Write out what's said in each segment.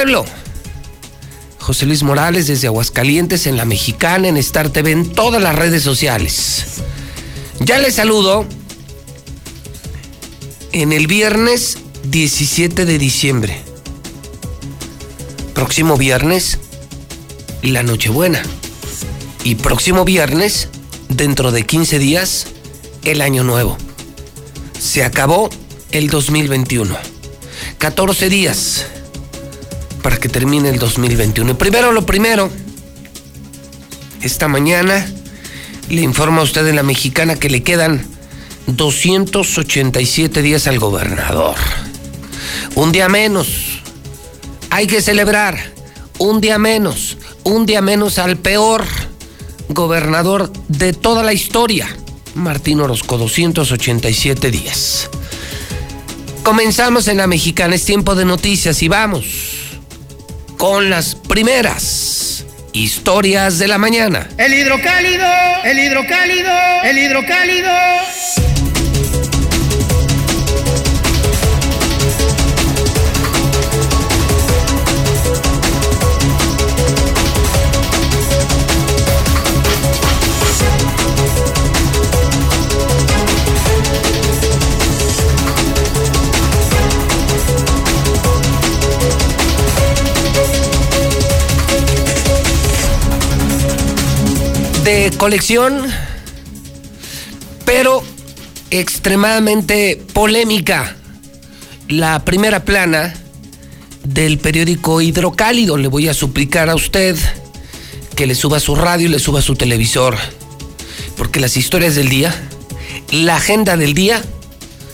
pueblo. José Luis Morales desde Aguascalientes en La Mexicana, en Star TV, en todas las redes sociales. Ya les saludo en el viernes 17 de diciembre. Próximo viernes, la Nochebuena. Y próximo viernes, dentro de 15 días, el Año Nuevo. Se acabó el 2021. 14 días para que termine el 2021. Primero lo primero, esta mañana le informa a usted en la mexicana que le quedan 287 días al gobernador. Un día menos. Hay que celebrar. Un día menos. Un día menos al peor gobernador de toda la historia. Martín Orozco, 287 días. Comenzamos en la mexicana, es tiempo de noticias y vamos con las primeras historias de la mañana. El hidrocálido, el hidrocálido, el hidrocálido. De colección, pero extremadamente polémica. La primera plana del periódico Hidrocálido. Le voy a suplicar a usted que le suba su radio y le suba su televisor. Porque las historias del día, la agenda del día,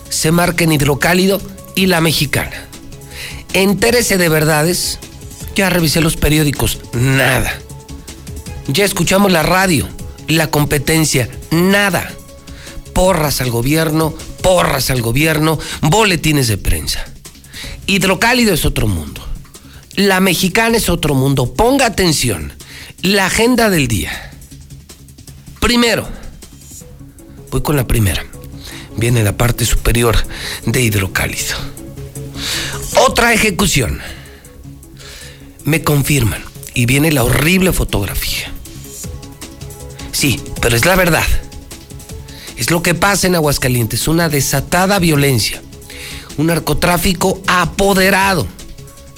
se marca en Hidrocálido y la mexicana. Entérese de verdades. Ya revisé los periódicos. Nada. Ya escuchamos la radio, la competencia, nada. Porras al gobierno, porras al gobierno, boletines de prensa. Hidrocálido es otro mundo. La mexicana es otro mundo. Ponga atención. La agenda del día. Primero, voy con la primera. Viene la parte superior de hidrocálido. Otra ejecución. Me confirman. Y viene la horrible fotografía. Sí, pero es la verdad. Es lo que pasa en Aguascalientes, una desatada violencia, un narcotráfico apoderado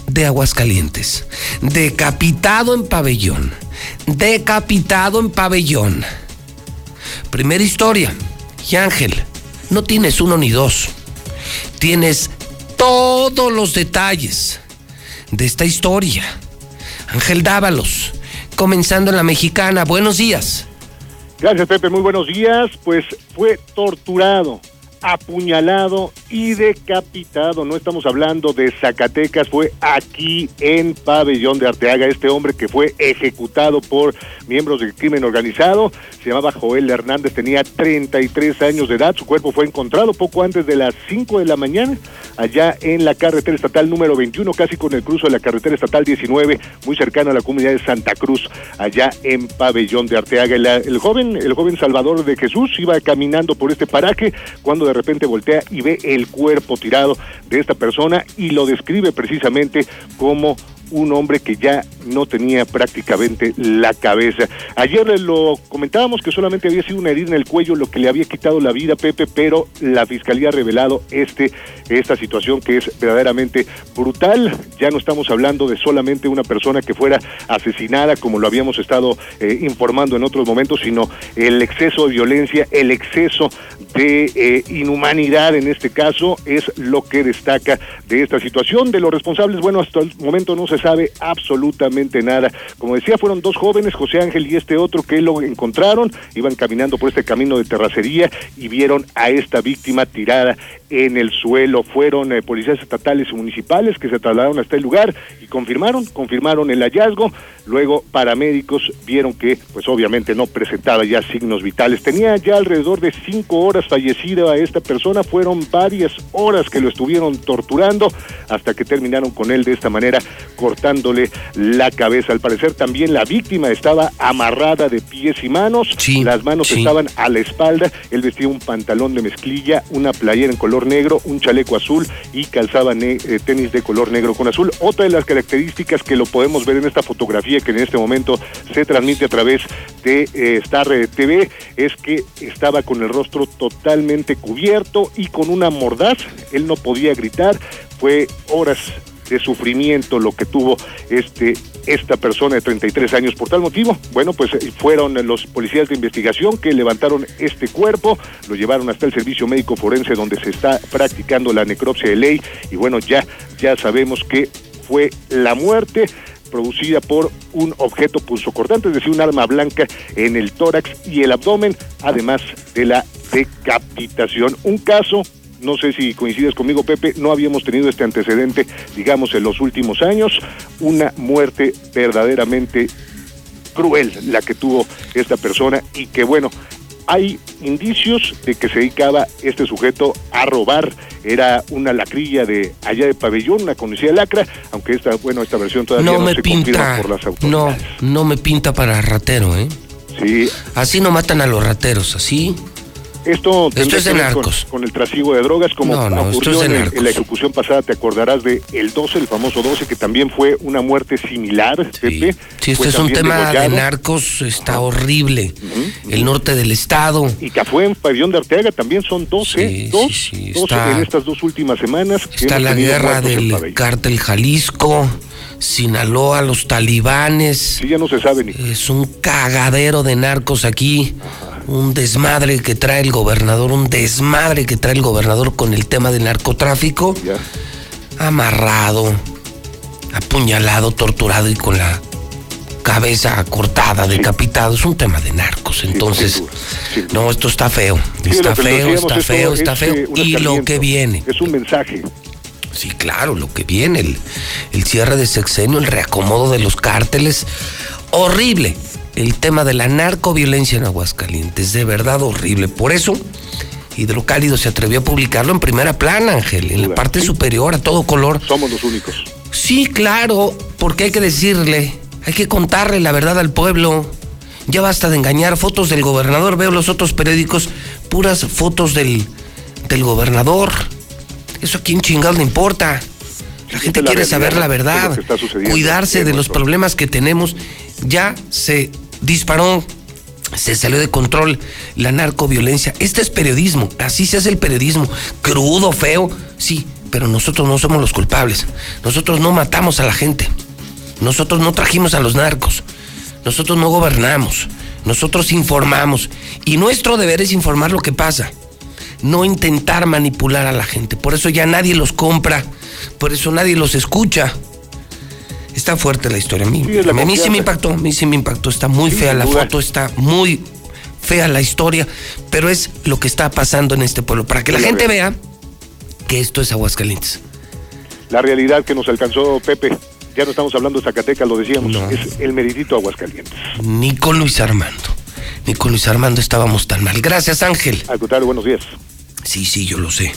de Aguascalientes, decapitado en pabellón, decapitado en pabellón. Primera historia, y Ángel, no tienes uno ni dos, tienes todos los detalles de esta historia. Ángel Dávalos, comenzando en la mexicana, buenos días. Gracias, Pepe. Muy buenos días. Pues fue torturado, apuñalado y decapitado. No estamos hablando de Zacatecas, fue aquí en Pabellón de Arteaga. Este hombre que fue ejecutado por miembros del crimen organizado se llamaba Joel Hernández, tenía 33 años de edad. Su cuerpo fue encontrado poco antes de las 5 de la mañana allá en la carretera estatal número 21, casi con el cruzo de la carretera estatal 19, muy cercano a la comunidad de Santa Cruz, allá en Pabellón de Arteaga. El, el joven, el joven Salvador de Jesús iba caminando por este paraje cuando de repente voltea y ve el cuerpo tirado de esta persona y lo describe precisamente como un hombre que ya no tenía prácticamente la cabeza. Ayer lo comentábamos que solamente había sido una herida en el cuello lo que le había quitado la vida Pepe, pero la fiscalía ha revelado este esta situación que es verdaderamente brutal. Ya no estamos hablando de solamente una persona que fuera asesinada como lo habíamos estado eh, informando en otros momentos, sino el exceso de violencia, el exceso de eh, inhumanidad en este caso es lo que destaca de esta situación. De los responsables, bueno, hasta el momento no se sabe absolutamente nada. Como decía, fueron dos jóvenes, José Ángel y este otro, que lo encontraron, iban caminando por este camino de terracería y vieron a esta víctima tirada en el suelo. Fueron eh, policías estatales y municipales que se trasladaron hasta el lugar y confirmaron, confirmaron el hallazgo. Luego paramédicos vieron que, pues obviamente no presentaba ya signos vitales. Tenía ya alrededor de cinco horas fallecida a esta persona. Fueron varias horas que lo estuvieron torturando hasta que terminaron con él de esta manera, cortándole la cabeza. Al parecer también la víctima estaba amarrada de pies y manos, Sí, las manos sí. estaban a la espalda, él vestía un pantalón de mezclilla, una playera en color negro, un chaleco azul y calzaba eh, tenis de color negro con azul. Otra de las características que lo podemos ver en esta fotografía que en este momento se transmite a través de eh, Star eh, TV es que estaba con el rostro totalmente cubierto y con una mordaz. Él no podía gritar. Fue horas de sufrimiento lo que tuvo este esta persona de 33 años por tal motivo. Bueno, pues eh, fueron los policías de investigación que levantaron este cuerpo, lo llevaron hasta el servicio médico forense donde se está practicando la necropsia de ley y bueno, ya ya sabemos que fue la muerte producida por un objeto punzocortante, es decir, un arma blanca en el tórax y el abdomen, además de la decapitación. Un caso no sé si coincides conmigo, Pepe, no habíamos tenido este antecedente, digamos, en los últimos años, una muerte verdaderamente cruel la que tuvo esta persona y que bueno, hay indicios de que se dedicaba este sujeto a robar, era una lacrilla de allá de pabellón, una conocida lacra, aunque esta, bueno, esta versión todavía No no, me se confirma pinta. por las No, autoridades. no me pinta para ratero, ¿eh? Sí, Así no matan a los rateros, así. Esto, tendría es de narcos. Con, con el trasiego de drogas, como No, no, esto ocurrió es en, el- narcos. en la ejecución pasada, te acordarás de el 12, el famoso 12, que también fue una muerte similar, Sí, Pepe. Sí, este es un tema de narcos, está horrible. El norte del estado. Y que fue en Pabellón de Arteaga también son 12, Sí, dos, sí, sí, 12 está- en estas dos últimas semanas. Está la guerra del cártel Jalisco, Sinaloa, los talibanes. Sí, ya no se sabe ni. Es un cagadero de narcos aquí. Un desmadre que trae el gobernador, un desmadre que trae el gobernador con el tema del narcotráfico. Ya. Amarrado, apuñalado, torturado y con la cabeza cortada, decapitado. Es un tema de narcos. Entonces, no, esto está feo. Está feo, está feo, es, está eh, feo. Y lo que viene. Es un mensaje. Sí, claro, lo que viene, el, el cierre de sexenio, el reacomodo de los cárteles. Horrible. El tema de la narcoviolencia en Aguascalientes, de verdad horrible. Por eso, Hidrocálido se atrevió a publicarlo en primera plana, Ángel, en la parte superior, a todo color. Somos los únicos. Sí, claro, porque hay que decirle, hay que contarle la verdad al pueblo. Ya basta de engañar fotos del gobernador. Veo los otros periódicos, puras fotos del, del gobernador. Eso a quién chingados le importa. La gente la quiere saber la verdad, cuidarse de los problemas que tenemos. Ya se disparó, se salió de control la narcoviolencia. Este es periodismo, así se hace el periodismo. Crudo, feo, sí, pero nosotros no somos los culpables. Nosotros no matamos a la gente. Nosotros no trajimos a los narcos. Nosotros no gobernamos. Nosotros informamos. Y nuestro deber es informar lo que pasa. No intentar manipular a la gente. Por eso ya nadie los compra. Por eso nadie los escucha. Está fuerte la historia. A mí, Sí, a mí sí me impactó. A mí sí me impactó. Está muy Sí, fea la foto. Está muy fea la historia. Pero es lo que está pasando en este pueblo. Para que la gente vea que esto es Aguascalientes. La realidad que nos alcanzó Pepe, ya no estamos hablando de Zacatecas, lo decíamos, No. es el meridito Aguascalientes. Ni con Luis Armando. Ni con Luis Armando estábamos tan mal. Gracias, Ángel. Al contrario, buenos días. Sí, sí, yo lo sé.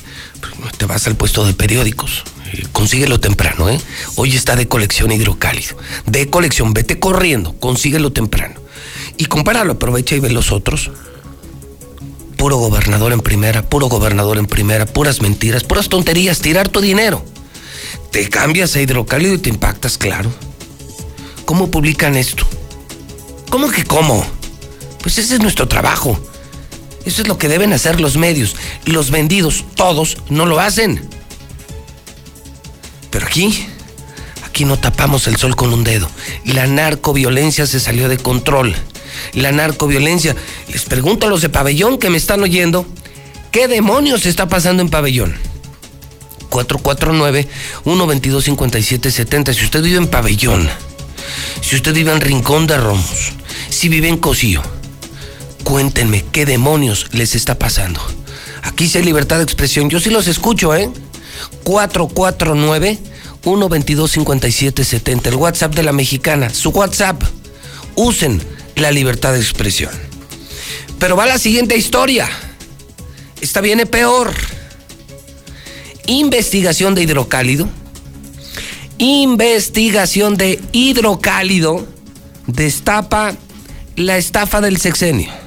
No te vas al puesto de periódicos. Consíguelo temprano, ¿eh? Hoy está de colección hidrocálido. De colección, vete corriendo, consíguelo temprano. Y compáralo, aprovecha y ve los otros. Puro gobernador en primera, puro gobernador en primera, puras mentiras, puras tonterías, tirar tu dinero. Te cambias a hidrocálido y te impactas, claro. ¿Cómo publican esto? ¿Cómo que cómo? Pues ese es nuestro trabajo. Eso es lo que deben hacer los medios. Los vendidos, todos, no lo hacen. Pero aquí, aquí no tapamos el sol con un dedo. La narcoviolencia se salió de control. La narcoviolencia. Les pregunto a los de pabellón que me están oyendo, ¿qué demonios está pasando en pabellón? 449-122-5770. Si usted vive en pabellón, si usted vive en Rincón de Romos, si vive en Cosío, cuéntenme qué demonios les está pasando. Aquí sí hay libertad de expresión. Yo sí los escucho, ¿eh? 449-122-5770. El WhatsApp de la mexicana. Su WhatsApp. Usen la libertad de expresión. Pero va la siguiente historia. Esta viene peor. Investigación de hidrocálido. investigación de hidrocálido destapa la estafa del sexenio.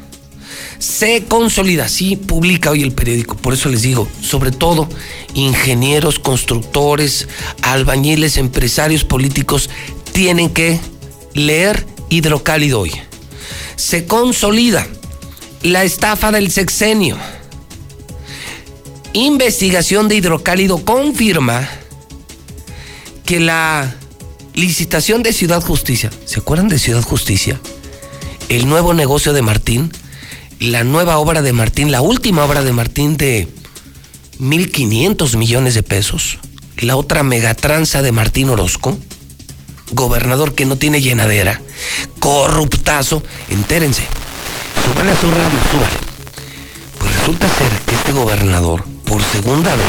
Se consolida, sí, publica hoy el periódico, por eso les digo, sobre todo ingenieros, constructores, albañiles, empresarios políticos tienen que leer hidrocálido hoy. Se consolida la estafa del sexenio. Investigación de hidrocálido confirma que la licitación de Ciudad Justicia, ¿se acuerdan de Ciudad Justicia? El nuevo negocio de Martín, la nueva obra de Martín, la última obra de Martín de 1.500 millones de pesos, la otra megatranza de Martín Orozco, gobernador que no tiene llenadera, corruptazo, entérense, suban a su radio, suban. Pues resulta ser que este gobernador, por segunda vez,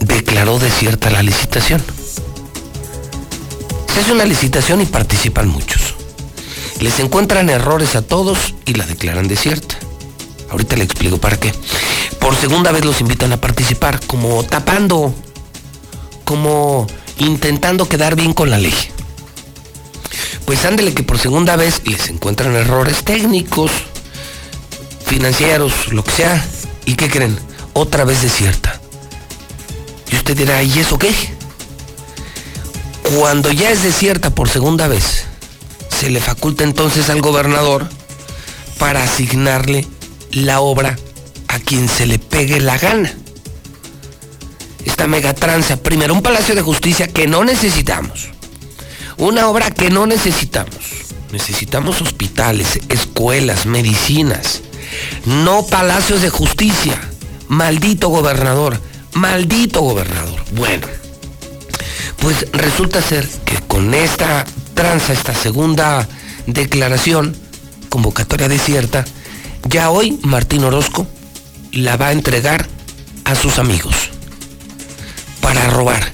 declaró desierta la licitación. Hace una licitación y participan muchos. Les encuentran errores a todos y la declaran desierta. Ahorita le explico para qué. Por segunda vez los invitan a participar, como tapando, como intentando quedar bien con la ley. Pues ándele que por segunda vez les encuentran errores técnicos, financieros, lo que sea. ¿Y qué creen? Otra vez desierta. Y usted dirá, ¿y eso qué? Cuando ya es desierta por segunda vez, le faculta entonces al gobernador para asignarle la obra a quien se le pegue la gana. Esta megatranza, primero un palacio de justicia que no necesitamos. Una obra que no necesitamos. Necesitamos hospitales, escuelas, medicinas. No palacios de justicia. Maldito gobernador. Maldito gobernador. Bueno. Pues resulta ser que con esta tranza, esta segunda declaración, convocatoria desierta, ya hoy Martín Orozco la va a entregar a sus amigos para robar,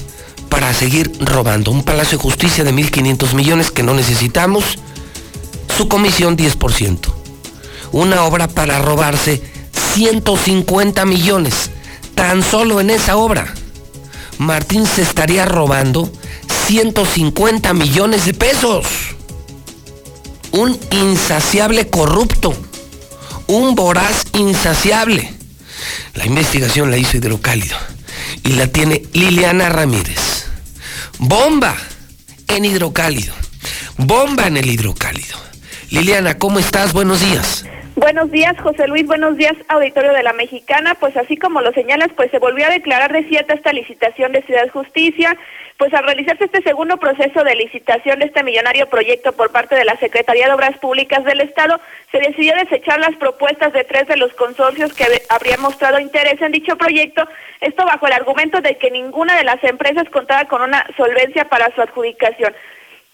para seguir robando. Un palacio de justicia de 1.500 millones que no necesitamos, su comisión 10%. Una obra para robarse 150 millones, tan solo en esa obra. Martín se estaría robando 150 millones de pesos. Un insaciable corrupto. Un voraz insaciable. La investigación la hizo Hidrocálido y la tiene Liliana Ramírez. Bomba en Hidrocálido. Bomba en el Hidrocálido. Liliana, ¿cómo estás? Buenos días. Buenos días, José Luis. Buenos días, auditorio de la Mexicana. Pues así como lo señalas, pues se volvió a declarar desierta esta licitación de Ciudad Justicia. Pues al realizarse este segundo proceso de licitación de este millonario proyecto por parte de la Secretaría de Obras Públicas del Estado, se decidió desechar las propuestas de tres de los consorcios que habrían mostrado interés en dicho proyecto. Esto bajo el argumento de que ninguna de las empresas contaba con una solvencia para su adjudicación.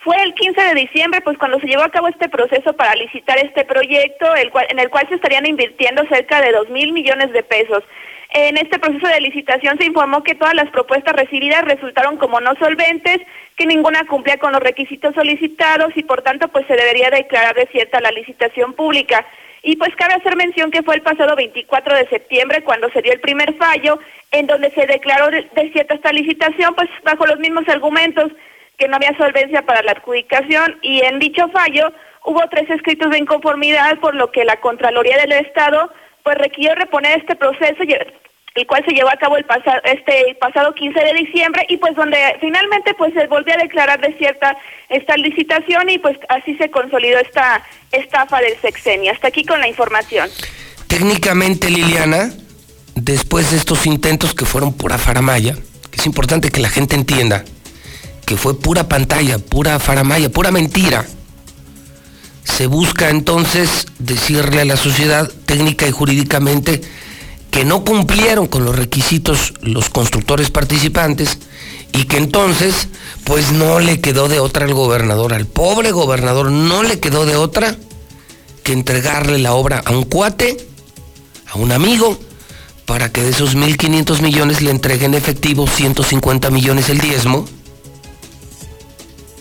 Fue el 15 de diciembre, pues cuando se llevó a cabo este proceso para licitar este proyecto, el cual, en el cual se estarían invirtiendo cerca de dos mil millones de pesos. En este proceso de licitación se informó que todas las propuestas recibidas resultaron como no solventes, que ninguna cumplía con los requisitos solicitados y por tanto pues se debería declarar desierta la licitación pública. Y pues cabe hacer mención que fue el pasado 24 de septiembre cuando se dio el primer fallo en donde se declaró desierta esta licitación pues bajo los mismos argumentos que no había solvencia para la adjudicación y en dicho fallo hubo tres escritos de inconformidad por lo que la Contraloría del Estado pues requirió reponer este proceso el cual se llevó a cabo el pasado este pasado 15 de diciembre y pues donde finalmente pues se volvió a declarar desierta esta licitación y pues así se consolidó esta estafa del sexenio. Hasta aquí con la información. Técnicamente Liliana, después de estos intentos que fueron pura faramaya, que es importante que la gente entienda, que fue pura pantalla, pura faramaya, pura mentira, se busca entonces decirle a la sociedad técnica y jurídicamente que no cumplieron con los requisitos los constructores participantes y que entonces pues no le quedó de otra al gobernador, al pobre gobernador no le quedó de otra que entregarle la obra a un cuate, a un amigo, para que de esos 1.500 millones le entreguen efectivo 150 millones el diezmo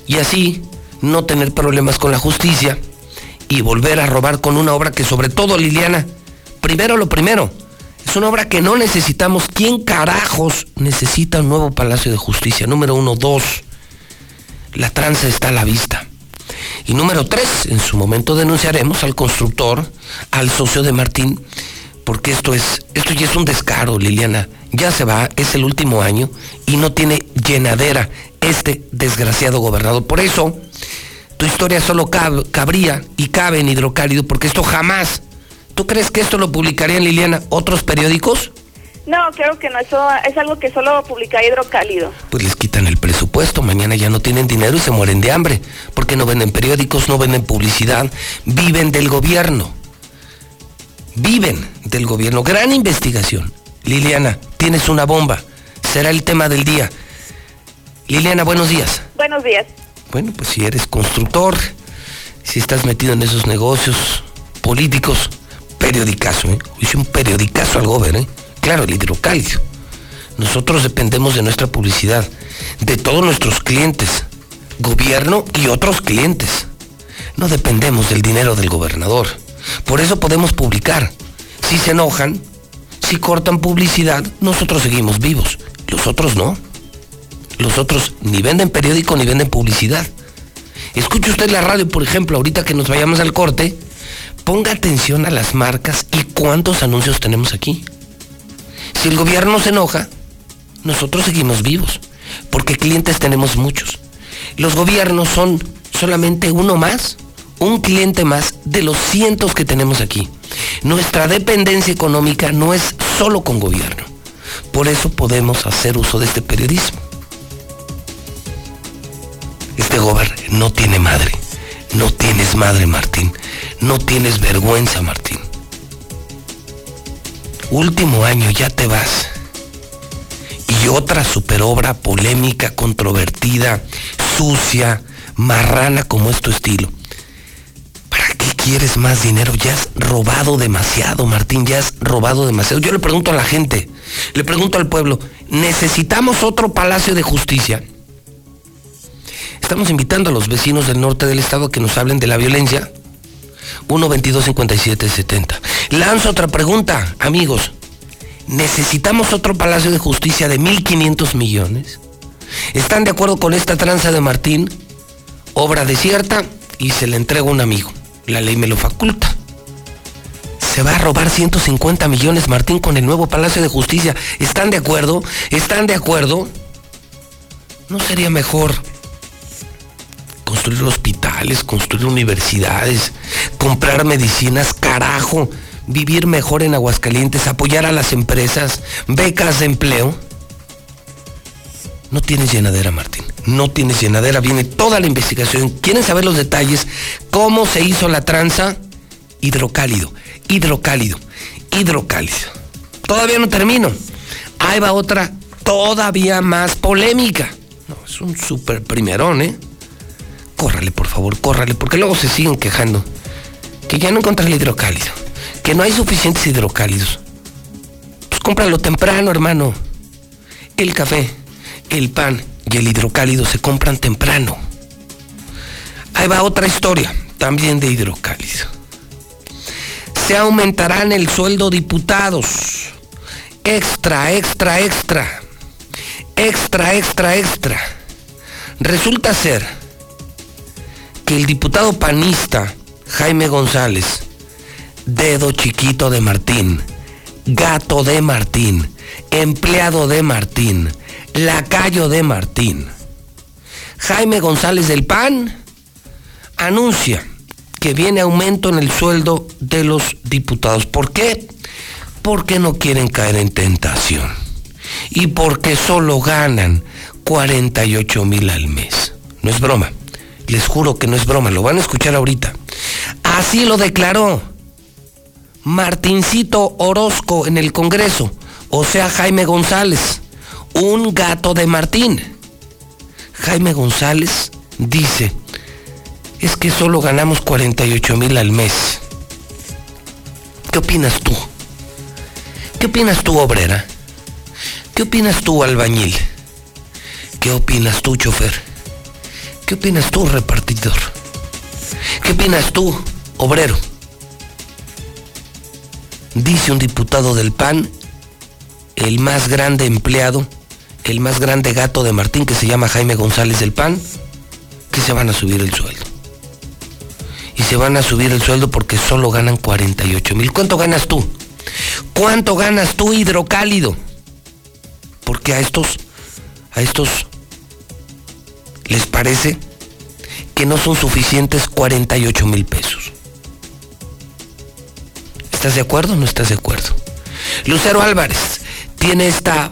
y así no tener problemas con la justicia y volver a robar con una obra que sobre todo, Liliana, primero lo primero, es una obra que no necesitamos. ¿Quién carajos necesita un nuevo Palacio de Justicia? Número uno, dos. La tranza está a la vista. Y número tres, en su momento denunciaremos al constructor, al socio de Martín, porque esto es, esto ya es un descaro, Liliana. Ya se va, es el último año y no tiene llenadera este desgraciado gobernador. Por eso, tu historia solo cabría y cabe en hidrocálido, porque esto jamás. ¿Tú crees que esto lo publicarían, Liliana, otros periódicos? No, creo que no, eso es algo que solo publica Hidrocálido. Pues les quitan el presupuesto, mañana ya no tienen dinero y se mueren de hambre, porque no venden periódicos, no venden publicidad, viven del gobierno. Viven del gobierno. Gran investigación. Liliana, tienes una bomba. Será el tema del día. Liliana, buenos días. Buenos días. Bueno, pues si eres constructor, si estás metido en esos negocios políticos, periodicazo, ¿eh? Hice un periodicazo al gobierno, ¿eh? Claro, el hidrocálido. Nosotros dependemos de nuestra publicidad, de todos nuestros clientes, gobierno y otros clientes. No dependemos del dinero del gobernador. Por eso podemos publicar. Si se enojan, si cortan publicidad, nosotros seguimos vivos. Los otros no. Los otros ni venden periódico ni venden publicidad. Escuche usted la radio, por ejemplo, ahorita que nos vayamos al corte, ponga atención a las marcas y cuántos anuncios tenemos aquí. Si el gobierno se enoja, nosotros seguimos vivos, porque clientes tenemos muchos. Los gobiernos son solamente uno más, un cliente más de los cientos que tenemos aquí. Nuestra dependencia económica no es solo con gobierno. Por eso podemos hacer uso de este periodismo. Este gobierno no tiene madre. No tienes madre, Martín. No tienes vergüenza, Martín. Último año, ya te vas. Y otra superobra polémica, controvertida, sucia, marrana como es tu estilo. ¿Para qué quieres más dinero? Ya has robado demasiado, Martín, ya has robado demasiado. Yo le pregunto a la gente, le pregunto al pueblo, ¿necesitamos otro palacio de justicia? Estamos invitando a los vecinos del norte del estado a que nos hablen de la violencia, 1 22 57 70. Lanzo otra pregunta, amigos. ¿Necesitamos otro Palacio de Justicia de 1.500 millones? ¿Están de acuerdo con esta tranza de Martín? Obra desierta y se le entrega un amigo. La ley me lo faculta. Se va a robar 150 millones Martín con el nuevo Palacio de Justicia. ¿Están de acuerdo? ¿Están de acuerdo? ¿No sería mejor construir hospitales, construir universidades, comprar medicinas, carajo, vivir mejor en Aguascalientes, apoyar a las empresas, becas de empleo. No tienes llenadera, Martín. No tienes llenadera. Viene toda la investigación. ¿Quieren saber los detalles? ¿Cómo se hizo la tranza? Hidrocálido, hidrocálido, hidrocálido. Todavía no termino. Ahí va otra todavía más polémica. No, es un súper primerón, ¿eh? córrale, por favor, córrale, porque luego se siguen quejando. Que ya no encuentras el hidrocálido, que no hay suficientes hidrocálidos. Pues cómpralo temprano, hermano. El café, el pan y el hidrocálido se compran temprano. Ahí va otra historia, también de hidrocálido. Se aumentarán el sueldo diputados. Extra, extra, extra. Extra, extra, extra. Resulta ser que el diputado panista Jaime González, dedo chiquito de Martín, gato de Martín, empleado de Martín, lacayo de Martín, Jaime González del PAN anuncia que viene aumento en el sueldo de los diputados. ¿Por qué? Porque no quieren caer en tentación y porque solo ganan 48 mil al mes. No es broma. Les juro que no es broma, lo van a escuchar ahorita. Así lo declaró Martincito Orozco en el Congreso, o sea, Jaime González, un gato de Martín. Jaime González dice, es que solo ganamos 48 mil al mes. ¿Qué opinas tú? ¿Qué opinas tú, obrera? ¿Qué opinas tú, albañil? ¿Qué opinas tú, chofer? ¿Qué opinas tú, repartidor? ¿Qué opinas tú, obrero? Dice un diputado del PAN, el más grande empleado, el más grande gato de Martín, que se llama Jaime González del PAN, que se van a subir el sueldo. Y se van a subir el sueldo porque solo ganan 48 mil. ¿Cuánto ganas tú? ¿Cuánto ganas tú hidrocálido? Porque a estos, a estos les parece que no son suficientes 48 mil pesos. ¿Estás de acuerdo o no estás de acuerdo? Lucero Álvarez tiene esta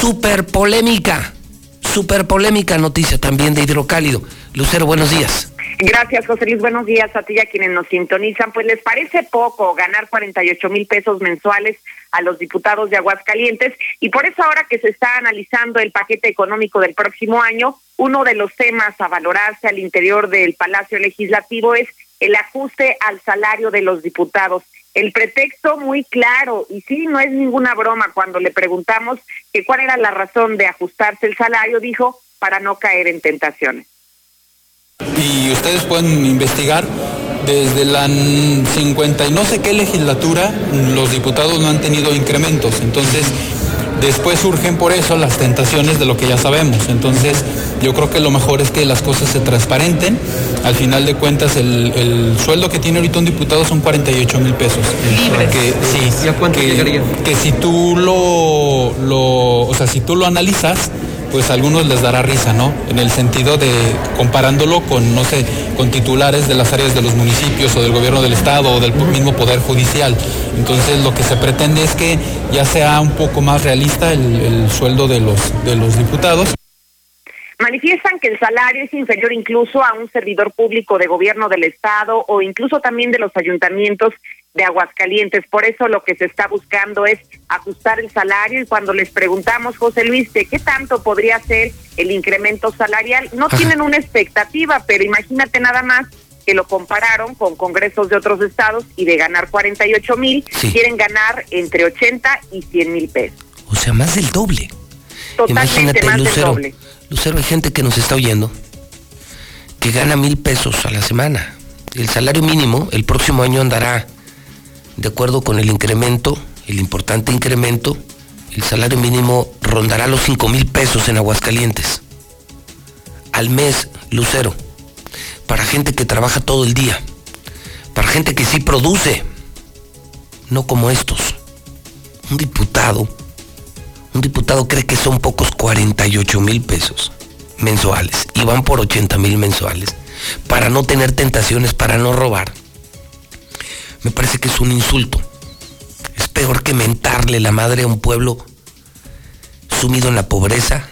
súper polémica, súper polémica noticia también de hidrocálido. Lucero, buenos días. Gracias, José Luis. Buenos días a ti y a quienes nos sintonizan. Pues les parece poco ganar 48 mil pesos mensuales a los diputados de Aguascalientes y por eso ahora que se está analizando el paquete económico del próximo año, uno de los temas a valorarse al interior del Palacio Legislativo es el ajuste al salario de los diputados. El pretexto muy claro, y sí, no es ninguna broma, cuando le preguntamos que cuál era la razón de ajustarse el salario, dijo, para no caer en tentaciones. Y ustedes pueden investigar desde la 50 y no sé qué legislatura los diputados no han tenido incrementos. Entonces, después surgen por eso las tentaciones de lo que ya sabemos. Entonces, yo creo que lo mejor es que las cosas se transparenten. Al final de cuentas, el, sueldo que tiene ahorita un diputado son 48 mil pesos. Que, sí, cuánto que, que si tú lo, lo, o sea, si tú lo analizas, pues a algunos les dará risa, ¿no? En el sentido de comparándolo con, no sé, con titulares de las áreas de los municipios o del gobierno del estado o del mismo poder judicial. Entonces lo que se pretende es que ya sea un poco más realista el, sueldo de los, de los diputados. Manifiestan que el salario es inferior incluso a un servidor público de gobierno del Estado o incluso también de los ayuntamientos de Aguascalientes. Por eso lo que se está buscando es ajustar el salario y cuando les preguntamos, José Luis, de qué tanto podría ser el incremento salarial, no tienen una expectativa, pero imagínate nada más que lo compararon con congresos de otros estados y de ganar 48 mil, quieren ganar entre 80 y 100 mil pesos. O sea, más del doble. Totalmente más del doble. Lucero, hay gente que nos está oyendo que gana mil pesos a la semana. El salario mínimo el próximo año andará, de acuerdo con el incremento, el importante incremento, el salario mínimo rondará los cinco mil pesos en Aguascalientes. Al mes, Lucero. Para gente que trabaja todo el día. Para gente que sí produce. No como estos. Un diputado un diputado cree que son pocos 48 mil pesos mensuales y van por 80 mil mensuales para no tener tentaciones, para no robar. Me parece que es un insulto. Es peor que mentarle la madre a un pueblo sumido en la pobreza,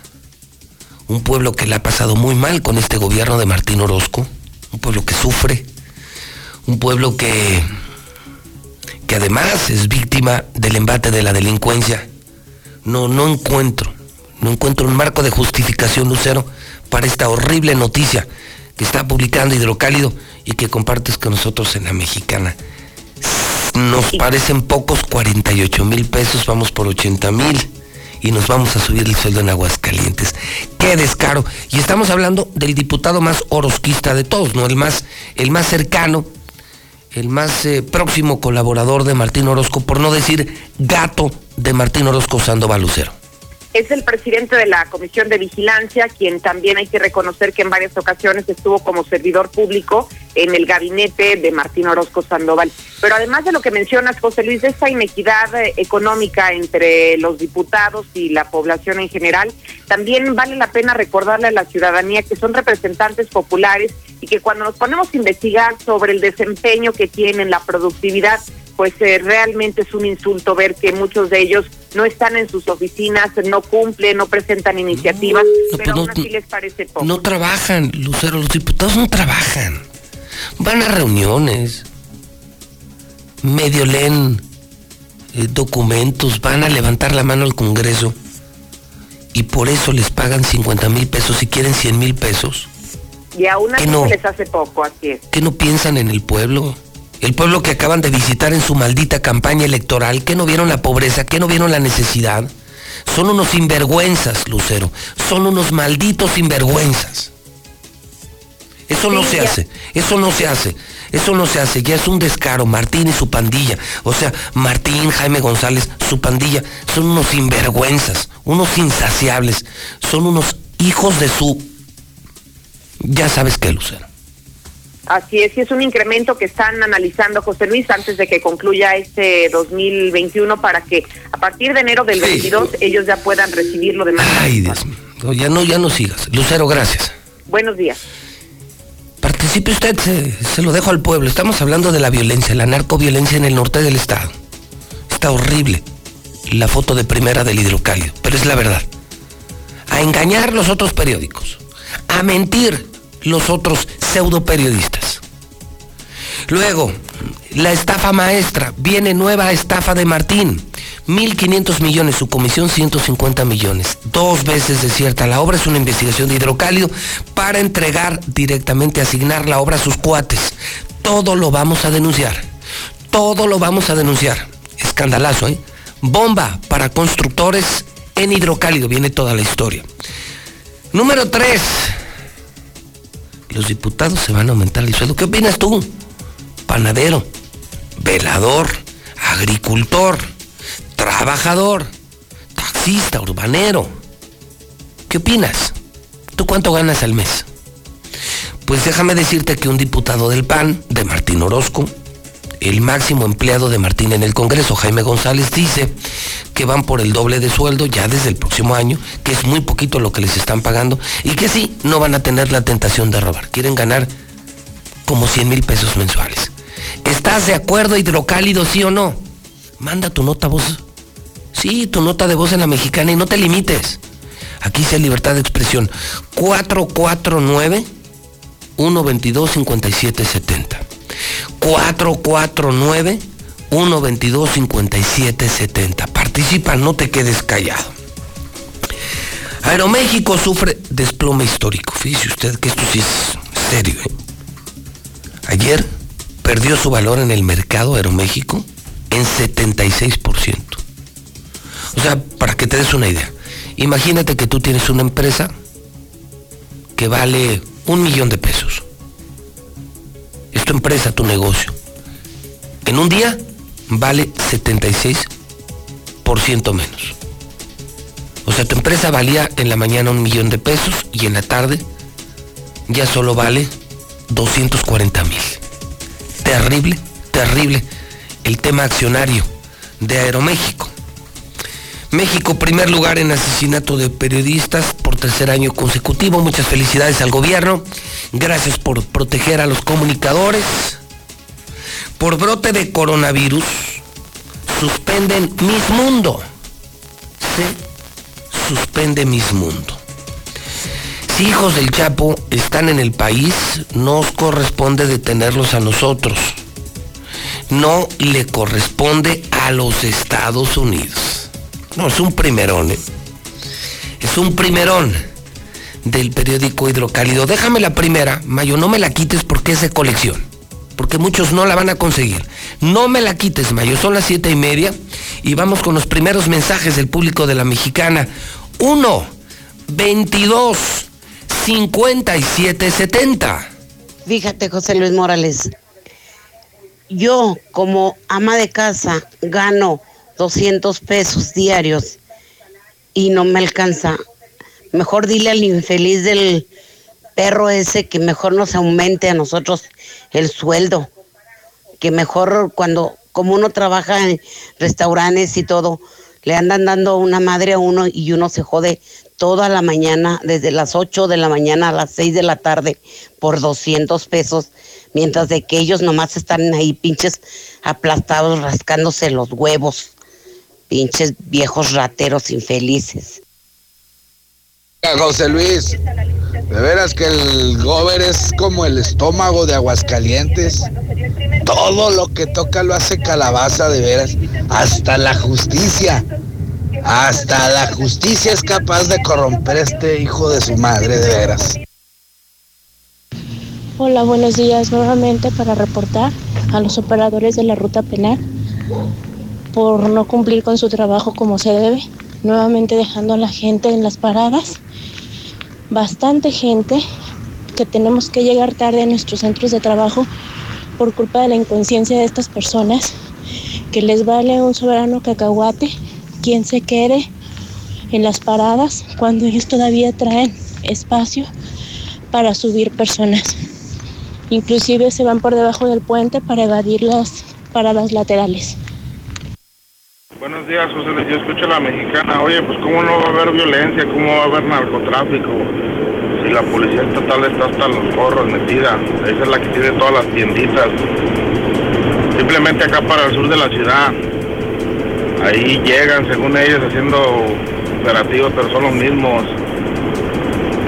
un pueblo que le ha pasado muy mal con este gobierno de Martín Orozco, un pueblo que sufre, un pueblo que, que además es víctima del embate de la delincuencia no, no encuentro, no encuentro un marco de justificación, Lucero, para esta horrible noticia que está publicando Hidrocálido y que compartes con nosotros en la mexicana. Nos parecen pocos 48 mil pesos, vamos por 80 mil y nos vamos a subir el sueldo en Aguascalientes. Qué descaro. Y estamos hablando del diputado más orosquista de todos, ¿no? El más, el más cercano, el más eh, próximo colaborador de Martín Orozco, por no decir gato de Martín Orozco Sandoval Lucero. Es el presidente de la Comisión de Vigilancia, quien también hay que reconocer que en varias ocasiones estuvo como servidor público en el gabinete de Martín Orozco Sandoval. Pero además de lo que mencionas, José Luis, de esta inequidad eh, económica entre los diputados y la población en general, también vale la pena recordarle a la ciudadanía que son representantes populares y que cuando nos ponemos a investigar sobre el desempeño que tienen, la productividad, pues eh, realmente es un insulto ver que muchos de ellos no están en sus oficinas, no cumplen, no presentan iniciativas, pero pues aún así les parece poco. No trabajan, Lucero, los diputados no trabajan. Van a reuniones, medio leen eh, documentos, van a levantar la mano al Congreso y por eso les pagan 50 mil pesos si quieren 100 mil pesos. Y aún así no, les hace poco, así es. ¿Qué no piensan en el pueblo? El pueblo que acaban de visitar en su maldita campaña electoral, que no vieron la pobreza, que no vieron la necesidad. Son unos sinvergüenzas, Lucero. Son unos malditos sinvergüenzas. Eso no se hace, eso no se hace, eso no se hace, ya es un descaro, Martín y su pandilla, o sea, Martín, Jaime González, su pandilla, son unos sinvergüenzas, unos insaciables, son unos hijos de su Ya sabes qué, Lucero. Así es, y es un incremento que están analizando, José Luis, antes de que concluya este 2021 para que a partir de enero del 22 ellos ya puedan recibir lo demás. Ay, Dios mío. ya no, ya no sigas. Lucero, gracias. Buenos días. Participe usted, se, lo dejo al pueblo. Estamos hablando de la violencia, la narcoviolencia en el norte del estado. Está horrible la foto de primera del hidrocálido, pero es la verdad. A engañar los otros periódicos, a mentir los otros pseudo periodistas. Luego, la estafa maestra, viene nueva estafa de Martín. 1.500 millones, su comisión 150 millones. Dos veces desierta. La obra es una investigación de hidrocálido para entregar directamente, asignar la obra a sus cuates. Todo lo vamos a denunciar. Todo lo vamos a denunciar. Escandalazo, ¿eh? Bomba para constructores en hidrocálido. Viene toda la historia. Número 3. Los diputados se van a aumentar el sueldo. ¿Qué opinas tú? Panadero, velador, agricultor trabajador, taxista, urbanero. ¿Qué opinas? ¿Tú cuánto ganas al mes? Pues déjame decirte que un diputado del PAN, de Martín Orozco, el máximo empleado de Martín en el Congreso, Jaime González, dice que van por el doble de sueldo ya desde el próximo año, que es muy poquito lo que les están pagando y que sí, no van a tener la tentación de robar. Quieren ganar como 100 mil pesos mensuales. ¿Estás de acuerdo, hidrocálido, sí o no? Manda tu nota voz Sí, tu nota de voz en la mexicana y no te limites. Aquí sea libertad de expresión. 449 122 5770. 449 122 5770. Participa, no te quedes callado. Aeroméxico sufre desplome histórico. Fíjese usted que esto sí es serio. ¿eh? Ayer perdió su valor en el mercado Aeroméxico en 76%. O sea, para que te des una idea. Imagínate que tú tienes una empresa que vale un millón de pesos. Es tu empresa, tu negocio. En un día vale 76% menos. O sea, tu empresa valía en la mañana un millón de pesos y en la tarde ya solo vale 240 mil. Terrible, terrible el tema accionario de Aeroméxico. México, primer lugar en asesinato de periodistas por tercer año consecutivo. Muchas felicidades al gobierno. Gracias por proteger a los comunicadores. Por brote de coronavirus, suspenden Mis Mundo. Se suspende Mis Mundo. Si hijos del Chapo están en el país, nos corresponde detenerlos a nosotros. No le corresponde a los Estados Unidos. No, es un primerón. ¿eh? Es un primerón del periódico Hidrocálido. Déjame la primera, Mayo, no me la quites porque es de colección. Porque muchos no la van a conseguir. No me la quites, Mayo. Son las siete y media. Y vamos con los primeros mensajes del público de la mexicana. 1, 22, 57, 70. Fíjate, José Luis Morales. Yo, como ama de casa, gano 200 pesos diarios y no me alcanza. Mejor dile al infeliz del perro ese que mejor nos aumente a nosotros el sueldo. Que mejor cuando, como uno trabaja en restaurantes y todo, le andan dando una madre a uno y uno se jode toda la mañana, desde las 8 de la mañana a las 6 de la tarde, por 200 pesos, mientras de que ellos nomás están ahí pinches aplastados rascándose los huevos. Pinches viejos rateros infelices. José Luis, de veras que el gober es como el estómago de Aguascalientes. Todo lo que toca lo hace calabaza, de veras. Hasta la justicia. Hasta la justicia es capaz de corromper este hijo de su madre, de veras. Hola, buenos días. Nuevamente para reportar a los operadores de la ruta penal por no cumplir con su trabajo como se debe, nuevamente dejando a la gente en las paradas, bastante gente que tenemos que llegar tarde a nuestros centros de trabajo por culpa de la inconsciencia de estas personas, que les vale un soberano cacahuate quien se quede en las paradas cuando ellos todavía traen espacio para subir personas. Inclusive se van por debajo del puente para evadir las paradas laterales. Buenos días, José. Yo escucho a la mexicana. Oye, pues cómo no va a haber violencia, cómo va a haber narcotráfico. Si la policía estatal está hasta los gorros metida. Esa es la que tiene todas las tienditas. Simplemente acá para el sur de la ciudad. Ahí llegan, según ellos, haciendo operativos, pero son los mismos.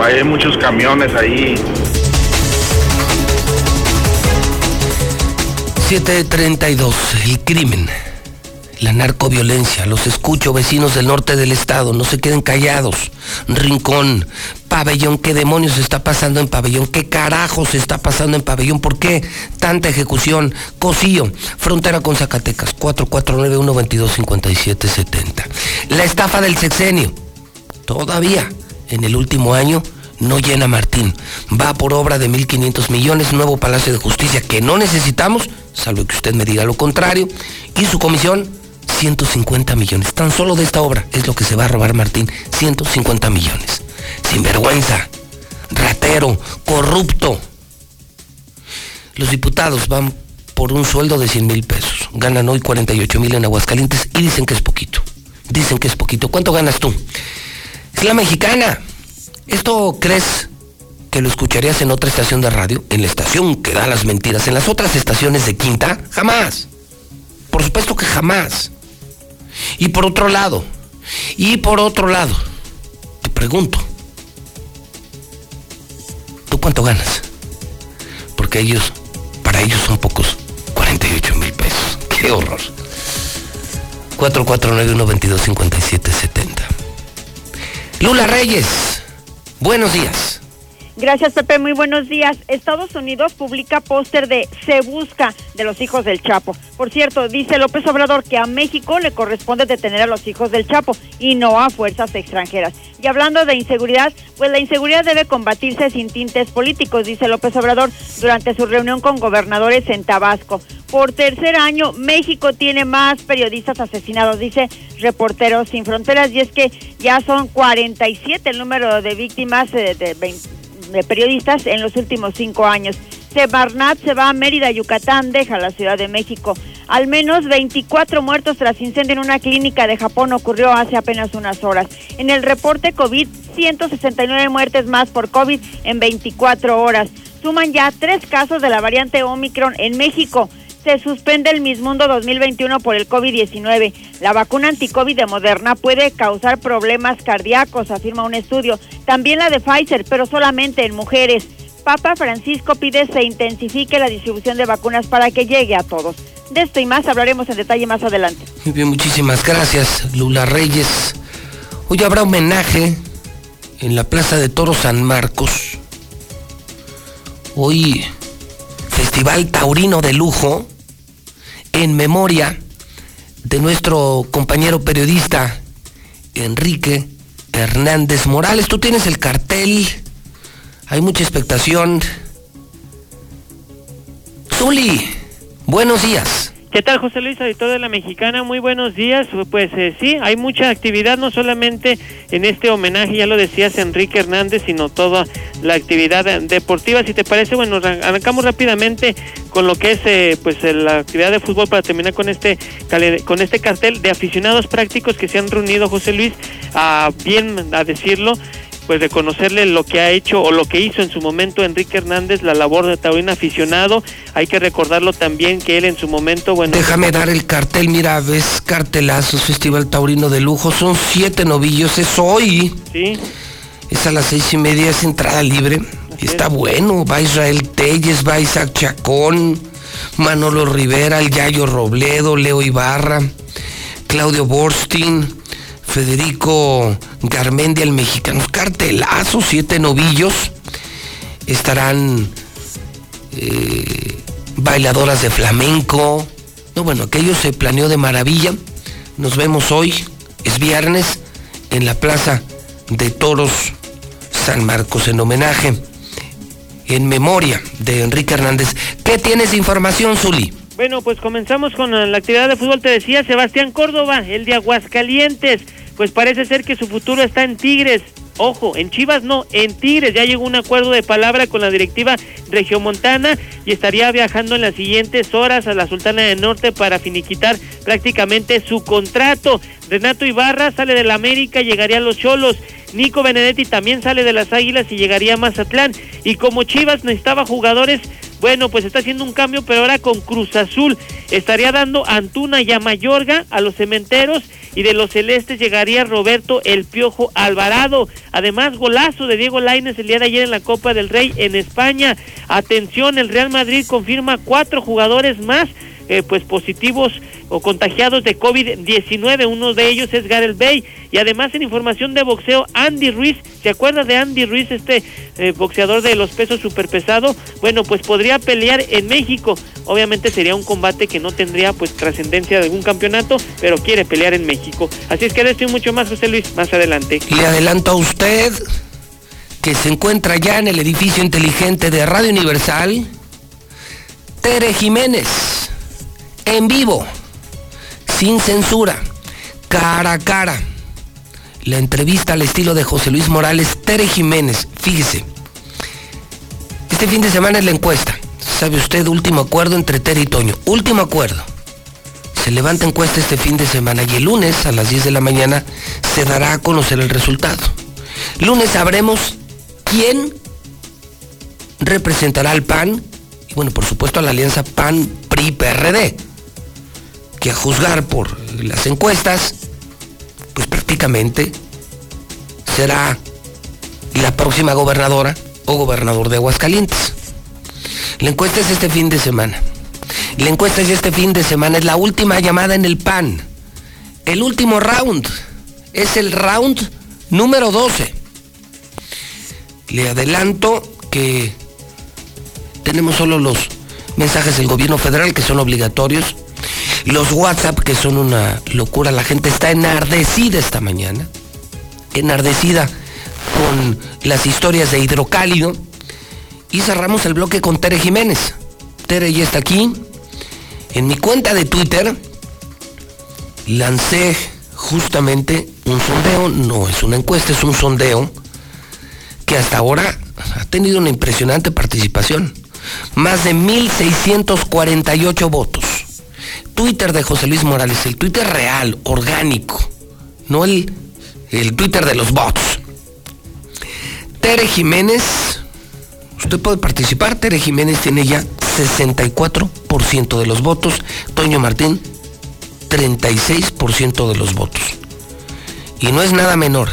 Hay muchos camiones ahí. 732, el crimen, la narcoviolencia. Los escucho, vecinos del norte del estado, no se queden callados. Rincón, pabellón, ¿qué demonios está pasando en pabellón? ¿Qué carajos está pasando en pabellón? ¿Por qué tanta ejecución? Cosío, frontera con Zacatecas, 4491-225770. La estafa del sexenio, todavía en el último año no llena Martín. Va por obra de 1.500 millones, nuevo Palacio de Justicia que no necesitamos, salvo que usted me diga lo contrario, y su comisión, 150 millones. Tan solo de esta obra es lo que se va a robar Martín, 150 millones. Sin vergüenza, ratero, corrupto. Los diputados van por un sueldo de 100 mil pesos. Ganan hoy 48 mil en Aguascalientes y dicen que es poquito. Dicen que es poquito. ¿Cuánto ganas tú? Es la mexicana. ¿Esto crees que lo escucharías en otra estación de radio? En la estación que da las mentiras. ¿En las otras estaciones de Quinta? Jamás. Por supuesto que jamás. Y por otro lado, y por otro lado, te pregunto, ¿tú cuánto ganas? Porque ellos, para ellos son pocos, 48 mil pesos. ¡Qué horror! 449-122-5770. Lula Reyes. Buenos días. Gracias, Pepe. Muy buenos días. Estados Unidos publica póster de Se Busca de los hijos del Chapo. Por cierto, dice López Obrador que a México le corresponde detener a los hijos del Chapo y no a fuerzas extranjeras. Y hablando de inseguridad, pues la inseguridad debe combatirse sin tintes políticos, dice López Obrador durante su reunión con gobernadores en Tabasco. Por tercer año, México tiene más periodistas asesinados, dice Reporteros Sin Fronteras, y es que ya son 47 el número de víctimas eh, de, de periodistas en los últimos cinco años. Sebarnat se va a Mérida, Yucatán, deja la Ciudad de México. Al menos 24 muertos tras incendio en una clínica de Japón ocurrió hace apenas unas horas. En el reporte COVID, 169 muertes más por COVID en 24 horas. Suman ya tres casos de la variante Omicron en México se suspende el Miss Mundo 2021 por el COVID-19. La vacuna anti-COVID de Moderna puede causar problemas cardíacos, afirma un estudio. También la de Pfizer, pero solamente en mujeres. Papa Francisco pide se intensifique la distribución de vacunas para que llegue a todos. De esto y más hablaremos en detalle más adelante. Muy bien, muchísimas gracias, Lula Reyes. Hoy habrá homenaje en la Plaza de Toro San Marcos. Hoy Festival Taurino de Lujo en memoria de nuestro compañero periodista Enrique Hernández Morales. Tú tienes el cartel, hay mucha expectación. Zuli, buenos días. ¿Qué tal, José Luis, editor de la Mexicana? Muy buenos días. Pues eh, sí, hay mucha actividad, no solamente en este homenaje, ya lo decías, Enrique Hernández, sino toda la actividad deportiva. Si te parece, bueno, arrancamos rápidamente con lo que es eh, pues la actividad de fútbol para terminar con este con este cartel de aficionados prácticos que se han reunido, José Luis, a bien a decirlo, pues reconocerle lo que ha hecho o lo que hizo en su momento Enrique Hernández, la labor de taurino aficionado. Hay que recordarlo también que él en su momento, bueno... Déjame dar el cartel, mira, ves cartelazos, Festival Taurino de Lujo, son siete novillos, es hoy. Sí. Es a las seis y media, es entrada libre. Está bueno, va Israel Telles, va Isaac Chacón, Manolo Rivera, el Yayo Robledo, Leo Ibarra, Claudio Borstin, Federico Garmendia, el mexicano. Cartelazo, siete novillos. Estarán eh, bailadoras de flamenco. No, bueno, aquello se planeó de maravilla. Nos vemos hoy, es viernes, en la Plaza de Toros San Marcos, en homenaje, en memoria de Enrique Hernández. ¿Qué tienes de información, Zuli? Bueno, pues comenzamos con la actividad de fútbol. Te decía Sebastián Córdoba, el de Aguascalientes. Pues parece ser que su futuro está en Tigres. Ojo, en Chivas no, en Tigres ya llegó un acuerdo de palabra con la directiva regiomontana y estaría viajando en las siguientes horas a la Sultana del Norte para finiquitar prácticamente su contrato. Renato Ibarra sale del América, llegaría a los Cholos. Nico Benedetti también sale de las Águilas y llegaría a Mazatlán. Y como Chivas necesitaba jugadores, bueno, pues está haciendo un cambio, pero ahora con Cruz Azul. Estaría dando Antuna y a Mayorga a los cementeros y de los celestes llegaría Roberto El Piojo Alvarado. Además, golazo de Diego Lainez el día de ayer en la Copa del Rey en España. Atención, el Real Madrid confirma cuatro jugadores más eh, pues positivos o contagiados de COVID-19. Uno de ellos es Gareth Bay. Y además en información de boxeo, Andy Ruiz, ¿se acuerda de Andy Ruiz, este eh, boxeador de los pesos superpesado? Bueno, pues podría pelear en México. Obviamente sería un combate que no tendría pues trascendencia de algún campeonato, pero quiere pelear en México. Así es que de esto y mucho más, José Luis, más adelante. Le adelanto a usted que se encuentra ya en el edificio inteligente de Radio Universal, Tere Jiménez, en vivo, sin censura, cara a cara. La entrevista al estilo de José Luis Morales, Tere Jiménez, fíjese. Este fin de semana es la encuesta. Sabe usted, último acuerdo entre Tere y Toño. Último acuerdo. Se levanta encuesta este fin de semana y el lunes a las 10 de la mañana se dará a conocer el resultado. Lunes sabremos quién representará al PAN y bueno, por supuesto a la alianza PAN-PRI-PRD, que a juzgar por las encuestas, pues prácticamente será la próxima gobernadora o gobernador de Aguascalientes. La encuesta es este fin de semana. La encuesta es este fin de semana, es la última llamada en el PAN. El último round es el round número 12. Le adelanto que tenemos solo los mensajes del gobierno federal que son obligatorios, los WhatsApp que son una locura, la gente está enardecida esta mañana, enardecida con las historias de hidrocálido y cerramos el bloque con Tere Jiménez. Tere ya está aquí. En mi cuenta de Twitter lancé justamente un sondeo, no es una encuesta, es un sondeo que hasta ahora ha tenido una impresionante participación. Más de 1.648 votos. Twitter de José Luis Morales, el Twitter real, orgánico, no el, el Twitter de los bots. Tere Jiménez, usted puede participar, Tere Jiménez tiene ya 64% de los votos, Toño Martín 36% de los votos. Y no es nada menor,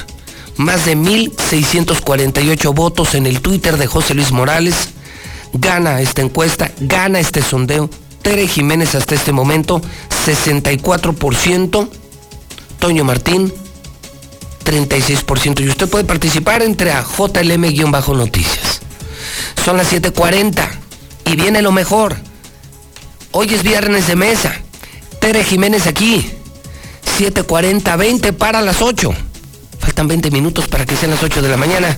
más de 1.648 votos en el Twitter de José Luis Morales, gana esta encuesta, gana este sondeo. Tere Jiménez hasta este momento, 64%. Toño Martín, 36%. Y usted puede participar entre a JLM-noticias. Son las 7.40 y viene lo mejor. Hoy es viernes de mesa. Tere Jiménez aquí. 7.40, 20 para las 8. Faltan 20 minutos para que sean las 8 de la mañana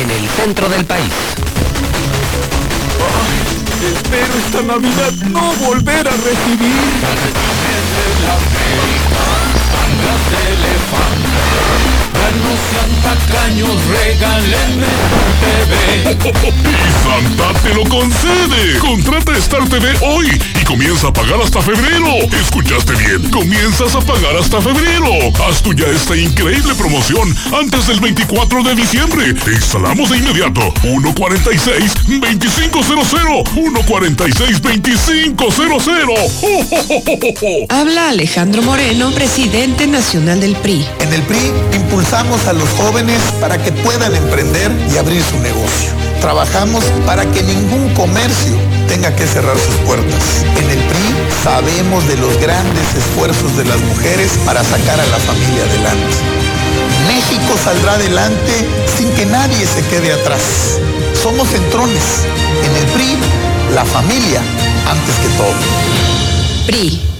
en el centro del país. Espero esta Navidad no volver a recibir. No sean tacaños, regálenme TV. Y Santa te lo concede. Contrata Star TV hoy y comienza a pagar hasta febrero. ¿Escuchaste bien? Comienzas a pagar hasta febrero. Haz tú ya esta increíble promoción antes del 24 de diciembre. Te instalamos de inmediato. 146-2500. 146-2500. Habla Alejandro Moreno, presidente nacional del PRI. En el PRI impulsamos a los jóvenes para que puedan emprender y abrir su negocio. Trabajamos para que ningún comercio tenga que cerrar sus puertas. En el PRI sabemos de los grandes esfuerzos de las mujeres para sacar a la familia adelante. México saldrá adelante sin que nadie se quede atrás. Somos centrones. En el PRI, la familia antes que todo. PRI.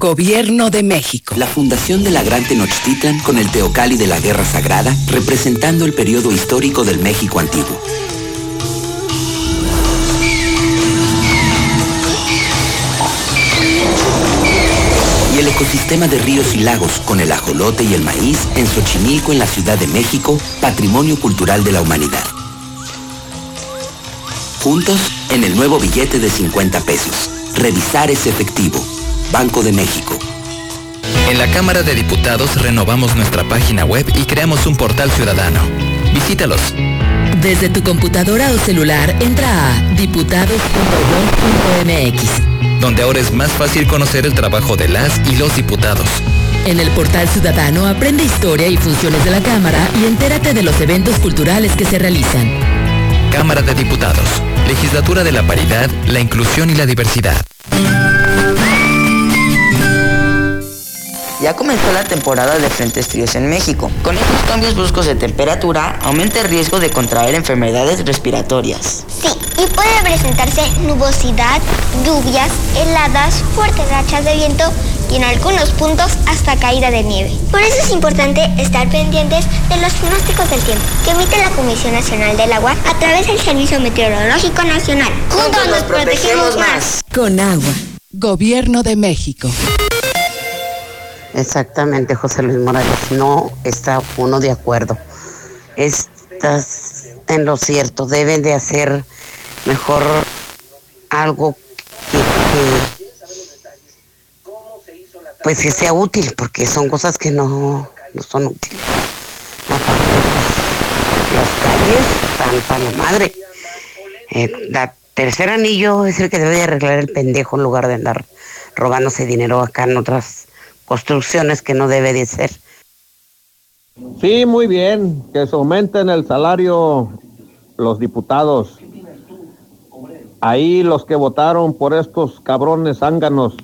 Gobierno de México. La fundación de la Gran Tenochtitlan con el Teocali de la Guerra Sagrada, representando el periodo histórico del México antiguo. Y el ecosistema de ríos y lagos con el ajolote y el maíz en Xochimilco, en la Ciudad de México, Patrimonio Cultural de la Humanidad. Juntos en el nuevo billete de 50 pesos. Revisar ese efectivo. Banco de México. En la Cámara de Diputados renovamos nuestra página web y creamos un portal ciudadano. Visítalos. Desde tu computadora o celular, entra a diputados.gov.mx, donde ahora es más fácil conocer el trabajo de las y los diputados. En el portal ciudadano aprende historia y funciones de la Cámara y entérate de los eventos culturales que se realizan. Cámara de Diputados, Legislatura de la Paridad, la Inclusión y la Diversidad. Ya comenzó la temporada de frentes fríos en México. Con estos cambios bruscos de temperatura, aumenta el riesgo de contraer enfermedades respiratorias. Sí, y puede presentarse nubosidad, lluvias, heladas, fuertes rachas de viento y en algunos puntos hasta caída de nieve. Por eso es importante estar pendientes de los pronósticos del tiempo que emite la Comisión Nacional del Agua a través del Servicio Meteorológico Nacional. Juntos nos protegemos más. Con agua. Gobierno de México. Exactamente, José Luis Morales. No está uno de acuerdo. Estás en lo cierto. Deben de hacer mejor algo que, pues que sea útil, porque son cosas que no, no son útiles. Las calles están para la madre. Eh, la tercer anillo es el que debe de arreglar el pendejo en lugar de andar robándose dinero acá en otras construcciones que no debe de ser. Sí, muy bien, que se aumenten el salario los diputados. Ahí los que votaron por estos cabrones zánganos.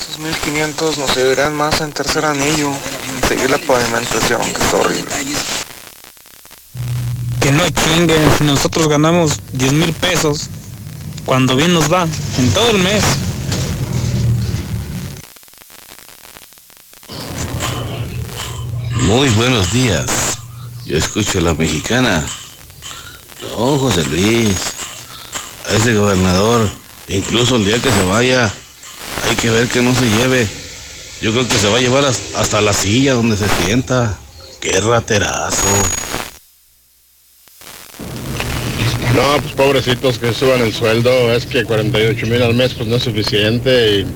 Esos 1500 nos servirán más en tercer anillo. Seguir la pavimentación, que es horrible. Que no chinguen, si nosotros ganamos 10 mil pesos, cuando bien nos va, en todo el mes. Muy buenos días. Yo escucho a la mexicana. No, José Luis. A ese gobernador, incluso el día que se vaya, hay que ver que no se lleve. Yo creo que se va a llevar hasta la silla donde se sienta. Qué raterazo. No, pues pobrecitos que suban el sueldo, es que 48 mil al mes pues no es suficiente y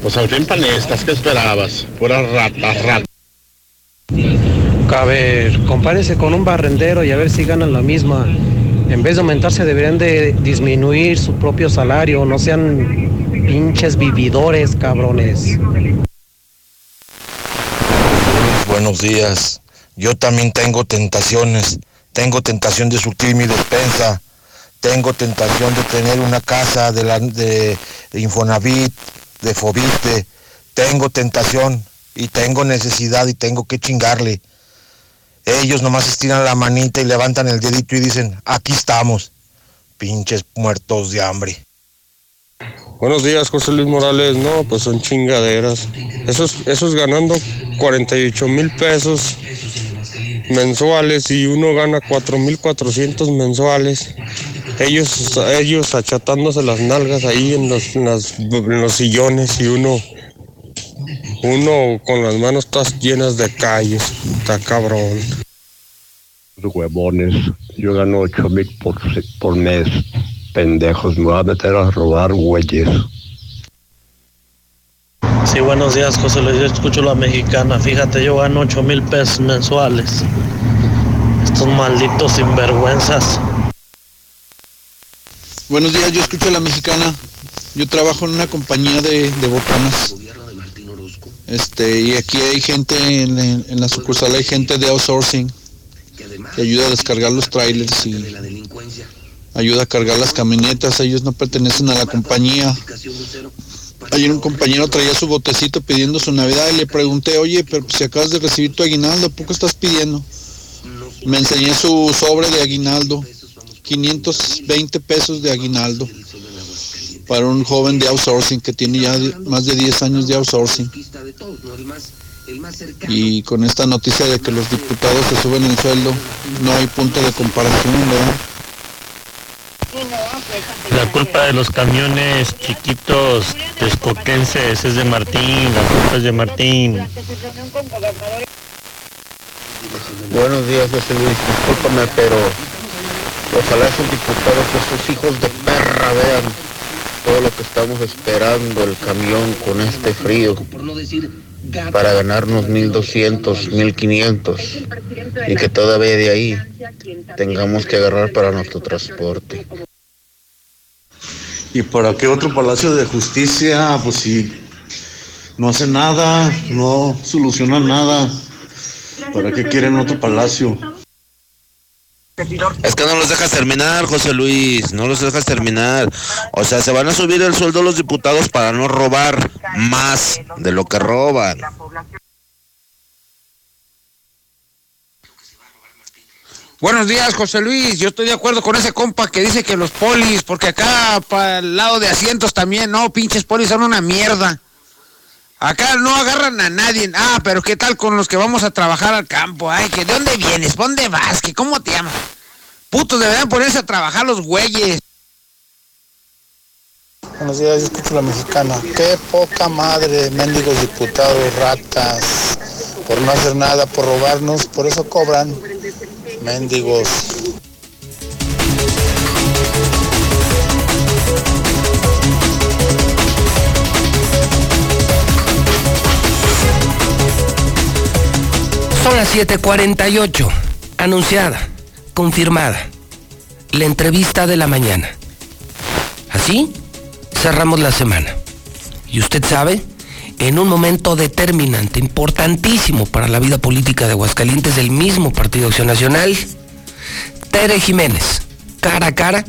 pues al fin panistas, ¿qué esperabas? Pura rata, rata. A ver, compárese con un barrendero y a ver si ganan la misma. En vez de aumentarse deberían de disminuir su propio salario, no sean pinches vividores, cabrones. Buenos días. Yo también tengo tentaciones. Tengo tentación de surtir mi despensa. Tengo tentación de tener una casa de, la, de, Infonavit, de Fobiste. Tengo tentación y tengo necesidad y tengo que chingarle. Ellos nomás estiran la manita y levantan el dedito y dicen, aquí estamos, pinches muertos de hambre. Buenos días, José Luis Morales. No, pues son chingaderas. Esos, esos ganando 48 mil pesos mensuales y uno gana 4 mil 400 mensuales. Ellos, ellos achatándose las nalgas ahí en los, en los sillones y uno, uno con las manos todas llenas de calles. Está cabrón. huevones. Yo gano 8 mil por, se- por mes. Pendejos, me voy a meter a robar güeyes. Sí, buenos días, José Luis. Yo escucho la mexicana. Fíjate, yo gano 8 mil pesos mensuales. Estos malditos sinvergüenzas. Buenos días, yo escucho la mexicana. Yo trabajo en una compañía de, de botanas. Este, y aquí hay gente en, en la sucursal, hay gente de outsourcing que ayuda a descargar los trailers y ayuda a cargar las camionetas. Ellos no pertenecen a la compañía. Ayer un compañero traía su botecito pidiendo su Navidad y le pregunté, oye, pero si acabas de recibir tu aguinaldo, ¿poco estás pidiendo? Me enseñé su sobre de aguinaldo, 520 pesos de aguinaldo para un joven de outsourcing que tiene ya más de 10 años de outsourcing. Y con esta noticia de que los diputados se suben el sueldo, no hay punto de comparación, ¿verdad? La culpa de los camiones chiquitos texcoquenses es de Martín, la culpa es de Martín. Buenos días, José Luis. Discúlpame, pero ojalá esos diputados, esos hijos de perra, vean todo lo que estamos esperando, el camión con este frío, para ganarnos 1200, 1500 y que todavía de ahí tengamos que agarrar para nuestro transporte. ¿Y para qué otro Palacio de Justicia? Pues si no hace nada, no soluciona nada. ¿Para qué quieren otro palacio? Es que no los dejas terminar, José Luis, no los dejas terminar. O sea, se van a subir el sueldo los diputados para no robar más de lo que roban. Buenos días, José Luis. Yo estoy de acuerdo con ese compa que dice que los polis, porque acá para el lado de asientos también, no, pinches polis son una mierda. Acá no agarran a nadie. Ah, pero ¿qué tal con los que vamos a trabajar al campo? Ay, que ¿de dónde vienes? ¿Dónde vas? ¿Qué, ¿Cómo te llamas? Putos, deberían ponerse a trabajar los güeyes. Buenos días, yo escucho la mexicana. Qué poca madre, mendigos diputados, ratas, por no hacer nada, por robarnos, por eso cobran. Mendigos. Son las 7:48. Anunciada, confirmada. La entrevista de la mañana. Así cerramos la semana. Y usted sabe, en un momento determinante, importantísimo para la vida política de Aguascalientes del mismo Partido Acción Nacional, Tere Jiménez, cara a cara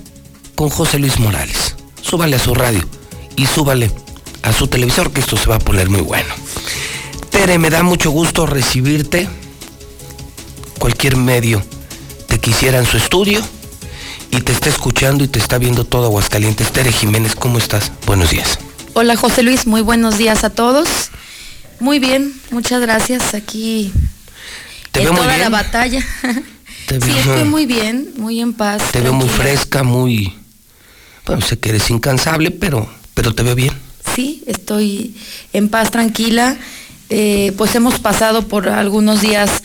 con José Luis Morales. Súbale a su radio y súbale a su televisor que esto se va a poner muy bueno. Tere, me da mucho gusto recibirte. Cualquier medio te quisiera en su estudio y te está escuchando y te está viendo todo Aguascalientes. Tere Jiménez, ¿cómo estás? Buenos días. Hola José Luis, muy buenos días a todos. Muy bien, muchas gracias. Aquí te en veo muy toda la bien. batalla. Te sí, estoy muy bien, muy en paz. Te veo muy fresca, muy... Bueno, sé que eres incansable, pero, pero te veo bien. Sí, estoy en paz, tranquila. Eh, pues hemos pasado por algunos días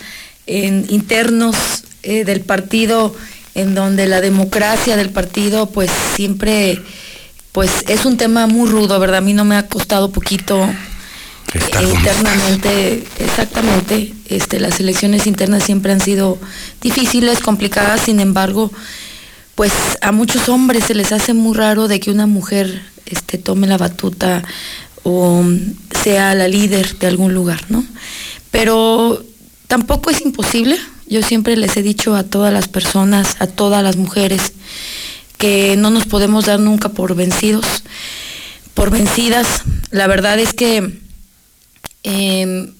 en- internos eh, del partido en donde la democracia del partido pues siempre pues es un tema muy rudo, ¿verdad? A mí no me ha costado poquito eh, internamente, exactamente, este, las elecciones internas siempre han sido difíciles, complicadas, sin embargo, pues a muchos hombres se les hace muy raro de que una mujer este, tome la batuta o sea la líder de algún lugar, ¿no? Pero tampoco es imposible. Yo siempre les he dicho a todas las personas, a todas las mujeres, que no nos podemos dar nunca por vencidos, por vencidas. La verdad es que, eh,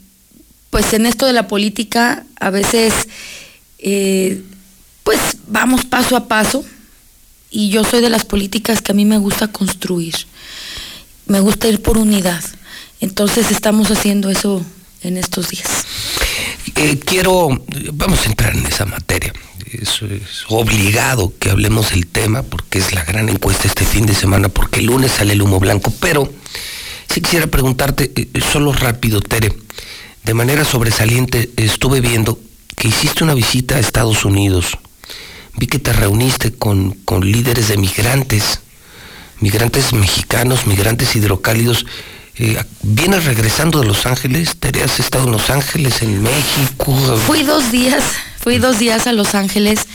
pues en esto de la política, a veces, eh, pues vamos paso a paso. Y yo soy de las políticas que a mí me gusta construir. Me gusta ir por unidad. Entonces estamos haciendo eso en estos días. Eh, quiero, vamos a entrar en esa materia. Es, es obligado que hablemos del tema porque es la gran encuesta este fin de semana, porque el lunes sale el humo blanco. Pero sí quisiera preguntarte, eh, solo rápido, Tere, de manera sobresaliente, estuve viendo que hiciste una visita a Estados Unidos. Vi que te reuniste con, con líderes de migrantes, migrantes mexicanos, migrantes hidrocálidos. Eh, ¿Vienes regresando de Los Ángeles? ¿Tere, has estado en Los Ángeles, en México? Fui dos días, fui dos días a Los Ángeles.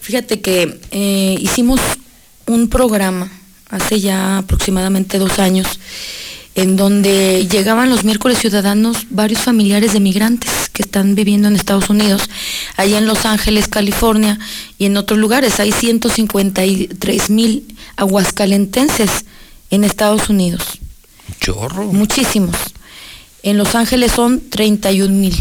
Fíjate que eh, hicimos un programa hace ya aproximadamente dos años, en donde llegaban los miércoles ciudadanos varios familiares de migrantes que están viviendo en Estados Unidos, allá en Los Ángeles, California y en otros lugares. Hay 153 mil aguascalentenses en Estados Unidos. Chorro. Muchísimos. En Los Ángeles son 31 mil.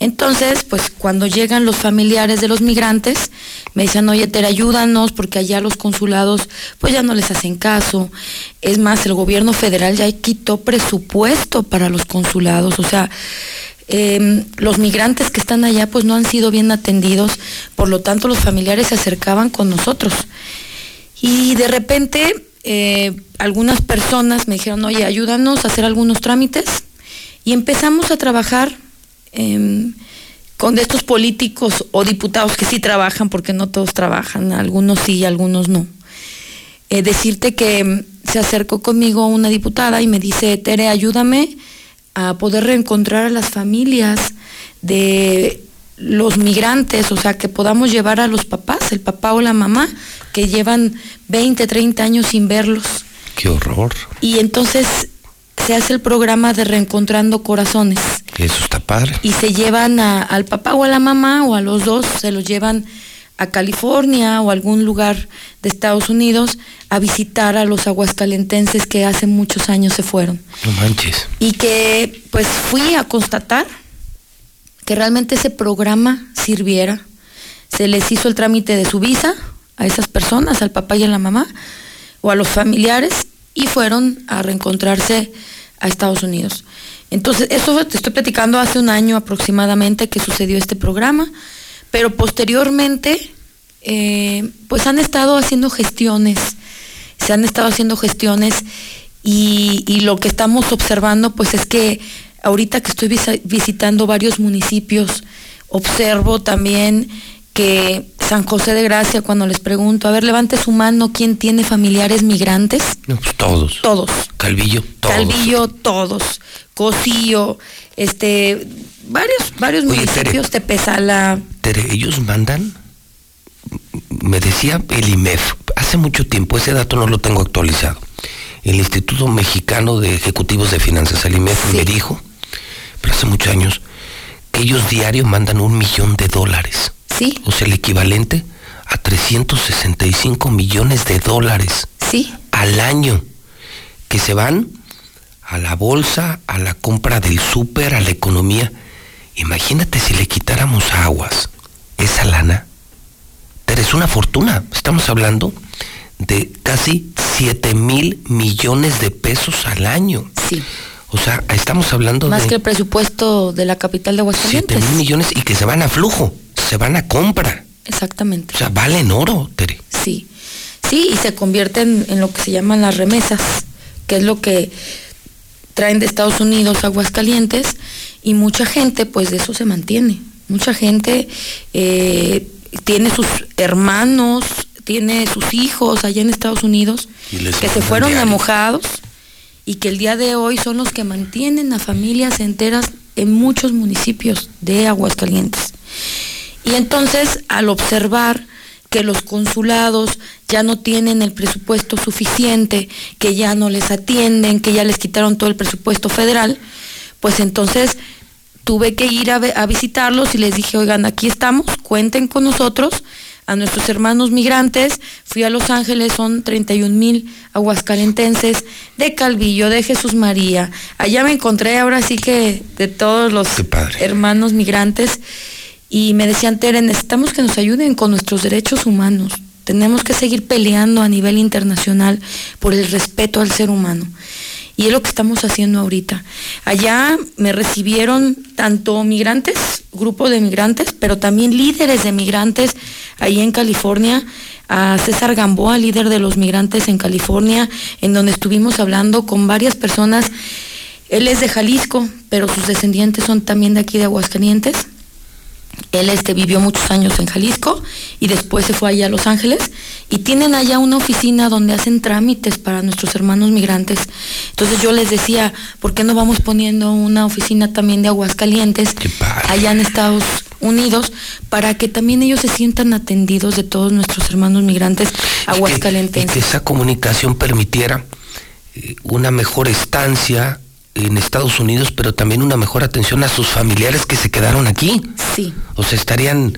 Entonces, pues cuando llegan los familiares de los migrantes, me dicen, oye, Tere, ayúdanos, porque allá los consulados, pues ya no les hacen caso. Es más, el gobierno federal ya quitó presupuesto para los consulados. O sea, eh, los migrantes que están allá, pues no han sido bien atendidos. Por lo tanto, los familiares se acercaban con nosotros. Y de repente, eh, algunas personas me dijeron, oye, ayúdanos a hacer algunos trámites. Y empezamos a trabajar em, con estos políticos o diputados que sí trabajan, porque no todos trabajan, algunos sí, algunos no. Eh, decirte que em, se acercó conmigo una diputada y me dice, Tere, ayúdame a poder reencontrar a las familias de los migrantes, o sea, que podamos llevar a los papás, el papá o la mamá, que llevan 20, 30 años sin verlos. Qué horror. Y entonces se hace el programa de Reencontrando Corazones. Eso está padre. Y se llevan a- al papá o a la mamá o a los dos, se los llevan a California o a algún lugar de Estados Unidos a visitar a los aguascalentenses que hace muchos años se fueron. No manches. Y que pues fui a constatar que realmente ese programa sirviera. Se les hizo el trámite de su visa a esas personas, al papá y a la mamá, o a los familiares, y fueron a reencontrarse a Estados Unidos. Entonces, eso te estoy platicando hace un año aproximadamente que sucedió este programa, pero posteriormente, eh, pues han estado haciendo gestiones, se han estado haciendo gestiones y, y lo que estamos observando pues es que ahorita que estoy visitando varios municipios, observo también que San José de Gracia, cuando les pregunto, a ver, levante su mano, ¿quién tiene familiares migrantes? No, pues todos. Todos. Calvillo, todos. Calvillo, todos. Cocío, este, varios, varios Oye, municipios, Tepezala. Tere, ellos mandan, me decía el IMEF, hace mucho tiempo, ese dato no lo tengo actualizado. El Instituto Mexicano de Ejecutivos de Finanzas, el IMEF, me dijo, pero hace muchos años, que ellos diario mandan un millón de dólares. Sí. O sea, el equivalente a 365 millones de dólares. Sí. Al año. Que se van a la bolsa, a la compra del súper, a la economía. Imagínate si le quitáramos a aguas esa lana. Pero es una fortuna. Estamos hablando de casi 7 mil millones de pesos al año. Sí. O sea, estamos hablando Más de que el presupuesto de la capital de 7 Aguascalientes. mil millones y que se van a flujo, se van a compra. Exactamente. O sea, valen oro, Tere. Sí, sí, y se convierten en lo que se llaman las remesas, que es lo que traen de Estados Unidos Aguascalientes, y mucha gente, pues de eso se mantiene. Mucha gente eh, tiene sus hermanos, tiene sus hijos allá en Estados Unidos, que se fueron diario. mojados y que el día de hoy son los que mantienen a familias enteras en muchos municipios de Aguascalientes. Y entonces, al observar que los consulados ya no tienen el presupuesto suficiente, que ya no les atienden, que ya les quitaron todo el presupuesto federal, pues entonces tuve que ir a, visitarlos y les dije, oigan, aquí estamos, cuenten con nosotros, a nuestros hermanos migrantes, fui a Los Ángeles, son 31 mil aguascalentenses, de Calvillo, de Jesús María, allá me encontré ahora sí que de todos los hermanos migrantes, y me decían, Tere, necesitamos que nos ayuden con nuestros derechos humanos. Tenemos que seguir peleando a nivel internacional por el respeto al ser humano. Y es lo que estamos haciendo ahorita. Allá me recibieron tanto migrantes, grupo de migrantes, pero también líderes de migrantes ahí en California, a César Gamboa, líder de los migrantes en California, en donde estuvimos hablando con varias personas. Él es de Jalisco, pero sus descendientes son también de aquí de Aguascalientes. Él este, vivió muchos años en Jalisco y después se fue allá a Los Ángeles y tienen allá una oficina donde hacen trámites para nuestros hermanos migrantes. Entonces yo les decía, ¿por qué no vamos poniendo una oficina también de Aguascalientes allá en Estados Unidos para que también ellos se sientan atendidos de todos nuestros hermanos migrantes Y aguascalentenses. que esa comunicación permitiera eh, una mejor estancia en Estados Unidos, pero también una mejor atención a sus familiares que se quedaron aquí. Sí. O sea, estarían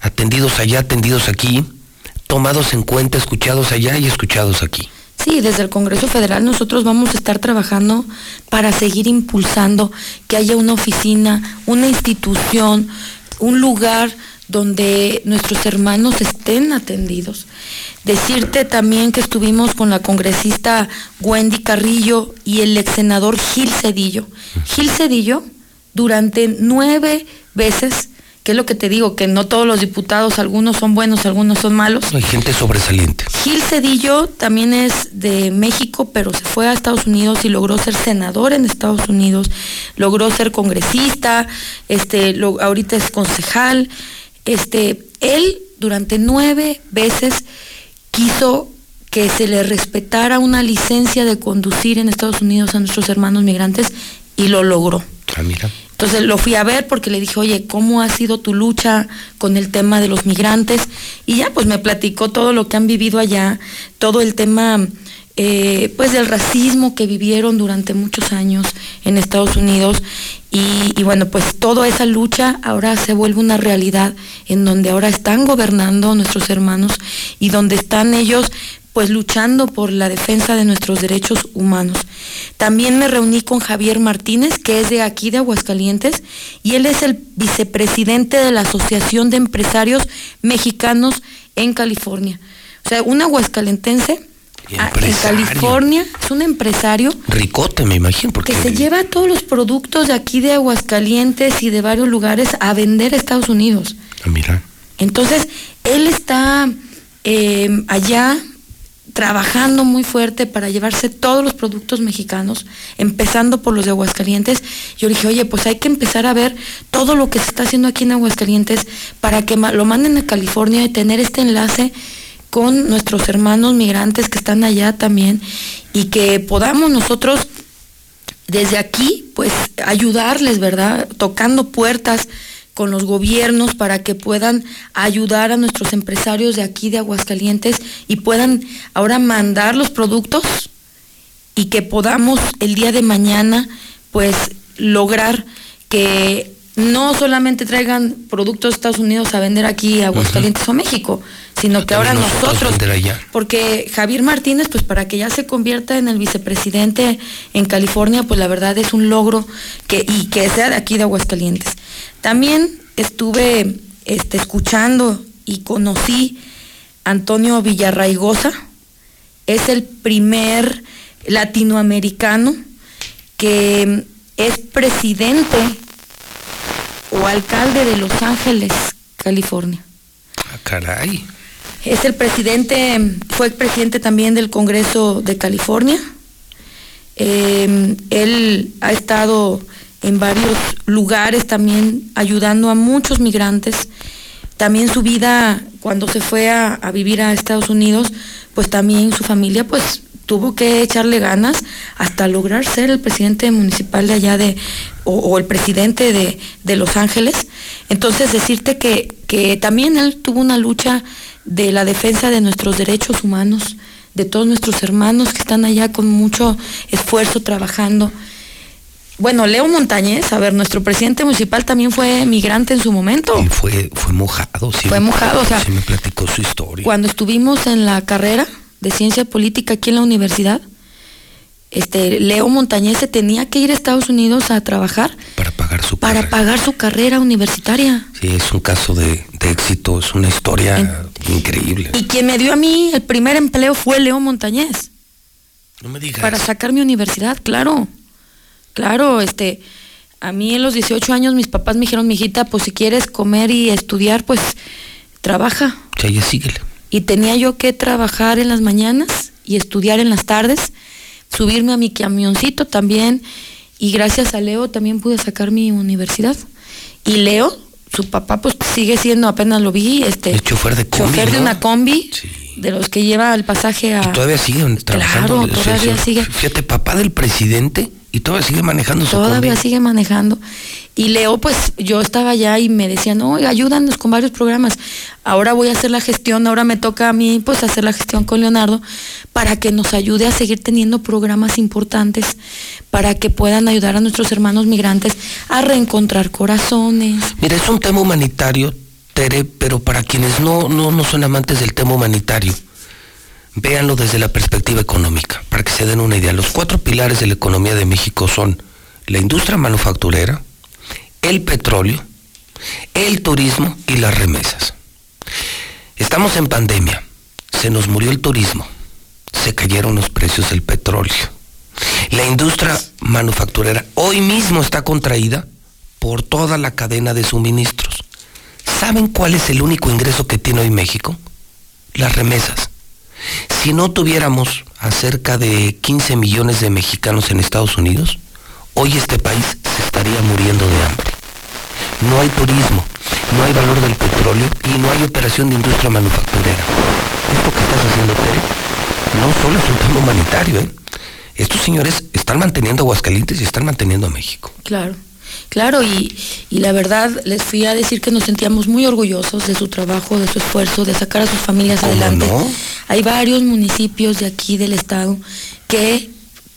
atendidos allá, atendidos aquí, tomados en cuenta, escuchados allá y escuchados aquí. Sí, desde el Congreso Federal nosotros vamos a estar trabajando para seguir impulsando que haya una oficina, una institución, un lugar donde nuestros hermanos estén atendidos. Decirte también que estuvimos con la congresista Wendy Carrillo y el ex senador Gil Cedillo. Gil Cedillo, durante nueve veces, que es lo que te digo, que no todos los diputados, algunos son buenos, algunos son malos. Hay gente sobresaliente. Gil Cedillo también es de México, pero se fue a Estados Unidos y logró ser senador en Estados Unidos, logró ser congresista, este, lo- ahorita es concejal. Este, él durante nueve veces quiso que se le respetara una licencia de conducir en Estados Unidos a nuestros hermanos migrantes y lo logró. Ah, mira. Entonces lo fui a ver porque le dije, oye, ¿cómo ha sido tu lucha con el tema de los migrantes? Y ya, pues me platicó todo lo que han vivido allá, todo el tema, eh, pues del racismo que vivieron durante muchos años en Estados Unidos. Y, y bueno, pues toda esa lucha ahora se vuelve una realidad en donde ahora están gobernando nuestros hermanos y donde están ellos pues luchando por la defensa de nuestros derechos humanos. También me reuní con Javier Martínez, que es de aquí de Aguascalientes, y él es el vicepresidente de la Asociación de Empresarios Mexicanos en California. O sea, un aguascalentense ah, en. California, es un empresario Ricote, me imagino, porque que se lleva todos los productos de aquí de Aguascalientes y de varios lugares a vender a Estados Unidos. Ah, mira. Entonces, él está eh, allá trabajando muy fuerte para llevarse todos los productos mexicanos, empezando por los de Aguascalientes. Yo le dije, oye, pues hay que empezar a ver todo lo que se está haciendo aquí en Aguascalientes para que lo manden a California y tener este enlace con nuestros hermanos migrantes que están allá también y que podamos nosotros desde aquí, pues ayudarles, ¿verdad? Tocando puertas con los gobiernos para que puedan ayudar a nuestros empresarios de aquí de Aguascalientes y puedan ahora mandar los productos y que podamos el día de mañana pues lograr que no solamente traigan productos de Estados Unidos a vender aquí a Aguascalientes o México, sino que ahora nosotros porque Javier Martínez, pues para que ya se convierta en el vicepresidente en California, pues la verdad es un logro que, y que sea de aquí de Aguascalientes. También estuve este, escuchando y conocí a Antonio Villarraigosa, es el primer latinoamericano que es presidente o alcalde de Los Ángeles, California. Ah, caray. Es el presidente, fue presidente también del Congreso de California. Eh, él ha estado en varios lugares también ayudando a muchos migrantes. También su vida, cuando se fue a, a vivir a Estados Unidos, pues también su familia pues tuvo que echarle ganas hasta lograr ser el presidente municipal de allá de, o, o el presidente de, de Los Ángeles. Entonces decirte que, que también él tuvo una lucha de la defensa de nuestros derechos humanos, de todos nuestros hermanos que están allá con mucho esfuerzo trabajando. Bueno, Leo Montañez, a ver, nuestro presidente municipal también fue migrante en su momento. Y fue, fue mojado, sí. Fue mojado, o sea, Sí me platicó su historia. Cuando estuvimos en la carrera de ciencia política aquí en la universidad, este, Leo Montañez se tenía que ir a Estados Unidos a trabajar Para pagar su para pagar su carrera universitaria. Sí, es un caso de, de éxito, es una historia increíble. Y quien me dio a mí el primer empleo fue Leo Montañez. No me digas. Para sacar mi universidad, claro. Claro, este, a mí en los 18 años mis papás me dijeron, mijita, pues si quieres comer y estudiar, pues trabaja. Que ahí síguele. Y tenía yo que trabajar en las mañanas y estudiar en las tardes, subirme a mi camioncito también. Y gracias a Leo también pude sacar mi universidad. Y Leo, su papá, pues sigue siendo, apenas lo vi, este, El chofer de combi, chofer de ¿no? una combi, de los que lleva el pasaje a... Todavía siguen trabajando. Claro, todavía sigue. Fíjate, papá del presidente Y todavía sigue manejando su Todavía combi. sigue manejando. Y Leo, pues yo estaba allá y me decía, no, ayúdanos con varios programas. Ahora voy a hacer la gestión, ahora me toca a mí, pues hacer la gestión con Leonardo para que nos ayude a seguir teniendo programas importantes, para que puedan ayudar a nuestros hermanos migrantes a reencontrar corazones. Mira, es un tema humanitario, Tere, pero para quienes no, no, no son amantes del tema humanitario, véanlo desde la perspectiva económica, para que se den una idea. Los cuatro pilares de la economía de México son la industria manufacturera, el petróleo, el turismo y las remesas. Estamos en pandemia, se nos murió el turismo, se cayeron los precios del petróleo. La industria manufacturera hoy mismo está contraída por toda la cadena de suministros. ¿Saben cuál es el único ingreso que tiene hoy México? Las remesas. Si no tuviéramos a cerca de 15 millones de mexicanos en Estados Unidos, hoy este país se estaría muriendo de hambre. No hay turismo, no hay valor del petróleo y no hay operación de industria manufacturera. Esto que estás haciendo, Tere, no solo es un tema humanitario, ¿eh? Estos señores están manteniendo a Aguascalientes y están manteniendo a México. Claro, claro, y, y la verdad les fui a decir que nos sentíamos muy orgullosos de su trabajo, de su esfuerzo, de sacar a sus familias ¿Cómo adelante. no? Hay varios municipios de aquí del estado que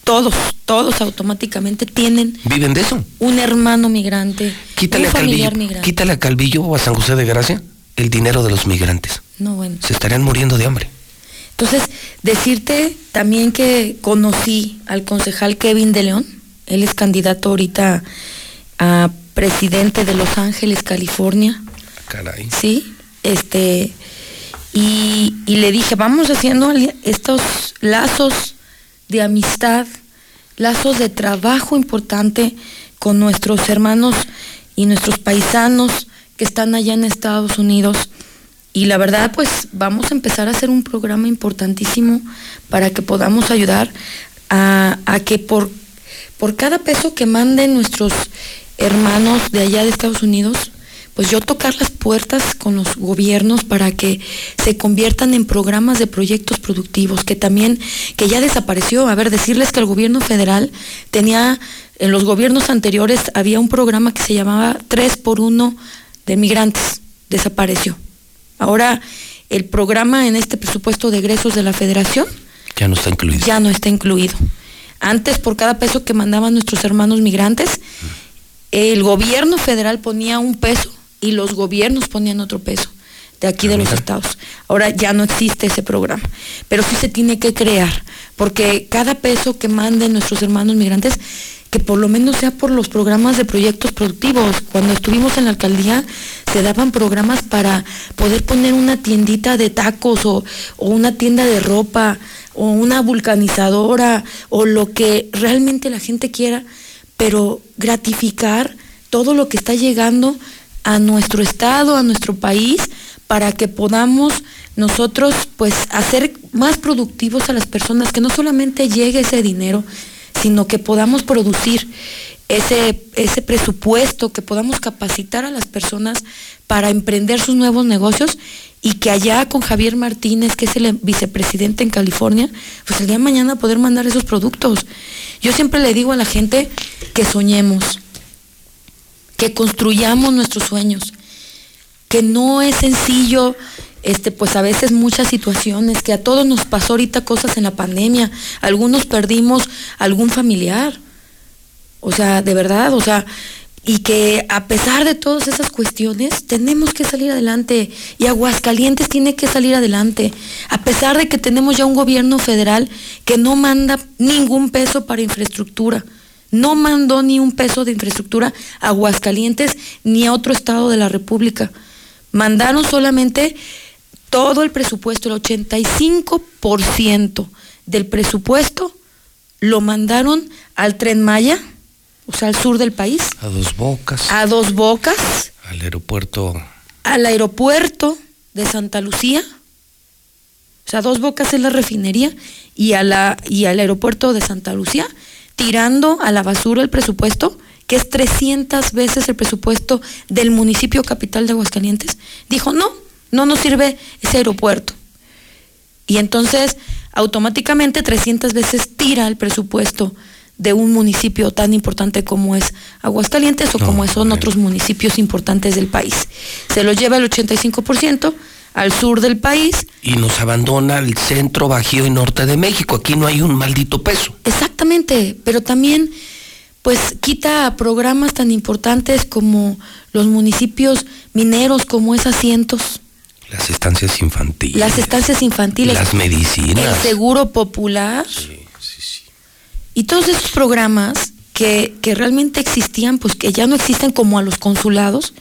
todos, todos automáticamente tienen ¿Viven de eso? un hermano migrante, Quítale un a Calvillo, migrante. quítale a Calvillo o a San José de Gracia el dinero de los migrantes. No, bueno. Se estarían muriendo de hambre. Entonces, decirte también que conocí al concejal Kevin de León, él es candidato ahorita a presidente de Los Ángeles, California, Caray. sí, este, y, y le dije, vamos haciendo estos lazos de amistad, lazos de trabajo importante con nuestros hermanos y nuestros paisanos que están allá en Estados Unidos. Y la verdad, pues vamos a empezar a hacer un programa importantísimo para que podamos ayudar a, a que por, por cada peso que manden nuestros hermanos de allá de Estados Unidos, pues yo tocar las puertas con los gobiernos para que se conviertan en programas de proyectos productivos, que también, que ya desapareció. A ver, decirles que el gobierno federal tenía, en los gobiernos anteriores había un programa que se llamaba 3 por 1 de migrantes, desapareció. Ahora, el programa en este presupuesto de egresos de la federación Ya no está incluido. ya no está incluido. Antes, por cada peso que mandaban nuestros hermanos migrantes, el gobierno federal ponía un peso y los gobiernos ponían otro peso de aquí de los estados. Ahora ya no existe ese programa, pero sí se tiene que crear, porque cada peso que manden nuestros hermanos migrantes, que por lo menos sea por los programas de proyectos productivos. Cuando estuvimos en la alcaldía, se daban programas para poder poner una tiendita de tacos o, o una tienda de ropa o una vulcanizadora o lo que realmente la gente quiera, pero gratificar todo lo que está llegando a nuestro estado, a nuestro país, para que podamos nosotros pues hacer más productivos a las personas, que no solamente llegue ese dinero, sino que podamos producir ese, ese presupuesto, que podamos capacitar a las personas para emprender sus nuevos negocios y que allá con Javier Martínez, que es el vicepresidente en California, pues el día de mañana poder mandar esos productos. Yo siempre le digo a la gente que soñemos, que construyamos nuestros sueños, que no es sencillo, este, pues a veces muchas situaciones, que a todos nos pasó ahorita cosas en la pandemia, algunos perdimos algún familiar, o sea, de verdad, o sea, y que a pesar de todas esas cuestiones, tenemos que salir adelante y Aguascalientes tiene que salir adelante, a pesar de que tenemos ya un gobierno federal que no manda ningún peso para infraestructura. No mandó ni un peso de infraestructura a Aguascalientes ni a otro estado de la República. Mandaron solamente todo el presupuesto, el 85% del presupuesto lo mandaron al tren Maya, o sea, al sur del país, A dos bocas. a Dos Bocas, Al aeropuerto. al aeropuerto de Santa Lucía, o sea, Dos Bocas es la refinería, y, a la, y al aeropuerto de Santa Lucía, tirando a la basura el presupuesto, que es 300 veces el presupuesto del municipio capital de Aguascalientes, dijo, no, no nos sirve ese aeropuerto. Y entonces, automáticamente 300 veces tira el presupuesto de un municipio tan importante como es Aguascalientes o como son otros municipios importantes del país. Se lo lleva el 85% al sur del país. Y nos abandona el centro, bajío y norte de México. Aquí no hay un maldito peso. Exactamente, pero también pues quita programas tan importantes como los municipios mineros, como es asientos. Las estancias infantiles. Las estancias infantiles. Las medicinas. El seguro popular. Y todos esos programas que, que realmente existían, pues que ya no existen como a los consulados.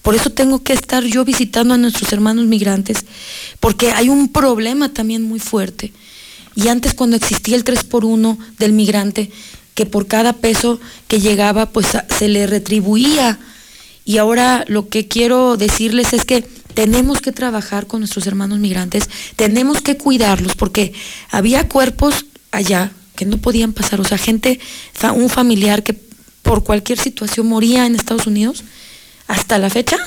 Por eso tengo que estar yo visitando a nuestros hermanos migrantes, porque hay un problema también muy fuerte. Y antes cuando existía el 3 por 1 del migrante, que por cada peso que llegaba, pues se le retribuía. Y ahora lo que quiero decirles es que tenemos que trabajar con nuestros hermanos migrantes, tenemos que cuidarlos, porque había cuerpos allá que no podían pasar, o sea, gente, un familiar que por cualquier situación moría en Estados Unidos, hasta la fecha,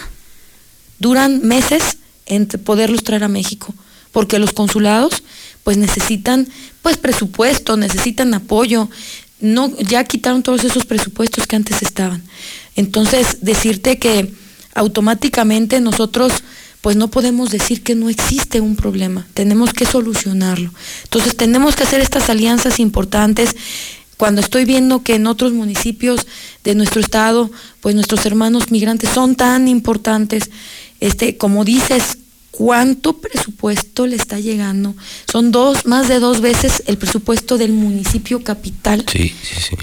duran meses en poderlos traer a México, porque los consulados pues necesitan pues presupuesto, necesitan apoyo, no, ya quitaron todos esos presupuestos que antes estaban. Entonces, decirte que automáticamente nosotros pues no podemos decir que no existe un problema, tenemos que solucionarlo. Entonces tenemos que hacer estas alianzas importantes. Cuando estoy viendo que en otros municipios de nuestro estado, pues nuestros hermanos migrantes son tan importantes, este, como dices, ¿cuánto presupuesto le está llegando? Son dos, más de dos veces el presupuesto del municipio capital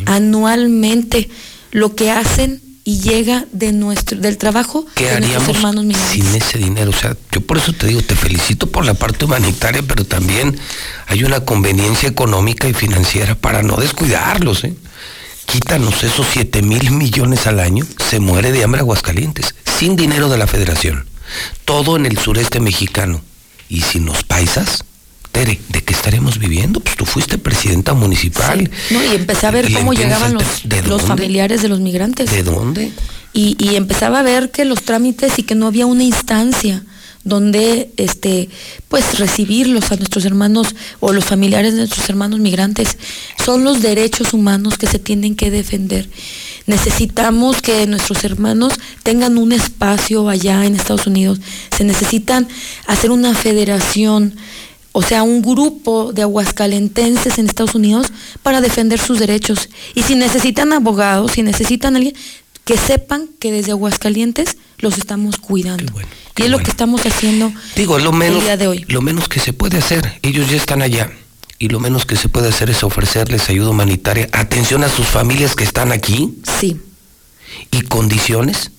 anualmente. Lo que hacen y llega de nuestro, del trabajo ¿Qué de nuestros hermanos migrantes. Sin ese dinero, o sea, yo por eso te digo, te felicito por la parte humanitaria, pero también hay una conveniencia económica y financiera para no descuidarlos, ¿eh? Quítanos esos 7 mil millones al año, se muere de hambre Aguascalientes, sin dinero de la federación. Todo en el sureste mexicano. Y si nos paisas, Tere, ¿de qué estaremos viviendo? Pues tú fuiste presidenta municipal. No, y empecé a ver cómo llegaban los, los familiares de los migrantes. ¿De dónde? Y, y empezaba a ver que los trámites y que no había una instancia donde este pues recibirlos a nuestros hermanos o los familiares de nuestros hermanos migrantes son los derechos humanos que se tienen que defender. Necesitamos que nuestros hermanos tengan un espacio allá en Estados Unidos. Se necesitan hacer una federación o sea, un grupo de aguascalentenses en Estados Unidos para defender sus derechos. Y si necesitan abogados, si necesitan alguien, que sepan que desde Aguascalientes los estamos cuidando. y es lo que estamos haciendo Digo, lo menos, el día de hoy. Lo menos que se puede hacer, ellos ya están allá. Y lo menos que se puede hacer es ofrecerles ayuda humanitaria, atención a sus familias que están aquí. Sí. Y condiciones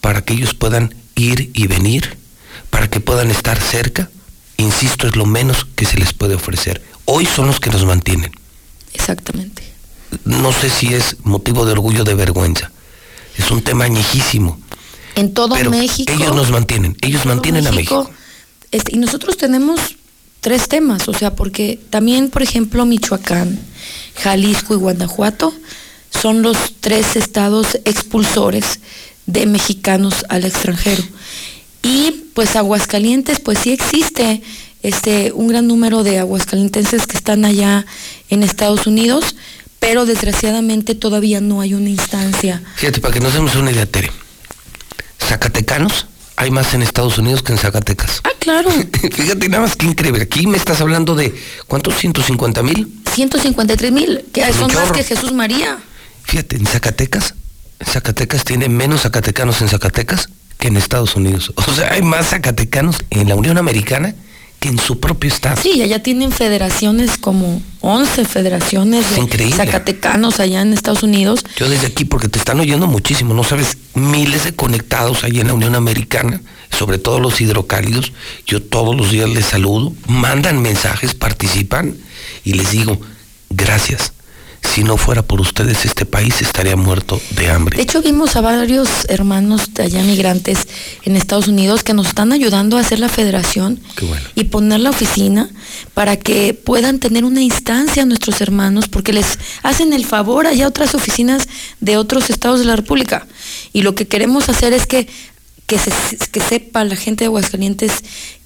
para que ellos puedan ir y venir, para que puedan estar cerca insisto, es lo menos que se les puede ofrecer. Hoy son los que nos mantienen. Exactamente. No sé si es motivo de orgullo o de vergüenza. Es un tema añejísimo. En todo México. Ellos nos mantienen, ellos mantienen a México. Este, y nosotros tenemos tres temas, o sea, porque también, por ejemplo, Michoacán, Jalisco y Guanajuato son los tres estados expulsores de mexicanos al extranjero. Y pues Aguascalientes, pues sí existe este, un gran número de aguascalientenses que están allá en Estados Unidos, pero desgraciadamente todavía no hay una instancia. Fíjate, para que nos demos una idea, Tere. Zacatecanos hay más en Estados Unidos que en Zacatecas. Ah, claro. Fíjate nada más que increíble. Aquí me estás hablando de, ¿cuántos? ¿150 mil? 153 mil, que son más que Jesús María. Fíjate, en Zacatecas, Zacatecas tiene menos zacatecanos en Zacatecas que en Estados Unidos. O sea, hay más zacatecanos en la Unión Americana que en su propio estado. Sí, allá tienen federaciones como 11 federaciones de zacatecanos allá en Estados Unidos. Yo desde aquí, porque te están oyendo muchísimo, no sabes, miles de conectados allá en la Unión Americana, sobre todo los hidrocálidos. Yo todos los días les saludo, mandan mensajes, participan y les digo, gracias si no fuera por ustedes este país estaría muerto de hambre. De hecho vimos a varios hermanos de allá migrantes en Estados Unidos que nos están ayudando a hacer la federación y poner la oficina para que puedan tener una instancia a nuestros hermanos porque les hacen el favor allá otras oficinas de otros estados de la República. Y lo que queremos hacer es que que, se, que sepa la gente de Aguascalientes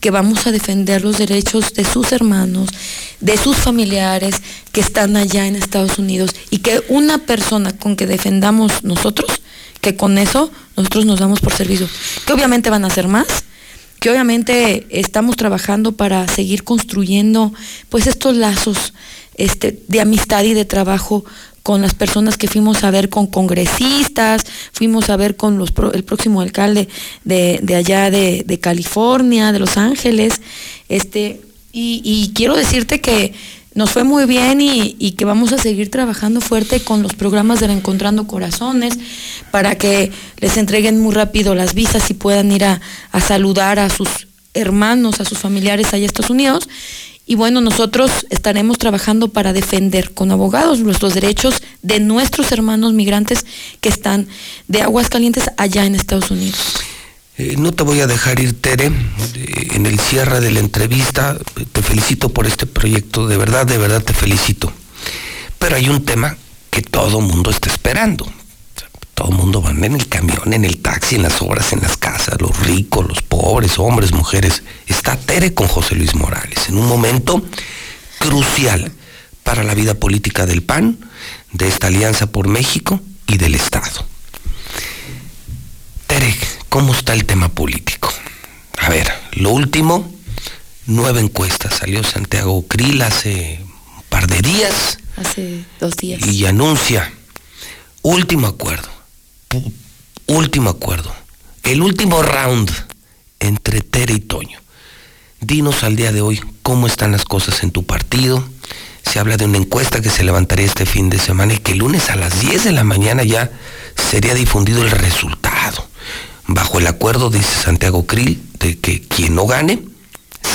que vamos a defender los derechos de sus hermanos, de sus familiares que están allá en Estados Unidos y que una persona con que defendamos nosotros, que con eso nosotros nos damos por servicio, que obviamente van a ser más, que obviamente estamos trabajando para seguir construyendo pues estos lazos este, de amistad y de trabajo con las personas que fuimos a ver con congresistas, fuimos a ver con los el próximo alcalde de, allá de, California, de Los Ángeles, este, y, quiero decirte que nos fue muy bien y, que vamos a seguir trabajando fuerte con los programas de Encontrando Corazones para que les entreguen muy rápido las visas y puedan ir a, a saludar a sus hermanos, a sus familiares allá Estados Unidos y bueno, nosotros estaremos trabajando para defender con abogados nuestros derechos de nuestros hermanos migrantes que están de aguas calientes allá en Estados Unidos. Eh, no te voy a dejar ir, Tere. Eh, en el cierre de la entrevista, te felicito por este proyecto, de verdad, de verdad te felicito. Pero hay un tema que todo mundo está esperando todo el mundo va en el camión, en el taxi, en las obras, en las casas, los ricos, los pobres, hombres, mujeres. Está Tere con José Luis Morales en un momento crucial para la vida política del PAN, de esta alianza por México y del Estado. Tere, ¿cómo está el tema político? A ver, lo último, nueva encuesta. Salió Santiago Krill hace un par de días. Hace dos días. Y anuncia, último acuerdo último acuerdo, el último round entre Tere y Toño. Dinos al día de hoy cómo están las cosas en tu partido. Se habla de una encuesta que se levantaría este fin de semana y que el lunes a las 10 de la mañana ya sería difundido el resultado. Bajo el acuerdo, dice Santiago Krill, de que quien no gane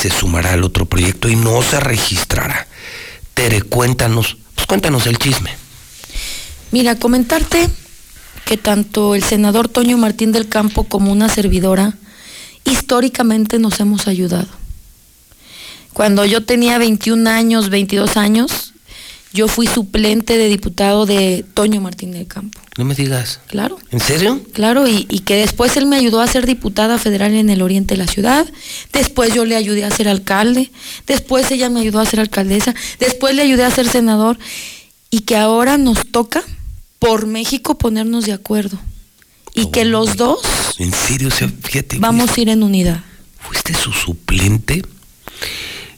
se sumará al otro proyecto y no se registrará. Tere, cuéntanos, pues cuéntanos el chisme. Mira, comentarte que tanto el senador Toño Martín del Campo como una servidora históricamente nos hemos ayudado. Cuando yo tenía 21 años, 22 años, yo fui suplente de diputado de Toño Martín del Campo. No me digas. Claro. ¿En serio? Claro, y, y, que después él me ayudó a ser diputada federal en el oriente de la ciudad, después yo le ayudé a ser alcalde, después ella me ayudó a ser alcaldesa, después le ayudé a ser senador, y que ahora nos toca por México ponernos de acuerdo. Y que los dos en serio, fíjate, vamos a ir en unidad. Fuiste su suplente,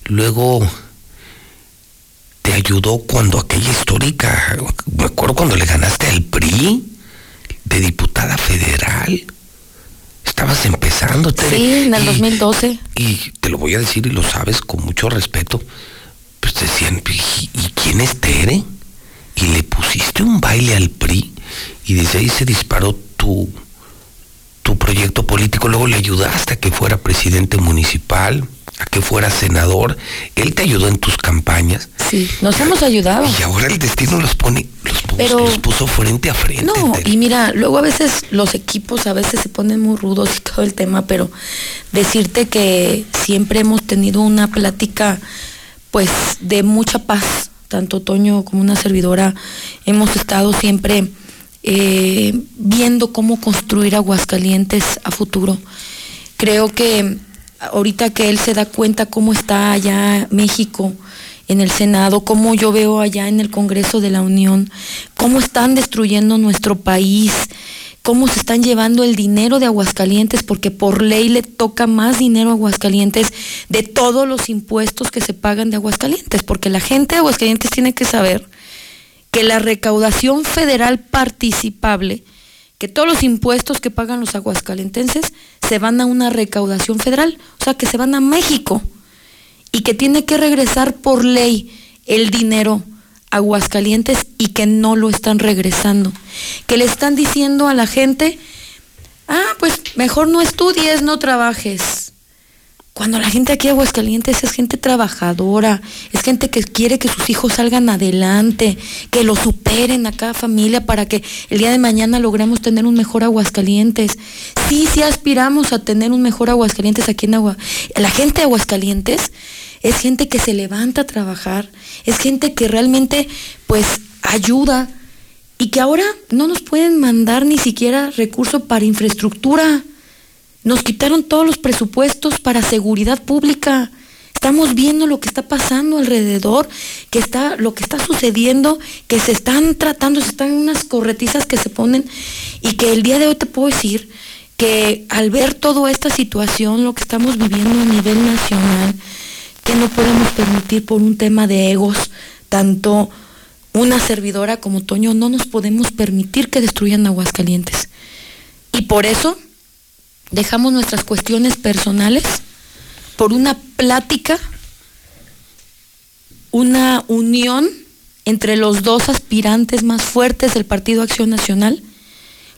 luego te ayudó cuando aquella histórica, me acuerdo cuando le ganaste al PRI de diputada federal. Estabas empezando. sí, en el 2012. Y te lo voy a decir y lo sabes con mucho respeto. Pues decían, ¿y quién es Tere? Y le pusiste un baile al PRI y desde ahí se disparó tu, tu proyecto político, luego le ayudaste a que fuera presidente municipal, a que fuera senador, él te ayudó en tus campañas. Sí, nos hemos ayudado. Y ahora el destino los pone, los puso, los puso frente a frente. No, y mira, luego a veces los equipos a veces se ponen muy rudos y todo el tema, pero decirte que siempre hemos tenido una plática pues de mucha paz tanto Toño como una servidora, hemos estado siempre eh, viendo cómo construir Aguascalientes a futuro. Creo que ahorita que él se da cuenta cómo está allá México en el Senado, cómo yo veo allá en el Congreso de la Unión, cómo están destruyendo nuestro país, cómo se están llevando el dinero de Aguascalientes, porque por ley le toca más dinero a Aguascalientes de todos los impuestos que se pagan de Aguascalientes, porque la gente de Aguascalientes tiene que saber que la recaudación federal participable, que todos los impuestos que pagan los aguascalentenses se van a una recaudación federal, o sea, que se van a México, y que tiene que regresar por ley el dinero Aguascalientes y que no lo están regresando. Que le están diciendo a la gente, ah, pues mejor no estudies, no trabajes. Cuando la gente aquí de Aguascalientes es gente trabajadora, es gente que quiere que sus hijos salgan adelante, que lo superen a cada familia para que el día de mañana logremos tener un mejor Aguascalientes. Sí, sí aspiramos a tener un mejor Aguascalientes aquí en Agua. La gente de Aguascalientes es gente que se levanta a trabajar, es gente que realmente pues ayuda y que ahora no nos pueden mandar ni siquiera recursos para infraestructura. Nos quitaron todos los presupuestos para seguridad pública. Estamos viendo lo que está pasando alrededor, que está, lo que está sucediendo, que se están tratando, se están unas corretizas que se ponen y que el día de hoy te puedo decir que al ver toda esta situación, lo que estamos viviendo a nivel nacional, que no podemos permitir por un tema de egos, tanto una servidora como Toño, no nos podemos permitir que destruyan Aguascalientes. Y por eso dejamos nuestras cuestiones personales por una plática, una unión entre los dos aspirantes más fuertes del Partido Acción Nacional,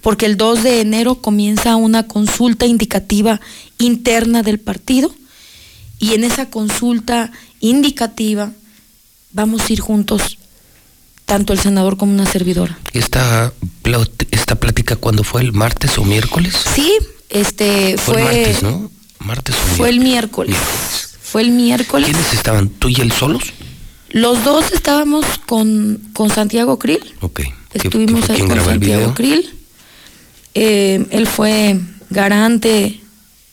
porque el 2 de enero comienza una consulta indicativa interna del partido y en esa consulta indicativa vamos a ir juntos tanto el senador como una servidora. ¿Esta, esta plática cuándo fue? ¿El martes o miércoles? Sí, este fue... Fue el martes, ¿no? Martes o Fue el miércoles. Fue el miércoles. ¿Quiénes estaban? ¿Tú y él solos? Los dos estábamos con, con Santiago Krill. Ok. Estuvimos ahí con Santiago Krill. Eh, él fue garante,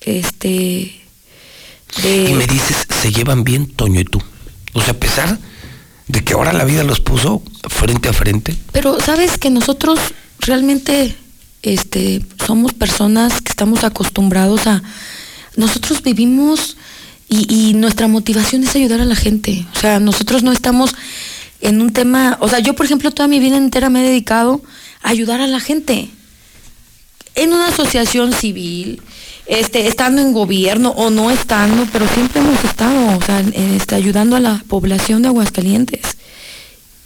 este... Y me dices, se llevan bien Toño y tú. O sea, a pesar de que ahora la vida los puso frente a frente. Pero sabes que nosotros realmente este, somos personas que estamos acostumbrados a... Nosotros vivimos y, y, nuestra motivación es ayudar a la gente. O sea, nosotros no estamos en un tema... O sea, yo por ejemplo toda mi vida entera me he dedicado a ayudar a la gente. En una asociación civil, este, estando en gobierno o no estando, pero siempre hemos estado o sea, este, ayudando a la población de Aguascalientes.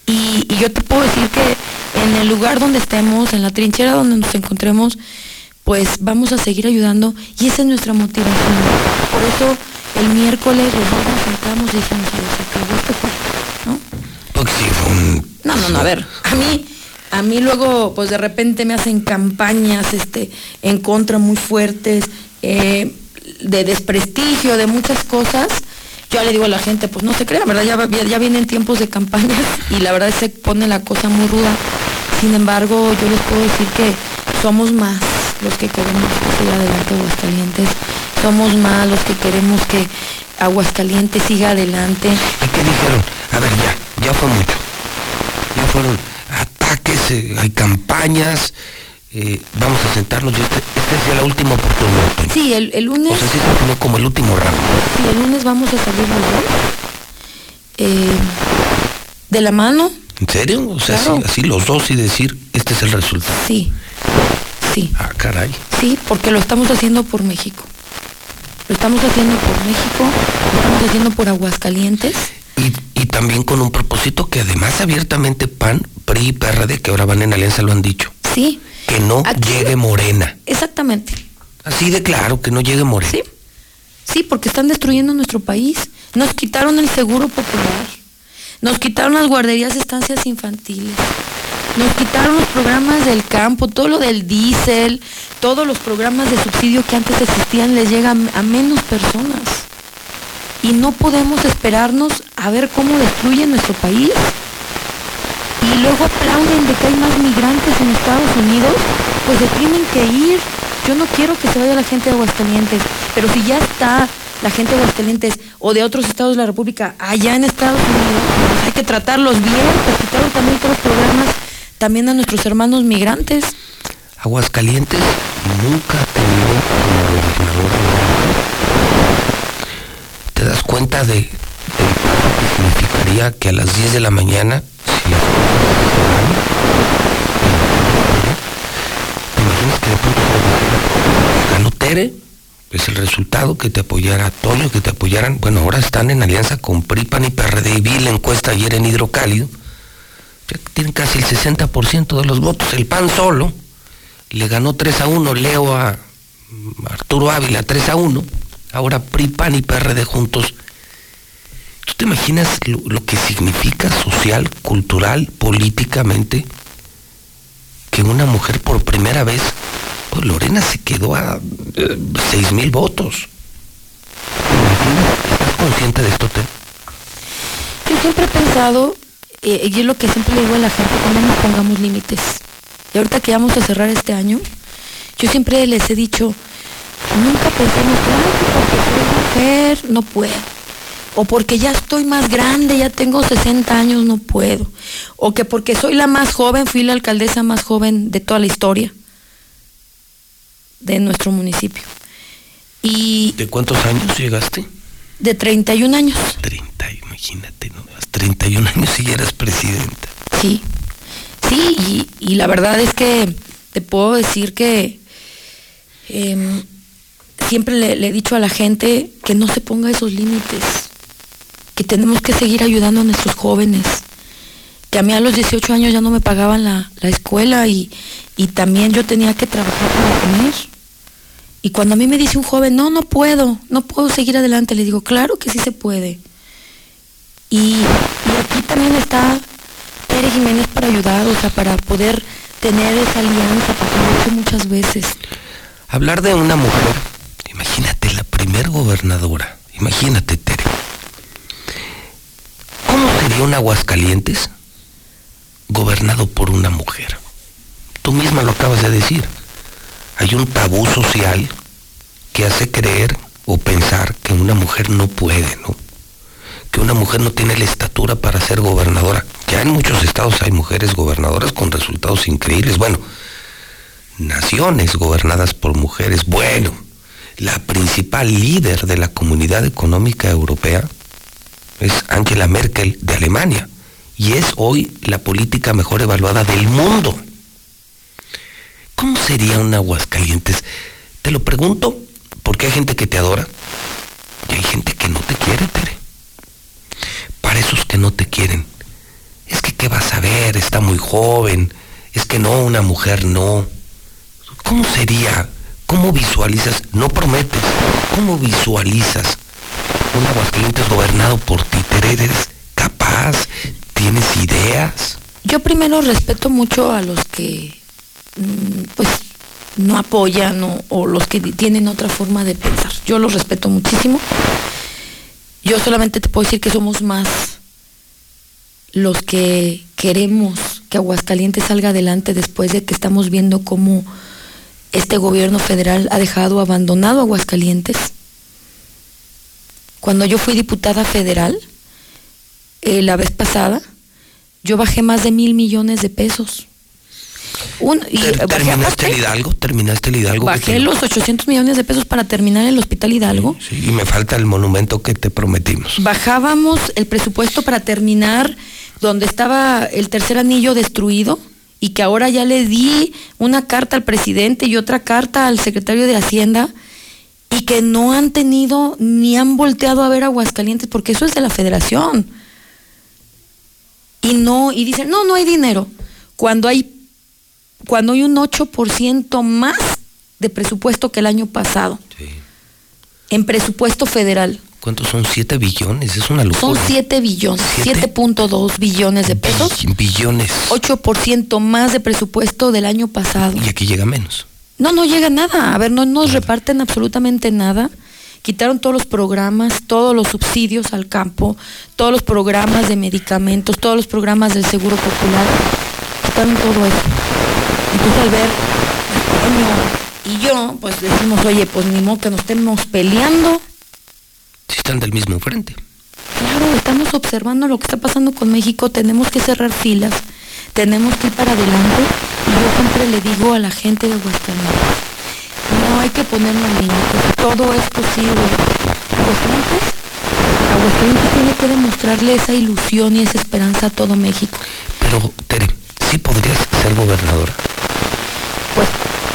Y, y, yo te puedo decir que en el lugar donde estemos, en la trinchera donde nos encontremos, pues vamos a seguir ayudando y esa es nuestra motivación. Por eso el miércoles los dos nos sentamos y dijimos, ¿no? Porque sí, fue un... No, no, no, a ver, a mí a mí luego pues de repente me hacen campañas este en contra muy fuertes eh, de desprestigio de muchas cosas yo le digo a la gente pues no se crea verdad ya, ya vienen tiempos de campañas y la verdad se pone la cosa muy ruda. Sin embargo yo les puedo decir que somos más los que queremos que siga adelante Aguascalientes. Somos más los que queremos que Aguascalientes siga adelante. ¿y qué dijeron? a ver ya ya fue mucho. Ya fueron ataques, eh, hay campañas, eh, vamos a sentarnos. Este, esta es ya la última oportunidad. Sí, el, el, lunes. O sea, sí se como el último ramo. Sí, el lunes vamos a salir los dos. Eh, de la mano. ¿En serio? O sea, claro. así, así, los dos y decir, este es el resultado. Sí, sí. Ah, caray. Sí, porque lo estamos haciendo por México. Lo estamos haciendo por México, lo estamos haciendo por Aguascalientes. Y, y, también con un propósito que además abiertamente PAN, PRI y PRD, que ahora van en alianza, lo han dicho. Sí. Que no Aquí, llegue Morena. Exactamente. Así de claro, que no llegue Morena. Sí. Sí, porque están destruyendo nuestro país. Nos quitaron el seguro popular. Nos quitaron las guarderías de estancias infantiles. Nos quitaron los programas del campo, todo lo del diésel, todos los programas de subsidio que antes existían les llegan a menos personas y no podemos esperarnos a ver cómo destruyen nuestro país. Y luego aplauden de que hay más migrantes en Estados Unidos, pues se tienen que ir. Yo no quiero que se vaya la gente de Aguascalientes, pero si ya está la gente de Aguascalientes o de otros estados de la República allá en Estados Unidos, pues hay que tratarlos bien, pues quitaron también todos los programas también a nuestros hermanos migrantes. Aguascalientes nunca ha tenido como gobernador te das cuenta de, de que significaría que a las 10 de la mañana, si las imaginas que es el resultado, que te apoyara Toño, que te apoyaran, bueno, ahora están en alianza con PRIPAN y PRD y vi la encuesta ayer en Hidrocálido, tienen casi el 60% de los votos, el PAN solo, le ganó 3 a 1, Leo a Arturo Ávila 3 a 1, ahora PRI, PAN y PRD juntos. ¿Tú te imaginas lo, que significa social, cultural, políticamente? Que una mujer por primera vez, pues Lorena se quedó a eh, seis mil votos. ¿Estás consciente de esto, Te? Yo siempre he pensado, eh, y es lo que siempre le digo a la gente, que no nos pongamos límites. Y ahorita que vamos a cerrar este año, yo siempre les he dicho, Nunca pensemos, "Ay, que porque soy mujer no puedo. O porque ya estoy más grande, ya tengo 60 años, no puedo. O que porque soy la más joven, fui la alcaldesa más joven de toda la historia de nuestro municipio. Y ¿De cuántos años llegaste? de 31 años. 30, imagínate, ¿no? 31 años y ya eras presidenta. Sí, sí, y, y la verdad es que te puedo decir que em, siempre le, le he dicho a la gente que no se ponga esos límites, que tenemos que seguir ayudando a nuestros jóvenes, que a mí a los 18 años ya no me pagaban la, la escuela y, y también yo tenía que trabajar para comer. Y cuando a mí me dice un joven, no, no puedo, no puedo seguir adelante, le digo, claro que sí se puede. Y, y aquí también está Tere Jiménez para ayudar, o sea, para poder tener esa alianza, porque lo he hecho muchas veces. Hablar de una mujer, imagínate, la primer gobernadora, imagínate, Tere. ¿Cómo sería un Aguascalientes gobernado por una mujer? Tú misma lo acabas de decir. Hay un tabú social que hace creer o pensar que una mujer no puede, ¿no? Que una mujer no tiene la estatura para ser gobernadora. Ya en muchos estados hay mujeres gobernadoras con resultados increíbles. Bueno, naciones gobernadas por mujeres. Bueno, la principal líder de la Comunidad Económica Europea es Angela Merkel de Alemania y es hoy la política mejor evaluada del mundo. ¿Cómo sería un Aguascalientes? Te lo pregunto porque hay gente que te adora y hay gente que no te quiere, Tere. Para esos que no te quieren, es que qué vas a ver, está muy joven, es que no, una mujer no. ¿Cómo sería? ¿Cómo visualizas? No prometes. ¿Cómo visualizas un Aguascalientes gobernado por ti? Tere, ¿Eres capaz? ¿Tienes ideas? Yo primero respeto mucho a los que mm, pues no apoyan o, los que tienen otra forma de pensar. Yo los respeto muchísimo. Yo solamente te puedo decir que somos más los que queremos que Aguascalientes salga adelante después de que estamos viendo cómo este gobierno federal ha dejado abandonado Aguascalientes. Cuando yo fui diputada federal, eh, la vez pasada, yo bajé más de mil millones de pesos. Un- y ¿Terminaste el Hidalgo? ¿Terminaste el Hidalgo? Bajé te- los 800 millones de pesos para terminar el Hospital Hidalgo. Sí, y me falta el monumento que te prometimos. Bajábamos el presupuesto para terminar donde estaba el tercer anillo destruido y que ahora ya le di una carta al presidente y otra carta al secretario de Hacienda y que no han tenido ni han volteado a ver Aguascalientes porque eso es de la federación. Y no, y dicen, no, no hay dinero. Cuando hay, cuando hay un 8% más de presupuesto que el año pasado. En presupuesto federal. ¿Cuántos son? ¿Siete billones? Es una Son locura. 7 billones, 7.2 billones de pesos, Billones. 8% más de presupuesto del año pasado. Y aquí llega menos. No, no llega nada. A ver, no nos reparten absolutamente nada. Quitaron todos los programas, todos los subsidios al campo, todos los programas de medicamentos, todos los programas del Seguro Popular. Quitaron todo eso. Entonces al ver y yo, pues decimos, oye, pues ni modo que nos estemos peleando. Si están del mismo frente. Claro, estamos observando lo que está pasando con México, tenemos que cerrar filas, tenemos que ir para adelante. Y yo siempre le digo a la gente de Aguascalientes, no hay que ponernos límites, todo es posible. Aguascalientes, Aguascalientes tiene que demostrarle esa ilusión y esa esperanza a todo México. Pero, Tere, sí podrías ser gobernadora. Pues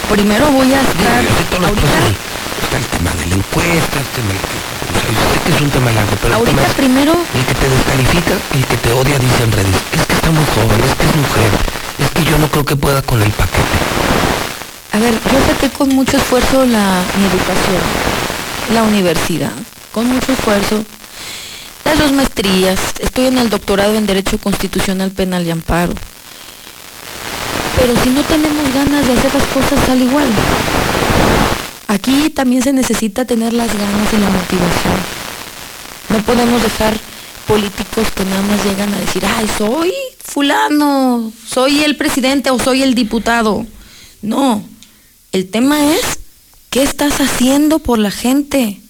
primero voy a estar ahorita, está el tema de la encuesta, el tema del que es un tema largo, pero el Ahorita tema es primero el que te descalifica, el que te odia, dice en redes, es que está muy joven, es que es mujer, es que yo no creo que pueda con el paquete. A ver, yo saqué con mucho esfuerzo la, mi educación, la universidad, con mucho esfuerzo. Las dos maestrías, estoy en el doctorado en Derecho Constitucional Penal y Amparo. Pero si no tenemos ganas de hacer las cosas al igual, aquí también se necesita tener las ganas y la motivación. No podemos dejar políticos que nada más llegan a decir, ay, soy fulano, soy el presidente o soy el diputado. No, el tema es ¿Qué estás haciendo por la gente?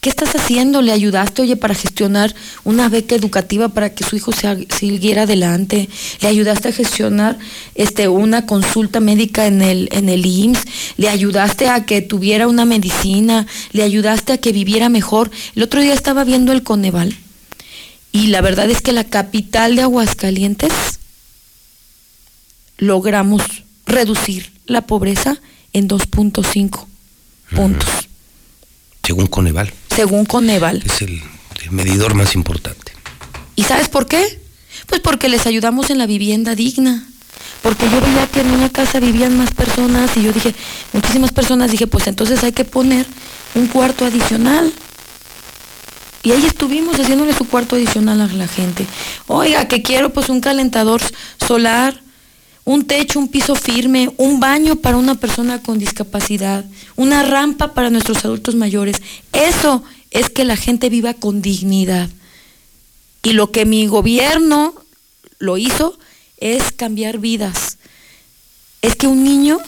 ¿Qué estás haciendo? ¿Le ayudaste, oye, para gestionar una beca educativa para que su hijo se, siguiera adelante? ¿Le ayudaste a gestionar este, una consulta médica en el, en el IMSS? ¿Le ayudaste a que tuviera una medicina? ¿Le ayudaste a que viviera mejor? El otro día estaba viendo el Coneval y la verdad es que la capital de Aguascalientes logramos reducir la pobreza en 2.5 puntos. Según Coneval. Según Coneval. Es el, el medidor más importante. ¿Y sabes por qué? Pues porque les ayudamos en la vivienda digna. Porque yo veía que en una casa vivían más personas y yo dije, muchísimas personas, dije, pues entonces hay que poner un cuarto adicional. Y ahí estuvimos haciéndole su cuarto adicional a la gente. Oiga, que quiero pues un calentador solar, un techo, un piso firme, un baño para una persona con discapacidad, una rampa para nuestros adultos mayores. Eso es que la gente viva con dignidad. Y lo que mi gobierno lo hizo es cambiar vidas. Es que un niño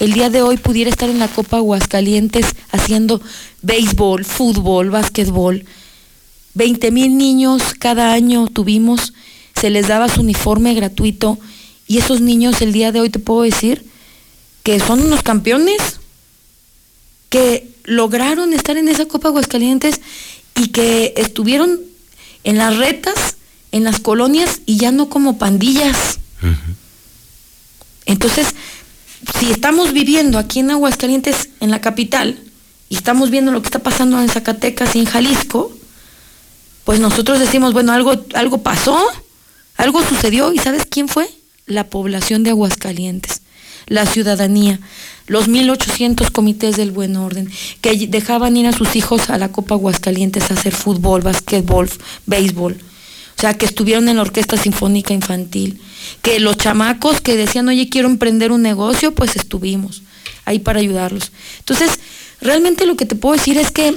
el día de hoy pudiera estar en la Copa Aguascalientes haciendo béisbol, fútbol, básquetbol. 20 mil niños cada año tuvimos, se les daba su uniforme gratuito y esos niños el día de hoy te puedo decir que son unos campeones, que lograron estar en esa Copa Aguascalientes y que estuvieron en las retas, en las colonias y ya no como pandillas. Entonces, si estamos viviendo aquí en Aguascalientes, en la capital, y estamos viendo lo que está pasando en Zacatecas y en Jalisco, pues nosotros decimos, bueno, algo, algo pasó, algo sucedió, ¿y sabes quién fue? La población de Aguascalientes, la ciudadanía, los 1.800 comités del buen orden, que dejaban ir a sus hijos a la Copa Aguascalientes a hacer fútbol, básquetbol, béisbol. O sea, que estuvieron en la Orquesta Sinfónica Infantil. Que los chamacos que decían, oye, quiero emprender un negocio, pues estuvimos ahí para ayudarlos. Entonces, realmente lo que te puedo decir es que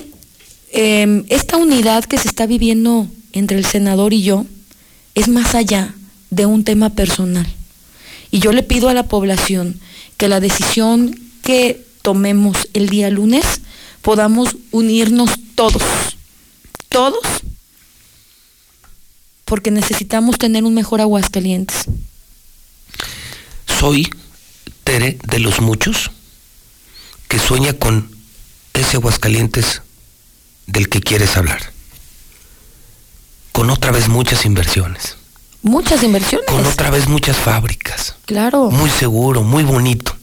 eh, esta unidad que se está viviendo entre el senador y yo es más allá de un tema personal. Y yo le pido a la población que la decisión que tomemos el día lunes podamos unirnos todos, todos, porque necesitamos tener un mejor Aguascalientes. Soy Tere de los muchos que sueña con ese Aguascalientes del que quieres hablar. Con otra vez muchas inversiones. Muchas inversiones. Con otra vez muchas fábricas. Claro. Muy seguro, muy bonito.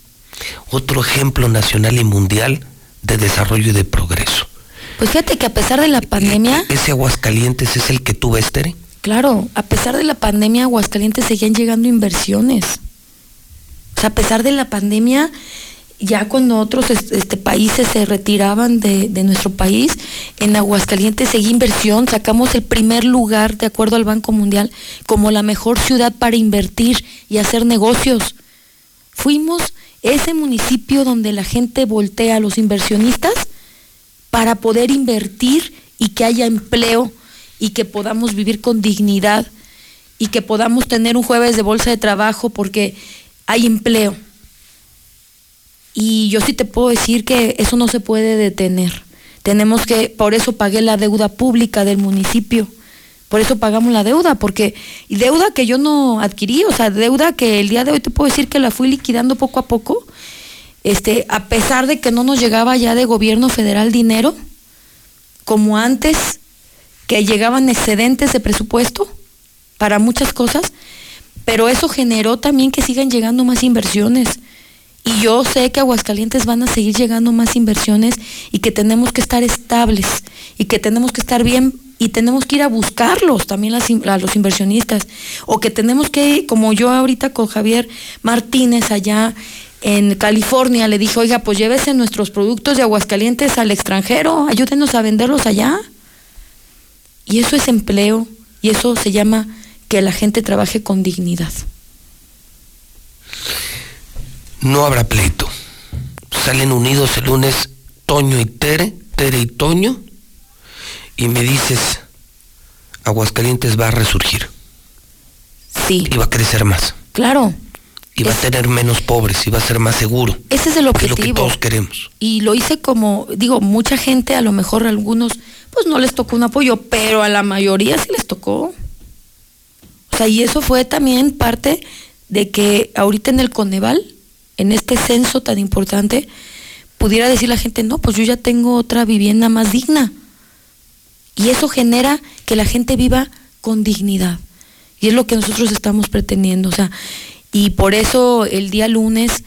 Otro ejemplo nacional y mundial de desarrollo y de progreso. Pues fíjate que a pesar de la pandemia... ¿Ese Aguascalientes es el que tú ves, Tere? Claro, a pesar de la pandemia, Aguascalientes seguían llegando inversiones. O sea, a pesar de la pandemia, ya cuando otros este, países se retiraban de, de, nuestro país, en Aguascalientes seguía inversión, sacamos el primer lugar, de acuerdo al Banco Mundial, como la mejor ciudad para invertir y hacer negocios. Fuimos ese municipio donde la gente voltea a los inversionistas para poder invertir y que haya empleo y que podamos vivir con dignidad y que podamos tener un jueves de bolsa de trabajo porque hay empleo. Y yo sí te puedo decir que eso no se puede detener. Tenemos que, por eso pagué la deuda pública del municipio. Por eso pagamos la deuda, porque y deuda que yo no adquirí, o sea, deuda que el día de hoy te puedo decir que la fui liquidando poco a poco, este, a pesar de que no nos llegaba ya de gobierno federal dinero, como antes, que llegaban excedentes de presupuesto para muchas cosas, pero eso generó también que sigan llegando más inversiones. Y yo sé que Aguascalientes van a seguir llegando más inversiones y que tenemos que estar estables y que tenemos que estar bien y tenemos que ir a buscarlos también a los inversionistas. O que tenemos que, como yo ahorita con Javier Martínez allá en California, le dije, oiga, pues llévese nuestros productos de Aguascalientes al extranjero, ayúdenos a venderlos allá. Y eso es empleo y eso se llama que la gente trabaje con dignidad. No habrá pleito. Salen unidos el lunes Toño y Tere, Tere y Toño, y me dices, Aguascalientes va a resurgir. Sí. Y va a crecer más. Claro. Y va a tener menos pobres y va a ser más seguro. Ese es el Es lo objetivo. que todos queremos. Y lo hice como, digo, mucha gente, a lo mejor a algunos, pues no les tocó un apoyo, pero a la mayoría sí les tocó. O sea, y eso fue también parte de que ahorita en el Coneval, en este censo tan importante, pudiera decir la gente, no, pues yo ya tengo otra vivienda más digna. Y eso genera que la gente viva con dignidad. Y es lo que nosotros estamos pretendiendo. O sea, y por eso el día lunes,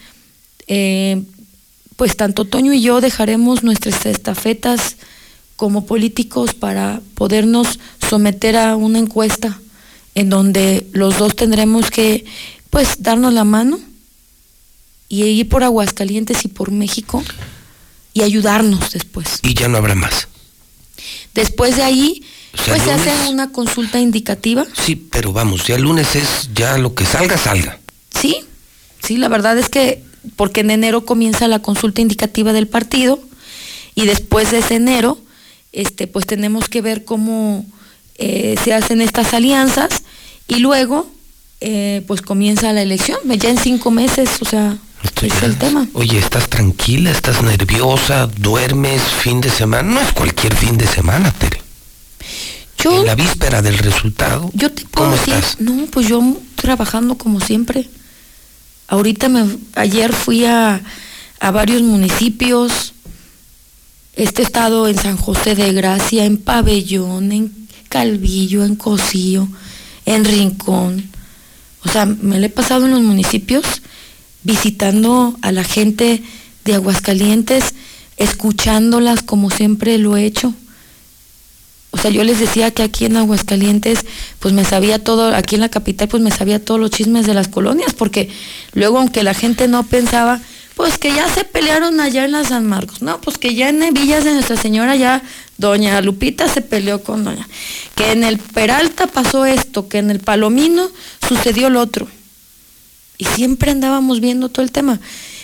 eh, pues tanto Toño y yo dejaremos nuestras estafetas como políticos para podernos someter a una encuesta en donde los dos tendremos que pues darnos la mano y ir por Aguascalientes y por México y ayudarnos después. Y ya no habrá más. Después de ahí, pues se hace una consulta indicativa. Sí, pero vamos, ya el lunes es ya lo que salga, salga. Sí, sí, la verdad es que porque en enero comienza la consulta indicativa del partido y después de ese enero, este, pues tenemos que ver cómo eh, se hacen estas alianzas y luego, eh, pues comienza la elección, ya en cinco meses, o sea, es el tema. Oye, ¿estás tranquila? ¿Estás nerviosa? ¿Duermes fin de semana? No es cualquier fin de semana, Tere. en la víspera del resultado. Yo te puedo ¿Cómo decir, estás? no, pues yo trabajando como siempre. Ahorita me, ayer fui a, a varios municipios. Este estado en San José de Gracia, en Pabellón, en Calvillo, en Cocío, en Rincón. O sea, me lo he pasado en los municipios visitando a la gente de Aguascalientes, escuchándolas como siempre lo he hecho. O sea, yo les decía que aquí en Aguascalientes, pues me sabía todo, aquí en la capital, pues me sabía todos los chismes de las colonias, porque luego, aunque la gente no pensaba, pues que ya se pelearon allá en la San Marcos, no, pues que ya en Villas de Nuestra Señora ya doña Lupita se peleó con doña, que en el Peralta pasó esto, que en el Palomino sucedió lo otro. Y siempre andábamos viendo todo el tema.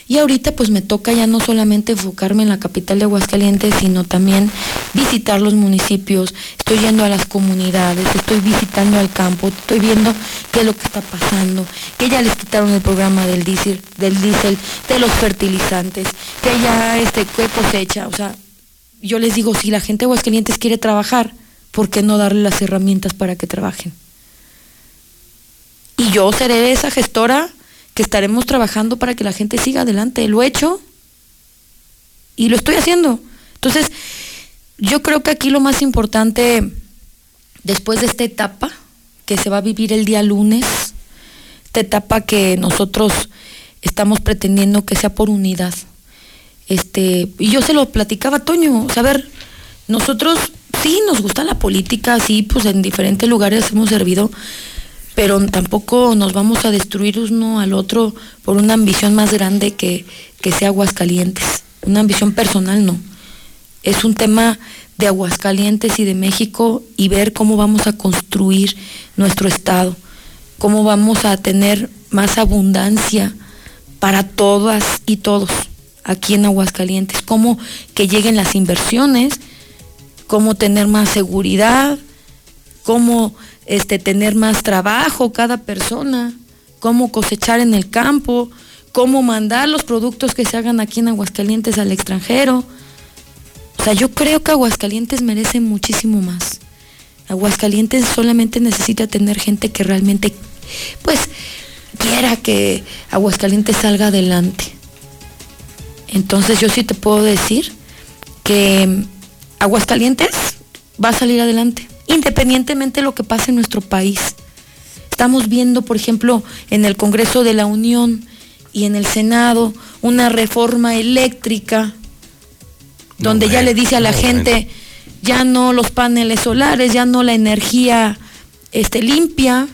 Y ahorita pues me toca ya no solamente enfocarme en la capital de Aguascalientes, sino también visitar los municipios, estoy yendo a las comunidades, estoy visitando al campo, estoy viendo qué es lo que está pasando, que ya les quitaron el programa del diésel, del diésel, de los fertilizantes, que ya este qué cosecha, o sea, yo les digo, si la gente de Aguascalientes quiere trabajar, ¿por qué no darle las herramientas para que trabajen? Y yo seré esa gestora que estaremos trabajando para que la gente siga adelante. Lo he hecho y lo estoy haciendo. Entonces, yo creo que aquí lo más importante, después de esta etapa, que se va a vivir el día lunes, esta etapa que nosotros estamos pretendiendo que sea por unidad. Este, y yo se lo platicaba a Toño, o sea, a ver, nosotros sí nos gusta la política, sí, pues en diferentes lugares hemos servido, pero tampoco nos vamos a destruir uno al otro por una ambición más grande que, que sea Aguascalientes. Una ambición personal no. Es un tema de Aguascalientes y de México y ver cómo vamos a construir nuestro estado, cómo vamos a tener más abundancia para todas y todos aquí en Aguascalientes, cómo que lleguen las inversiones, cómo tener más seguridad, cómo este, tener más trabajo cada persona, cómo cosechar en el campo, cómo mandar los productos que se hagan aquí en Aguascalientes al extranjero. O sea, yo creo que Aguascalientes merece muchísimo más. Aguascalientes solamente necesita tener gente que realmente, pues, quiera que Aguascalientes salga adelante. Entonces yo sí te puedo decir que Aguascalientes va a salir adelante, independientemente de lo que pase en nuestro país. Estamos viendo, por ejemplo, en el Congreso de la Unión y en el Senado una reforma eléctrica donde ya le dice a la no, gente ya no los paneles solares, ya no la energía este, limpia,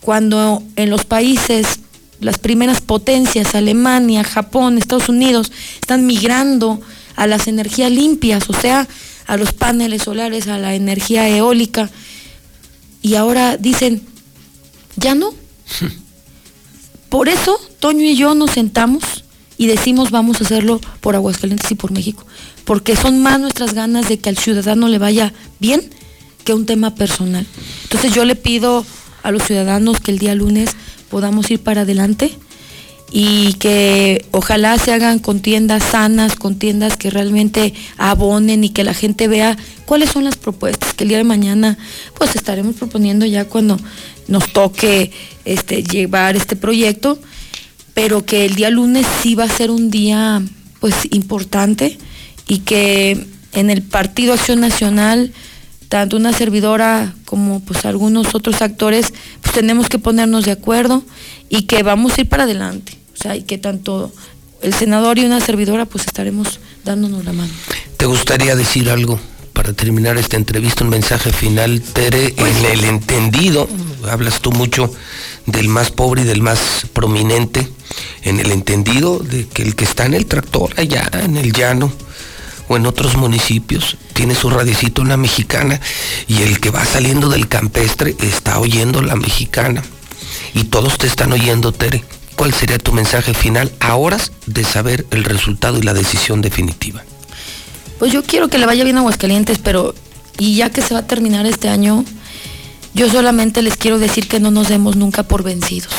cuando en los países, las primeras potencias, Alemania, Japón, Estados Unidos, están migrando a las energías limpias, o sea, a los paneles solares, a la energía eólica, y ahora dicen, ya no. Por eso Toño y yo nos sentamos y decimos vamos a hacerlo por Aguascalientes y por México, porque son más nuestras ganas de que al ciudadano le vaya bien que un tema personal. Entonces yo le pido a los ciudadanos que el día lunes podamos ir para adelante y que ojalá se hagan contiendas sanas, contiendas que realmente abonen y que la gente vea cuáles son las propuestas que el día de mañana pues estaremos proponiendo ya cuando nos toque este, llevar este proyecto, pero que el día lunes sí va a ser un día pues importante y que en el Partido Acción Nacional tanto una servidora como pues algunos otros actores pues tenemos que ponernos de acuerdo y que vamos a ir para adelante. O sea, y que tanto el senador y una servidora pues estaremos dándonos la mano. ¿Te gustaría decir algo para terminar esta entrevista, un mensaje final, Tere, en el entendido, hablas tú mucho del más pobre y del más prominente, en el entendido de que el que está en el tractor allá, en el llano, o en otros municipios, tiene su radicito en la mexicana, y el que va saliendo del campestre está oyendo la mexicana. Y todos te están oyendo, Tere. ¿Cuál sería tu mensaje final a horas de saber el resultado y la decisión definitiva? Pues yo quiero que le vaya bien a Aguascalientes, pero y ya que se va a terminar este año, yo solamente les quiero decir que no nos demos nunca por vencidos.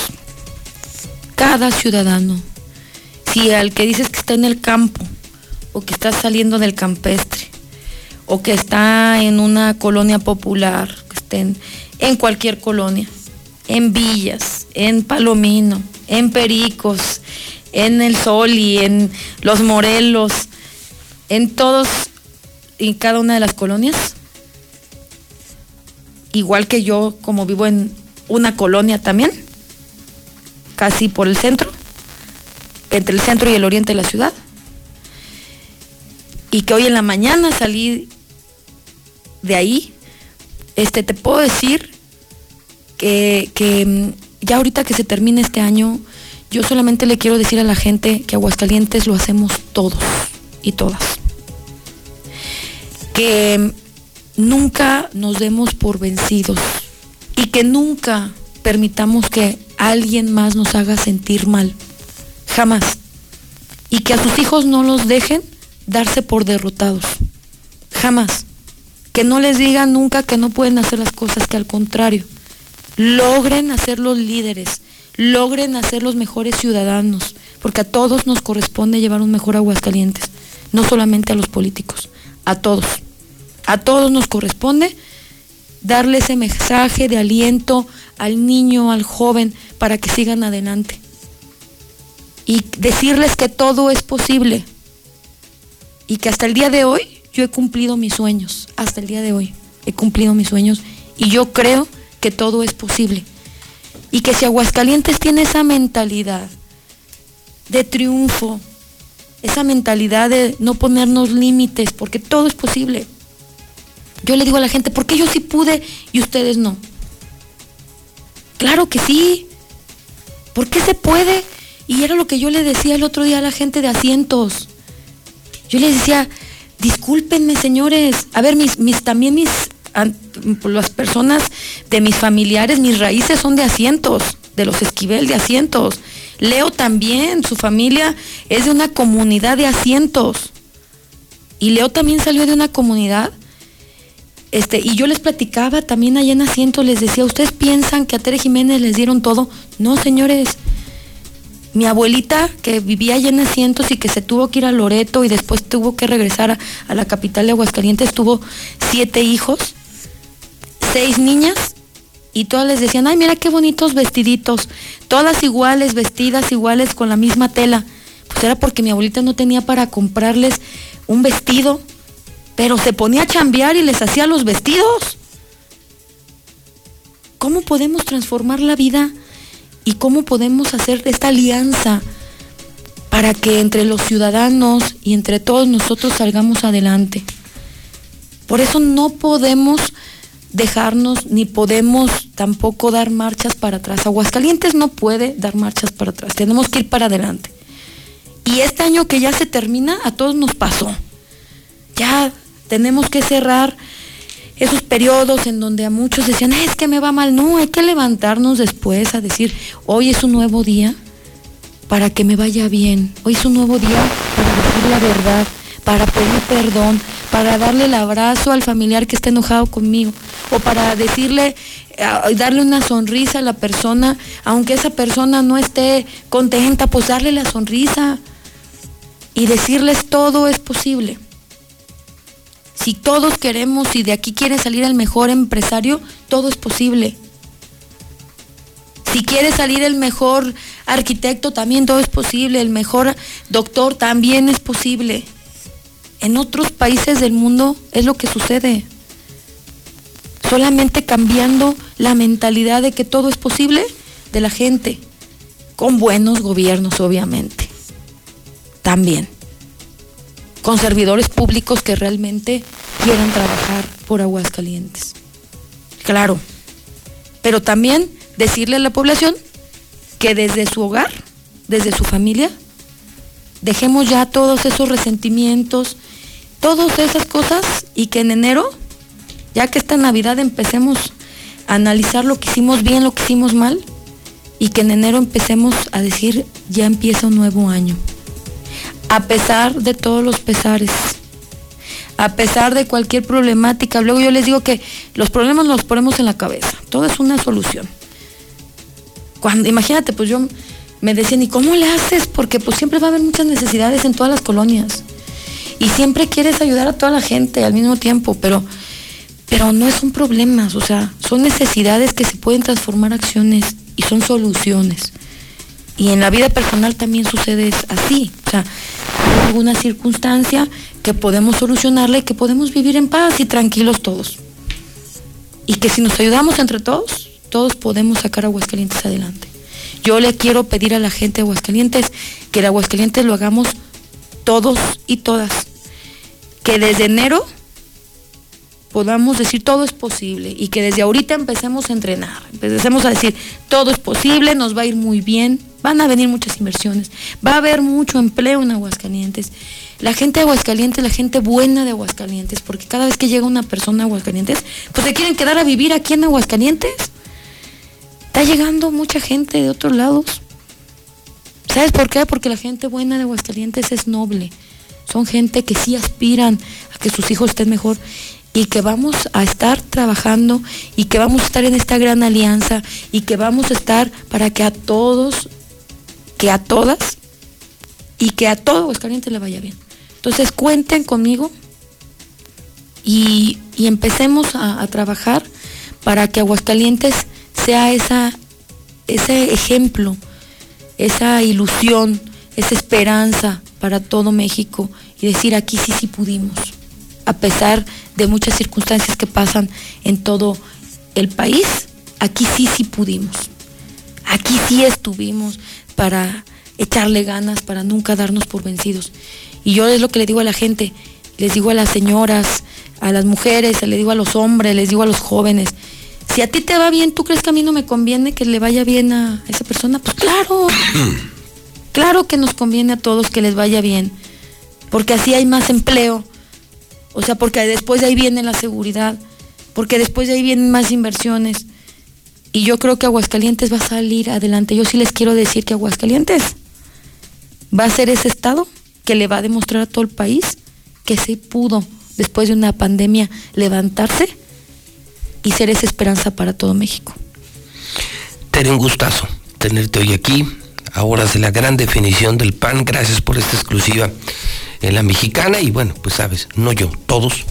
Cada ciudadano, si al que dices que está en el campo, o que está saliendo del campestre, o que está en una colonia popular, que estén en cualquier colonia, en Villas, en Palomino, en Pericos, en El Sol y en Los Morelos, en todos y cada una de las colonias. Igual que yo, como vivo en una colonia también, casi por el centro, entre el centro y el oriente de la ciudad. Y que hoy en la mañana salí de ahí, este, te puedo decir que, que ya ahorita que se termine este año, yo solamente le quiero decir a la gente que Aguascalientes lo hacemos todos y todas. Que nunca nos demos por vencidos y que nunca permitamos que alguien más nos haga sentir mal. Jamás. Y que a sus hijos no los dejen darse por derrotados. Jamás. Que no les digan nunca que no pueden hacer las cosas, que al contrario, logren hacer los líderes, logren hacer los mejores ciudadanos, porque a todos nos corresponde llevar un mejor Aguascalientes, no solamente a los políticos, a todos. A todos nos corresponde darle ese mensaje de aliento al niño, al joven, para que sigan adelante. Y decirles que todo es posible. Y que hasta el día de hoy yo he cumplido mis sueños. Hasta el día de hoy he cumplido mis sueños. Y yo creo todo es posible. Y que si Aguascalientes tiene esa mentalidad de triunfo, esa mentalidad de no ponernos límites, porque todo es posible. Yo le digo a la gente, ¿por qué yo sí pude y ustedes no? Claro que sí. ¿Por qué se puede? Y era lo que yo le decía el otro día a la gente de asientos. Yo les decía, discúlpenme señores, a ver, mis, mis, también mis las personas de mis familiares, mis raíces son de asientos, de los Esquivel de asientos. Leo también, su familia es de una comunidad de asientos. Y Leo también salió de una comunidad. Este, y yo les platicaba también allá en asientos, les decía, ¿ustedes piensan que a Tere Jiménez les dieron todo? No, señores. Mi abuelita, que vivía allá en asientos y que se tuvo que ir a Loreto y después tuvo que regresar a, a la capital de Aguascalientes, tuvo siete hijos seis niñas y todas les decían, ay, mira qué bonitos vestiditos, todas iguales, vestidas iguales con la misma tela. Pues era porque mi abuelita no tenía para comprarles un vestido, pero se ponía a chambear y les hacía los vestidos. ¿Cómo podemos transformar la vida y cómo podemos hacer esta alianza para que entre los ciudadanos y entre todos nosotros salgamos adelante? Por eso no podemos dejarnos ni podemos tampoco dar marchas para atrás. Aguascalientes no puede dar marchas para atrás, tenemos que ir para adelante. Y este año que ya se termina, a todos nos pasó. Ya tenemos que cerrar esos periodos en donde a muchos decían, es que me va mal. No, hay que levantarnos después a decir, hoy es un nuevo día para que me vaya bien. Hoy es un nuevo día para decir la verdad, para pedir perdón, para darle el abrazo al familiar que está enojado conmigo, o para decirle, eh, darle una sonrisa a la persona, aunque esa persona no esté contenta, pues darle la sonrisa y decirles todo es posible. Si todos queremos y de aquí quiere salir el mejor empresario, todo es posible. Si quiere salir el mejor arquitecto, también todo es posible. El mejor doctor, también es posible. En otros países del mundo es lo que sucede. Solamente cambiando la mentalidad de que todo es posible de la gente. Con buenos gobiernos, obviamente. También. Con servidores públicos que realmente quieran trabajar por Aguascalientes. Claro. Pero también decirle a la población que desde su hogar, desde su familia, dejemos ya todos esos resentimientos, todas esas cosas y que en enero, ya que esta Navidad empecemos a analizar lo que hicimos bien, lo que hicimos mal y que en enero empecemos a decir ya empieza un nuevo año. A pesar de todos los pesares, a pesar de cualquier problemática, luego yo les digo que los problemas los ponemos en la cabeza, todo es una solución imagínate, pues yo me decían, ¿y cómo le haces? Porque pues siempre va a haber muchas necesidades en todas las colonias. Y siempre quieres ayudar a toda la gente al mismo tiempo, pero, pero no son problemas, o sea, son necesidades que se pueden transformar acciones y son soluciones. Y en la vida personal también sucede así. O sea, hay alguna circunstancia que podemos solucionarla y que podemos vivir en paz y tranquilos todos. Y que si nos ayudamos entre todos, todos podemos sacar Aguascalientes adelante. Yo le quiero pedir a la gente de Aguascalientes que de Aguascalientes lo hagamos todos y todas. Que desde enero podamos decir todo es posible y que desde ahorita empecemos a entrenar, empecemos a decir todo es posible, nos va a ir muy bien, van a venir muchas inversiones, va a haber mucho empleo en Aguascalientes. La gente de Aguascalientes, la gente buena de Aguascalientes, porque cada vez que llega una persona a Aguascalientes, pues se quieren quedar a vivir aquí en Aguascalientes. Está llegando mucha gente de otros lados. ¿Sabes por qué? Porque la gente buena de Aguascalientes es noble. Son gente que sí aspiran a que sus hijos estén mejor y que vamos a estar trabajando y que vamos a estar en esta gran alianza y que vamos a estar para que a todos, que a todas y que a todo Aguascalientes le vaya bien. Entonces cuenten conmigo y, empecemos a, a trabajar para que Aguascalientes sea esa, ese ejemplo, esa ilusión, esa esperanza para todo México y decir aquí sí, sí pudimos, a pesar de muchas circunstancias que pasan en todo el país, aquí sí, sí pudimos, aquí sí estuvimos para echarle ganas, para nunca darnos por vencidos. Y yo es lo que le digo a la gente, les digo a las señoras, a las mujeres, les digo a los hombres, les digo a los jóvenes, si a ti te va bien, ¿tú crees que a mí no me conviene que le vaya bien a esa persona? Pues claro. claro que nos conviene a todos que les vaya bien. Porque así hay más empleo. O sea, porque después de ahí viene la seguridad. Porque después de ahí vienen más inversiones. Y yo creo que Aguascalientes va a salir adelante. Yo sí les quiero decir que Aguascalientes va a ser ese estado que le va a demostrar a todo el país que se pudo, después de una pandemia, levantarse y ser esa esperanza para todo México. Tere, un gustazo tenerte hoy aquí, a horas de la gran definición del PAN. Gracias por esta exclusiva en la mexicana y bueno, pues sabes, no yo, todos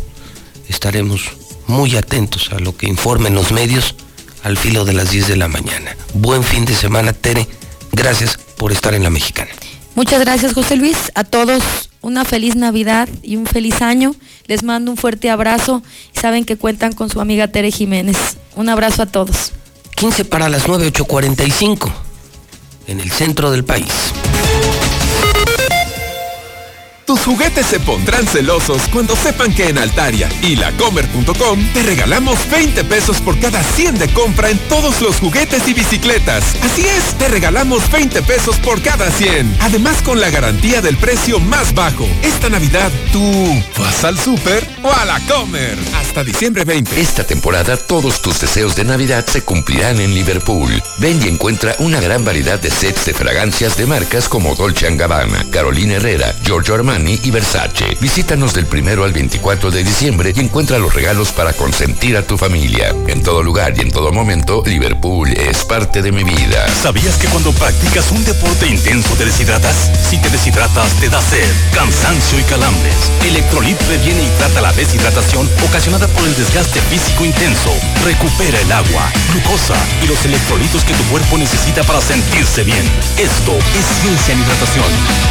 estaremos muy atentos a lo que informen los medios al filo de las 10 de la mañana. Buen fin de semana, Tere. Gracias por estar en la mexicana. Muchas gracias, José Luis. A todos una feliz Navidad y un feliz año. Les mando un fuerte abrazo y saben que cuentan con su amiga Tere Jiménez. Un abrazo a todos. 15 para las 9.845 en el centro del país. Tus juguetes se pondrán celosos cuando sepan que en Altaria y lacomer.com te regalamos 20 pesos por cada 100 de compra en todos los juguetes y bicicletas. Así es, te regalamos 20 pesos por cada 100. Además con la garantía del precio más bajo. Esta Navidad, ¿tú vas al súper o a la comer? Hasta diciembre 20. Esta temporada todos tus deseos de Navidad se cumplirán en Liverpool. Ven y encuentra una gran variedad de sets de fragancias de marcas como Dolce Gabbana, Carolina Herrera, Giorgio Armani Armani y Versace. Visítanos del primero al 24 de diciembre y encuentra los regalos para consentir a tu familia. En todo lugar y en todo momento, Liverpool es parte de mi vida. ¿Sabías que cuando practicas un deporte intenso te deshidratas? Si te deshidratas, te da sed, cansancio y calambres. Electrolit previene y trata la deshidratación ocasionada por el desgaste físico intenso. Recupera el agua, glucosa y los electrolitos que tu cuerpo necesita para sentirse bien. Esto es ciencia en hidratación.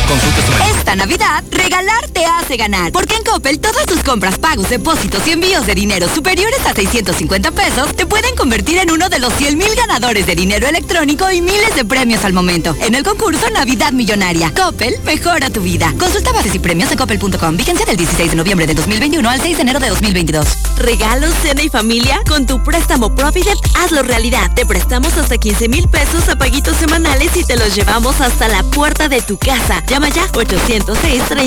Consulta tu médico. Esta Navidad, regalar te hace ganar. Porque en Coppel todas tus compras, pagos, depósitos y envíos de dinero superiores a 650 pesos te pueden convertir en uno de los 100 mil ganadores de dinero electrónico y miles de premios al momento. En el concurso Navidad Millonaria. Coppel, mejora tu vida. Consulta bases y premios en coppel.com. Vigencia del 16 de noviembre de 2021 al 6 de enero de 2022. Regalos, cena y familia. Con tu préstamo Provident, hazlo realidad. Te prestamos hasta 15 mil pesos a paguitos semanales y te los llevamos hasta la puerta de tu casa. Llama ya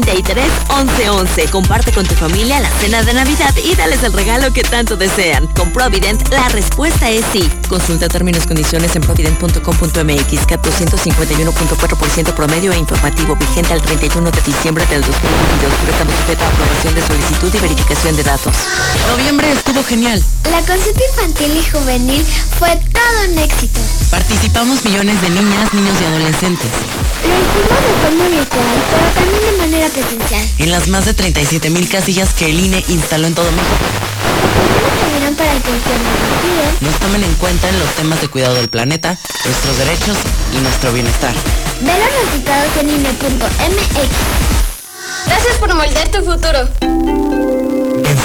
806-33-1111. Comparte con tu familia la cena de Navidad y dales el regalo que tanto desean. Con Provident, la respuesta es sí. Consulta términos y condiciones en provident.com.mx. CAT 251.4% promedio e informativo. Vigente al 31 de diciembre del 2022. Préstamo sujeto a aprobación de solicitud y verificación de datos. Noviembre estuvo genial. La consulta infantil y juvenil fue todo un éxito. Participamos millones de niñas, niños y adolescentes. Lo hicimos de forma virtual, pero también de manera presencial. En las más de 37 mil casillas que el INE instaló en todo México. Tuvieron para que el Nos tomen en cuenta en los temas de cuidado del planeta, nuestros derechos y nuestro bienestar. Ve los resultados en INE.mx. Gracias por moldear tu futuro.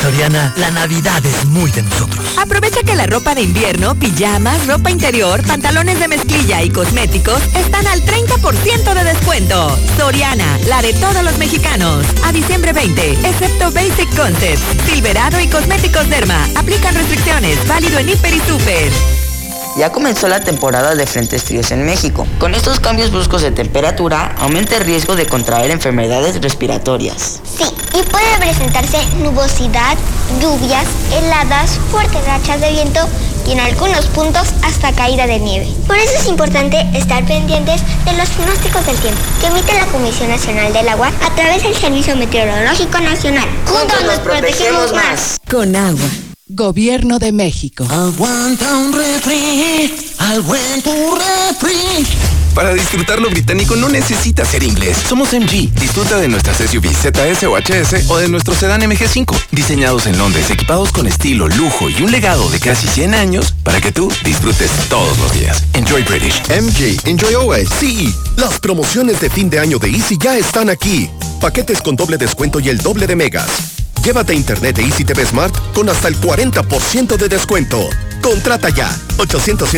Soriana, la Navidad es muy de nosotros. Aprovecha que la ropa de invierno, pijamas, ropa interior, pantalones de mezclilla y cosméticos están al 30% de descuento. Soriana, la de todos los mexicanos. A diciembre 20, excepto Basic Concept, Silverado y Cosméticos Derma. Aplican restricciones. Válido en Hiper y Super. Ya comenzó la temporada de frentes fríos en México. Con estos cambios bruscos de temperatura, aumenta el riesgo de contraer enfermedades respiratorias. Sí, y puede presentarse nubosidad, lluvias, heladas, fuertes rachas de viento y en algunos puntos hasta caída de nieve. Por eso es importante estar pendientes de los pronósticos del tiempo que emite la Comisión Nacional del Agua a través del Servicio Meteorológico Nacional. Juntos nos protegemos más. Con agua. Gobierno de México. Aguanta un refri, al buen tu refri. Para disfrutar lo británico no necesitas ser inglés. Somos MG. Disfruta de nuestras SUV ZS o HS o de nuestro sedán MG5. Diseñados en Londres, equipados con estilo, lujo y un legado de casi 100 años para que tú disfrutes todos los días. Enjoy British. MG. Enjoy always. Sí. Las promociones de fin de año de Easy ya están aquí. Paquetes con doble descuento y el doble de megas. Llévate internet de Easy TV Smart con hasta el 40% de descuento. Contrata ya. 800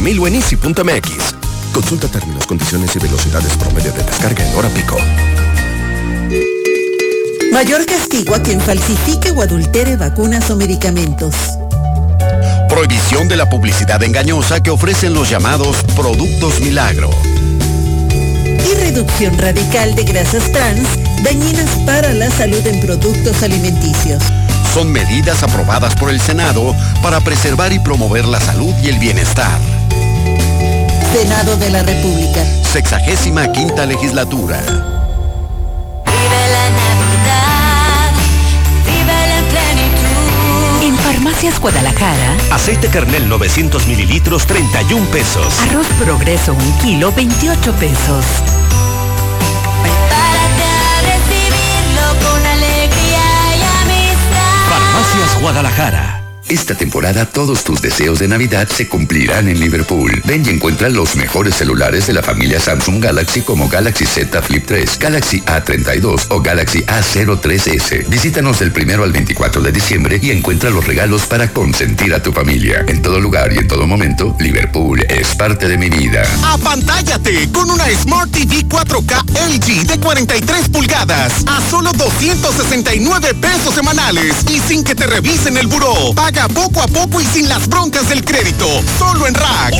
mil o en easy.mx. Consulta términos, condiciones y velocidades promedio de descarga en hora pico. Mayor castigo a quien falsifique o adultere vacunas o medicamentos. Prohibición de la publicidad engañosa que ofrecen los llamados productos milagro. Y reducción radical de grasas trans dañinas para la salud en productos alimenticios. Son medidas aprobadas por el Senado para preservar y promover la salud y el bienestar. Senado de la República. Sexagésima quinta legislatura. Farmacias Guadalajara. Aceite Kernel 900 mililitros, 31 pesos. Arroz Progreso, un kilo, 28 pesos. Esta temporada todos tus deseos de Navidad se cumplirán en Liverpool. Ven y encuentra los mejores celulares de la familia Samsung Galaxy como Galaxy Z Flip 3, Galaxy A32 o Galaxy A03s. Visítanos del primero al 24 de diciembre y encuentra los regalos para consentir a tu familia. En todo lugar y en todo momento, Liverpool es parte de mi vida. Apantállate con una Smart TV 4K LG de 43 pulgadas a solo 269 pesos semanales y sin que te revisen el buró. Poco a poco y sin las broncas del crédito. Solo en Rack.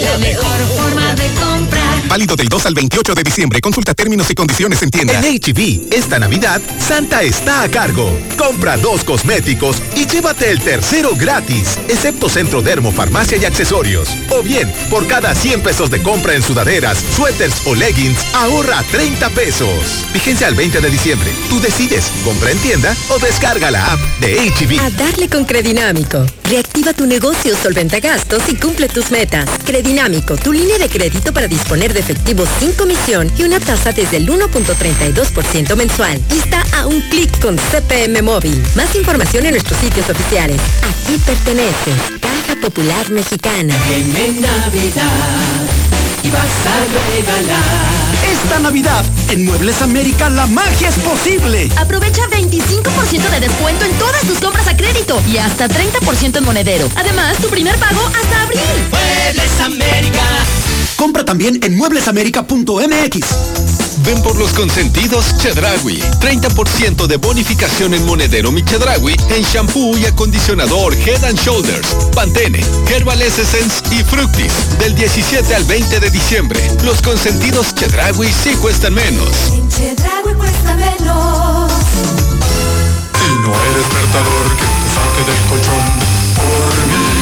La mejor forma de comprar. válido del 2 al 28 de diciembre. Consulta términos y condiciones en tienda. En HB, esta Navidad, Santa está a cargo. Compra dos cosméticos y llévate el tercero gratis, excepto Centro Dermo, Farmacia y Accesorios. O bien, por cada 100 pesos de compra en sudaderas, suéteres o leggings, ahorra 30 pesos. Vigencia al 20 de diciembre. Tú decides, compra en tienda o descarga la app de HB. A darle con Credinámico. Reactiva tu negocio, solventa gastos y cumple tus metas. Credinámico, tu línea de crédito para disponer de efectivo sin comisión y una tasa desde el 1.32% mensual. Y está a un clic con CPM Móvil. Más información en nuestros sitios oficiales. Aquí pertenece Caja Popular Mexicana. En Navidad y vas a regalar. Esta Navidad, en Muebles América, la magia es posible. Aprovecha 25% de descuento en todas tus compras a crédito y hasta 30% en monedero. Además, tu primer pago hasta abril. Muebles América. Compra también en mueblesamerica.mx. Ven por los consentidos Chedragui. 30% de bonificación en monedero mi Chedragui en shampoo y acondicionador Head and Shoulders, Pantene, Herbal Essence y Fructis. Del 17 al 20 de diciembre. Los consentidos Chedragui sí cuestan menos. En Chedraui cuesta menos. Si no hay despertador que te saque del colchón por mi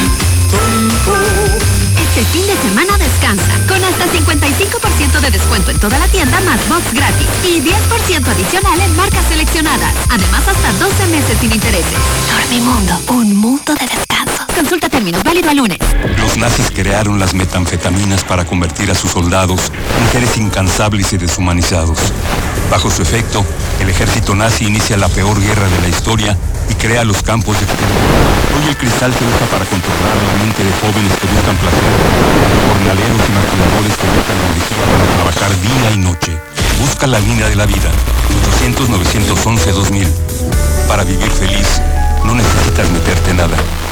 tonto. Este fin de semana descansa con hasta 55% de descuento en toda la tienda más box gratis y 10% adicional en marcas seleccionadas. Además hasta 12 meses sin intereses. Dormimundo, un mundo de descanso. Consulta términos, válido al lunes. Los nazis crearon las metanfetaminas para convertir a sus soldados en seres incansables y deshumanizados. Bajo su efecto, el ejército nazi inicia la peor guerra de la historia y crea los campos de Hoy el cristal se usa para controlar la mente de jóvenes que buscan placer, jornaleros y maquiladores que buscan la energía para trabajar día y noche. Busca la línea de la vida. 800-911-2000. Para vivir feliz, no necesitas meterte nada.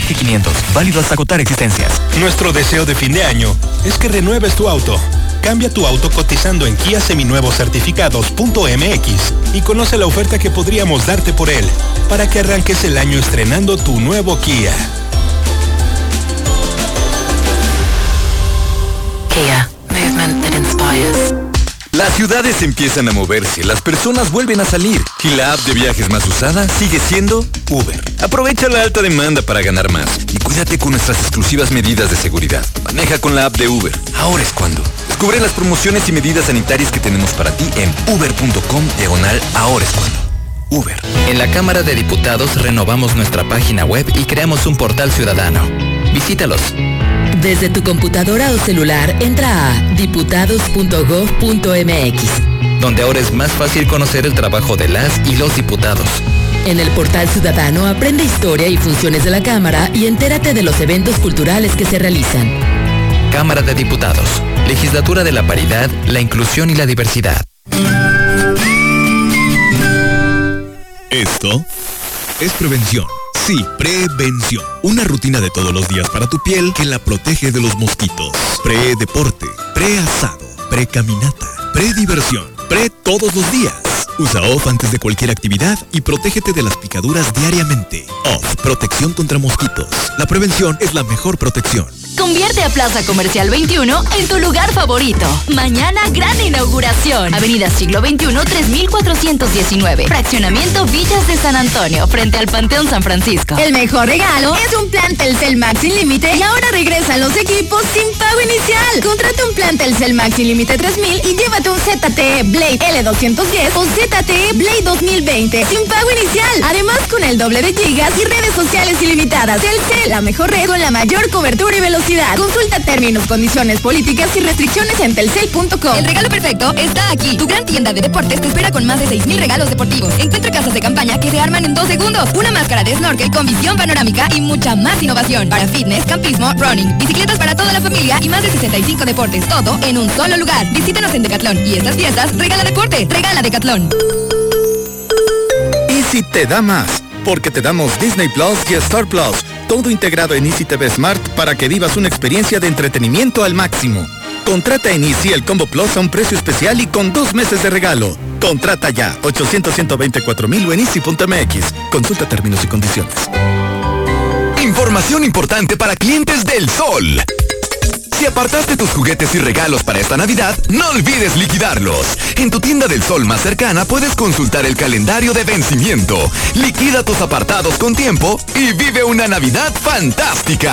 G500. Válido hasta agotar existencias. Nuestro deseo de fin de año es que renueves tu auto. Cambia tu auto cotizando en Kia Seminuevos Certificados.mx y conoce la oferta que podríamos darte por él para que arranques el año estrenando tu nuevo Kia. Kia, movement that inspires. Las ciudades empiezan a moverse, las personas vuelven a salir y la app de viajes más usada sigue siendo Uber. Aprovecha la alta demanda para ganar más y cuídate con nuestras exclusivas medidas de seguridad. Maneja con la app de Uber. Ahora es cuando. Descubre las promociones y medidas sanitarias que tenemos para ti en uber.com diagonal ahora es cuando. Uber. En la Cámara de Diputados renovamos nuestra página web y creamos un portal ciudadano. Visítalos. Desde tu computadora o celular, entra a diputados.gov.mx. donde ahora es más fácil conocer el trabajo de las y los diputados. En el portal ciudadano aprende historia y funciones de la Cámara y entérate de los eventos culturales que se realizan. Cámara de Diputados, Legislatura de la Paridad, la Inclusión y la Diversidad. Esto es prevención. Sí, prevención. Una rutina de todos los días para tu piel que la protege de los mosquitos. Pre-deporte, pre-asado, pre-caminata, pre-diversión, pre todos los días. Usa OFF antes de cualquier actividad y protégete de las picaduras diariamente. OFF, protección contra mosquitos. La prevención es la mejor protección. Convierte a Plaza Comercial 21 en tu lugar favorito. Mañana, gran inauguración. Avenida Siglo XXI, 3419. Fraccionamiento Villas de San Antonio, frente al Panteón San Francisco. El mejor regalo es un plan Telcel Max sin límite y ahora regresan los equipos sin pago inicial. Contrata un plan Telcel Max sin límite 3000 y llévate un ZTE Blade L210 o ZTE Blade 2020 sin pago inicial. Además con el doble de gigas y redes sociales ilimitadas. Telcel, la mejor red con la mayor cobertura y velocidad. Consulta términos, condiciones, políticas y restricciones en telcel.com. El regalo perfecto está aquí. Tu gran tienda de deportes te espera con más de 6.000 regalos deportivos. Encuentra casas de campaña que se arman en dos segundos. Una máscara de snorkel con visión panorámica y mucha más innovación. Para fitness, campismo, running, bicicletas para toda la familia y más de 65 deportes, todo en un solo lugar. Visítanos en Decathlon y estas fiestas regala deporte, regala Decathlon. Easy te da más, porque te damos Disney Plus y Star Plus, todo integrado en Easy TV Smart para que vivas una experiencia de entretenimiento al máximo. Contrata en Easy el Combo Plus a un precio especial y con dos meses de regalo. Contrata ya 800 mil o en easy.mx. Consulta términos y condiciones. Información importante para clientes del Sol. Si apartaste tus juguetes y regalos para esta Navidad, no olvides liquidarlos. En tu tienda del sol más cercana puedes consultar el calendario de vencimiento. Liquida tus apartados con tiempo y vive una Navidad fantástica.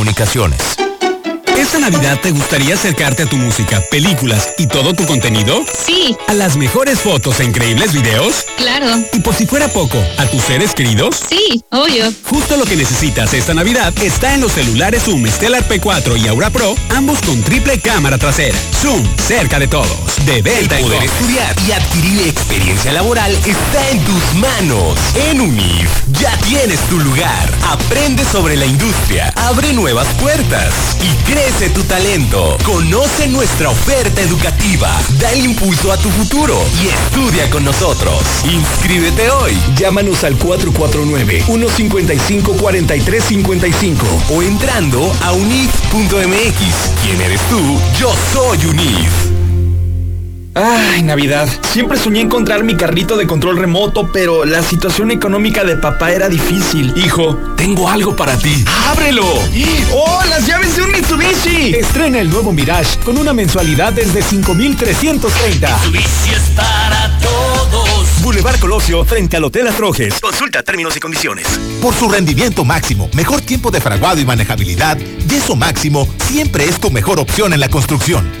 Comunicaciones. ¿Esta Navidad te gustaría acercarte a tu música, películas y todo tu contenido? Sí. ¿A las mejores fotos e increíbles videos? Claro. Y por si fuera poco, ¿a tus seres queridos? Sí, obvio. Justo lo que necesitas esta Navidad está en los celulares Zoom Stellar P4 y Aura Pro, ambos con triple cámara trasera. Zoom, cerca de todos. De venta El poder estudiar y adquirir experiencia laboral está en tus manos. En UNIF ya tienes tu lugar. Aprende sobre la industria, abre nuevas puertas y crece tu talento. Conoce nuestra oferta educativa, da el impulso a tu futuro y estudia con nosotros. Inscríbete hoy. Llámanos al 449-155-4355 o entrando a unif.mx. ¿Quién eres tú? Yo soy UNIF. Ay, Navidad. Siempre soñé encontrar mi carrito de control remoto, pero la situación económica de papá era difícil. Hijo, tengo algo para ti. ¡Ábrelo! ¡Oh, las llaves de un Mitsubishi! Estrena el nuevo Mirage con una mensualidad desde 5,330. Mitsubishi es para todos. Boulevard Colosio, frente al Hotel Astrojes. Consulta términos y condiciones. Por su rendimiento máximo, mejor tiempo de fraguado y manejabilidad, Yeso Máximo siempre es tu mejor opción en la construcción.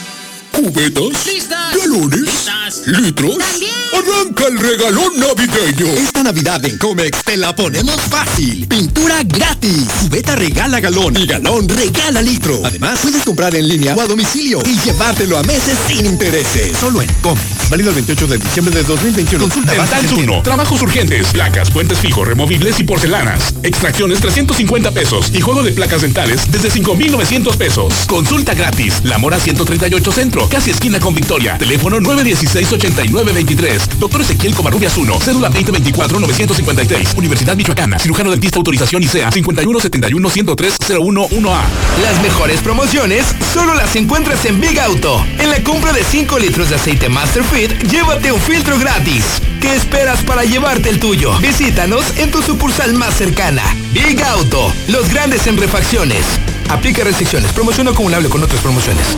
¿Cubetas? ¿Listas? ¿Galones? ¿Listas? ¿Litros? También. ¡Arranca el regalón navideño! Esta Navidad en Comex te la ponemos fácil. Pintura gratis. Cubeta regala galón y galón regala litro. Además, puedes comprar en línea o a domicilio y llevártelo a meses sin intereses. Solo en Comex. Válido el 28 de diciembre de 2021. Consulta en Zuno. Trabajos urgentes, placas, puentes fijos, removibles y porcelanas. Extracciones 350 pesos y juego de placas dentales desde 5,900 pesos. Consulta gratis. La Mora 138 Centro, casi esquina con Victoria. Teléfono 916-8923. Doctor Ezequiel Covarrubias 1, cédula 2024-953. Universidad Michoacana. Cirujano dentista autorización ICEA 5171-103-011A. Las mejores promociones solo las encuentras en Big Auto. En la compra de 5 litros de aceite Masterfit, llévate un filtro gratis. ¿Qué esperas para llevarte el tuyo? Visítanos en tu sucursal más cercana. Big Auto, los grandes en refacciones. Aplica restricciones. Promoción acumulable con otras promociones.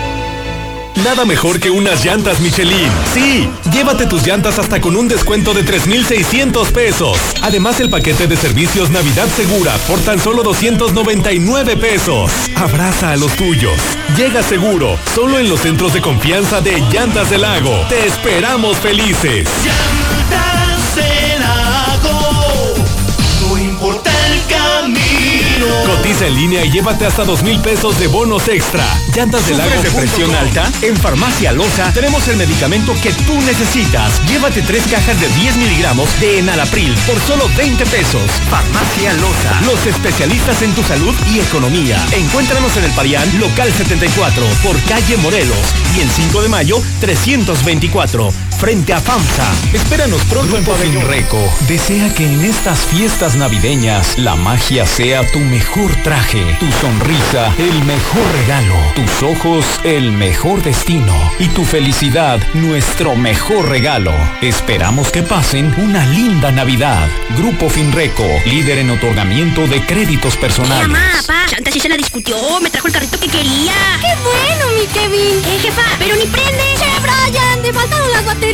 Nada mejor que unas llantas Michelin. Sí, llévate tus llantas hasta con un descuento de 3,600 pesos. Además, el paquete de servicios Navidad Segura por tan solo 299 pesos. Abraza a los tuyos. Llega seguro, solo en los centros de confianza de Llantas del Lago. Te esperamos felices. Cotiza en línea y llévate hasta dos mil pesos de bonos extra. Llantas del Lago. ¿Sufres de presión alta? En Farmacia Loza tenemos el medicamento que tú necesitas. Llévate tres cajas de 10 miligramos de Enalapril por solo 20 pesos. Farmacia Loza. Los especialistas en tu salud y economía. Encuéntranos en el Parián, local 74, por calle Morelos. Y en 5 de mayo, 324, frente a FAMSA. Espéranos pronto en Pabellón Reco desea que en estas fiestas navideñas la magia sea tu mejor traje, tu sonrisa el mejor regalo, tus ojos el mejor destino y tu felicidad nuestro mejor regalo. Esperamos que pasen una linda Navidad. Grupo Finreco, líder en otorgamiento de créditos personales. Mamá, papá, Santa sí se la discutió, me trajo el carrito que quería. ¡Qué bueno, mi Kevin! Eh, jefa, pero ni prende. ¡Che, Brian! ¡Te faltaron las baterías!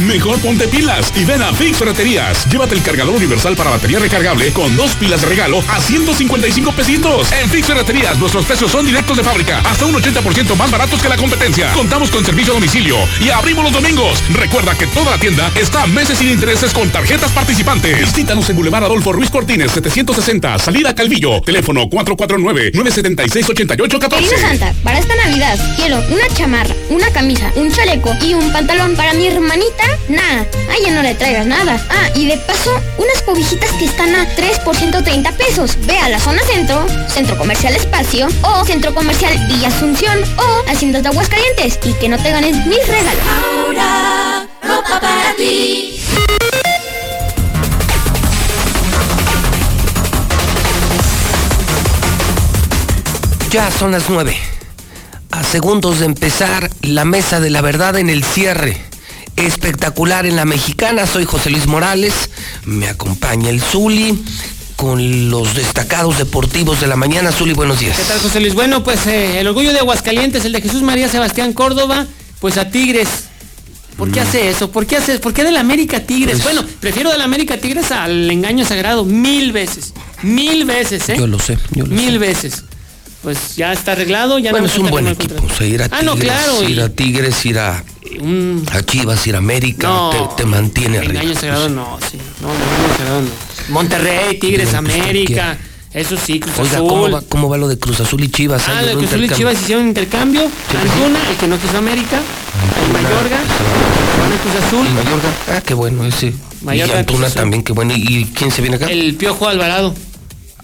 Mejor ponte pilas y ven a Fix Ferreterías. Llévate el cargador universal para batería recargable con dos pilas de regalo a 155 pesitos. En Fix Ferreterías nuestros precios son directos de fábrica, hasta un 80% más baratos que la competencia. Contamos con servicio a domicilio y abrimos los domingos. Recuerda que toda la tienda está a meses sin intereses con tarjetas participantes. Visítanos en Boulevard Adolfo Ruiz Cortines 760, salida Calvillo, teléfono 449-976-8814. Querida Santa, para esta Navidad quiero una chamarra, una camisa, un chaleco y un pantalón. Para mi hermanita, nada. A ella no le traigas nada. Ah, y de paso, unas cobijitas que están a 3 por 130 pesos. Ve a la zona centro, Centro Comercial Espacio o Centro Comercial Villa Asunción o Haciendas de Aguascalientes y que no te ganes mis regalos. Ahora, ropa para ti. Ya son las nueve. A segundos de empezar la mesa de la verdad en el cierre. Espectacular en la mexicana. Soy José Luis Morales. Me acompaña el Zuli con los destacados deportivos de la mañana. Zuli, buenos días. ¿Qué tal, José Luis? Bueno, pues eh, el orgullo de Aguascalientes, el de Jesús María Sebastián Córdoba, pues a Tigres. ¿Por qué hace eso? ¿Por qué hace ¿Por qué del América Tigres? Pues- bueno, prefiero del América Tigres al engaño sagrado mil veces. Mil veces, ¿eh? Yo lo sé, yo lo mil sé. veces. Pues ya está arreglado, ya Bueno, no es un buen equipo. O sea, ir a Ah, Tigres, no, claro, ir a Tigres, ir a, a Chivas, ir a América, No, te, te mantiene arriba. Engaño sagrado no, sí. No, no, engaño sagrado no. Monterrey, Tigres, América. Eso sí, Cruz Oiga, Azul. ¿cómo va, ¿cómo va lo de Cruz Azul y Chivas? Ah, de un Cruz Azul y. Chivas hicieron un intercambio. Antuna, el que no quiso América. El Mayorga. Van a Cruz Azul. Y Mayorga, ah, qué bueno ese. Mayorga, y Antuna también, qué bueno. ¿Y y quién se viene acá? El Piojo Alvarado.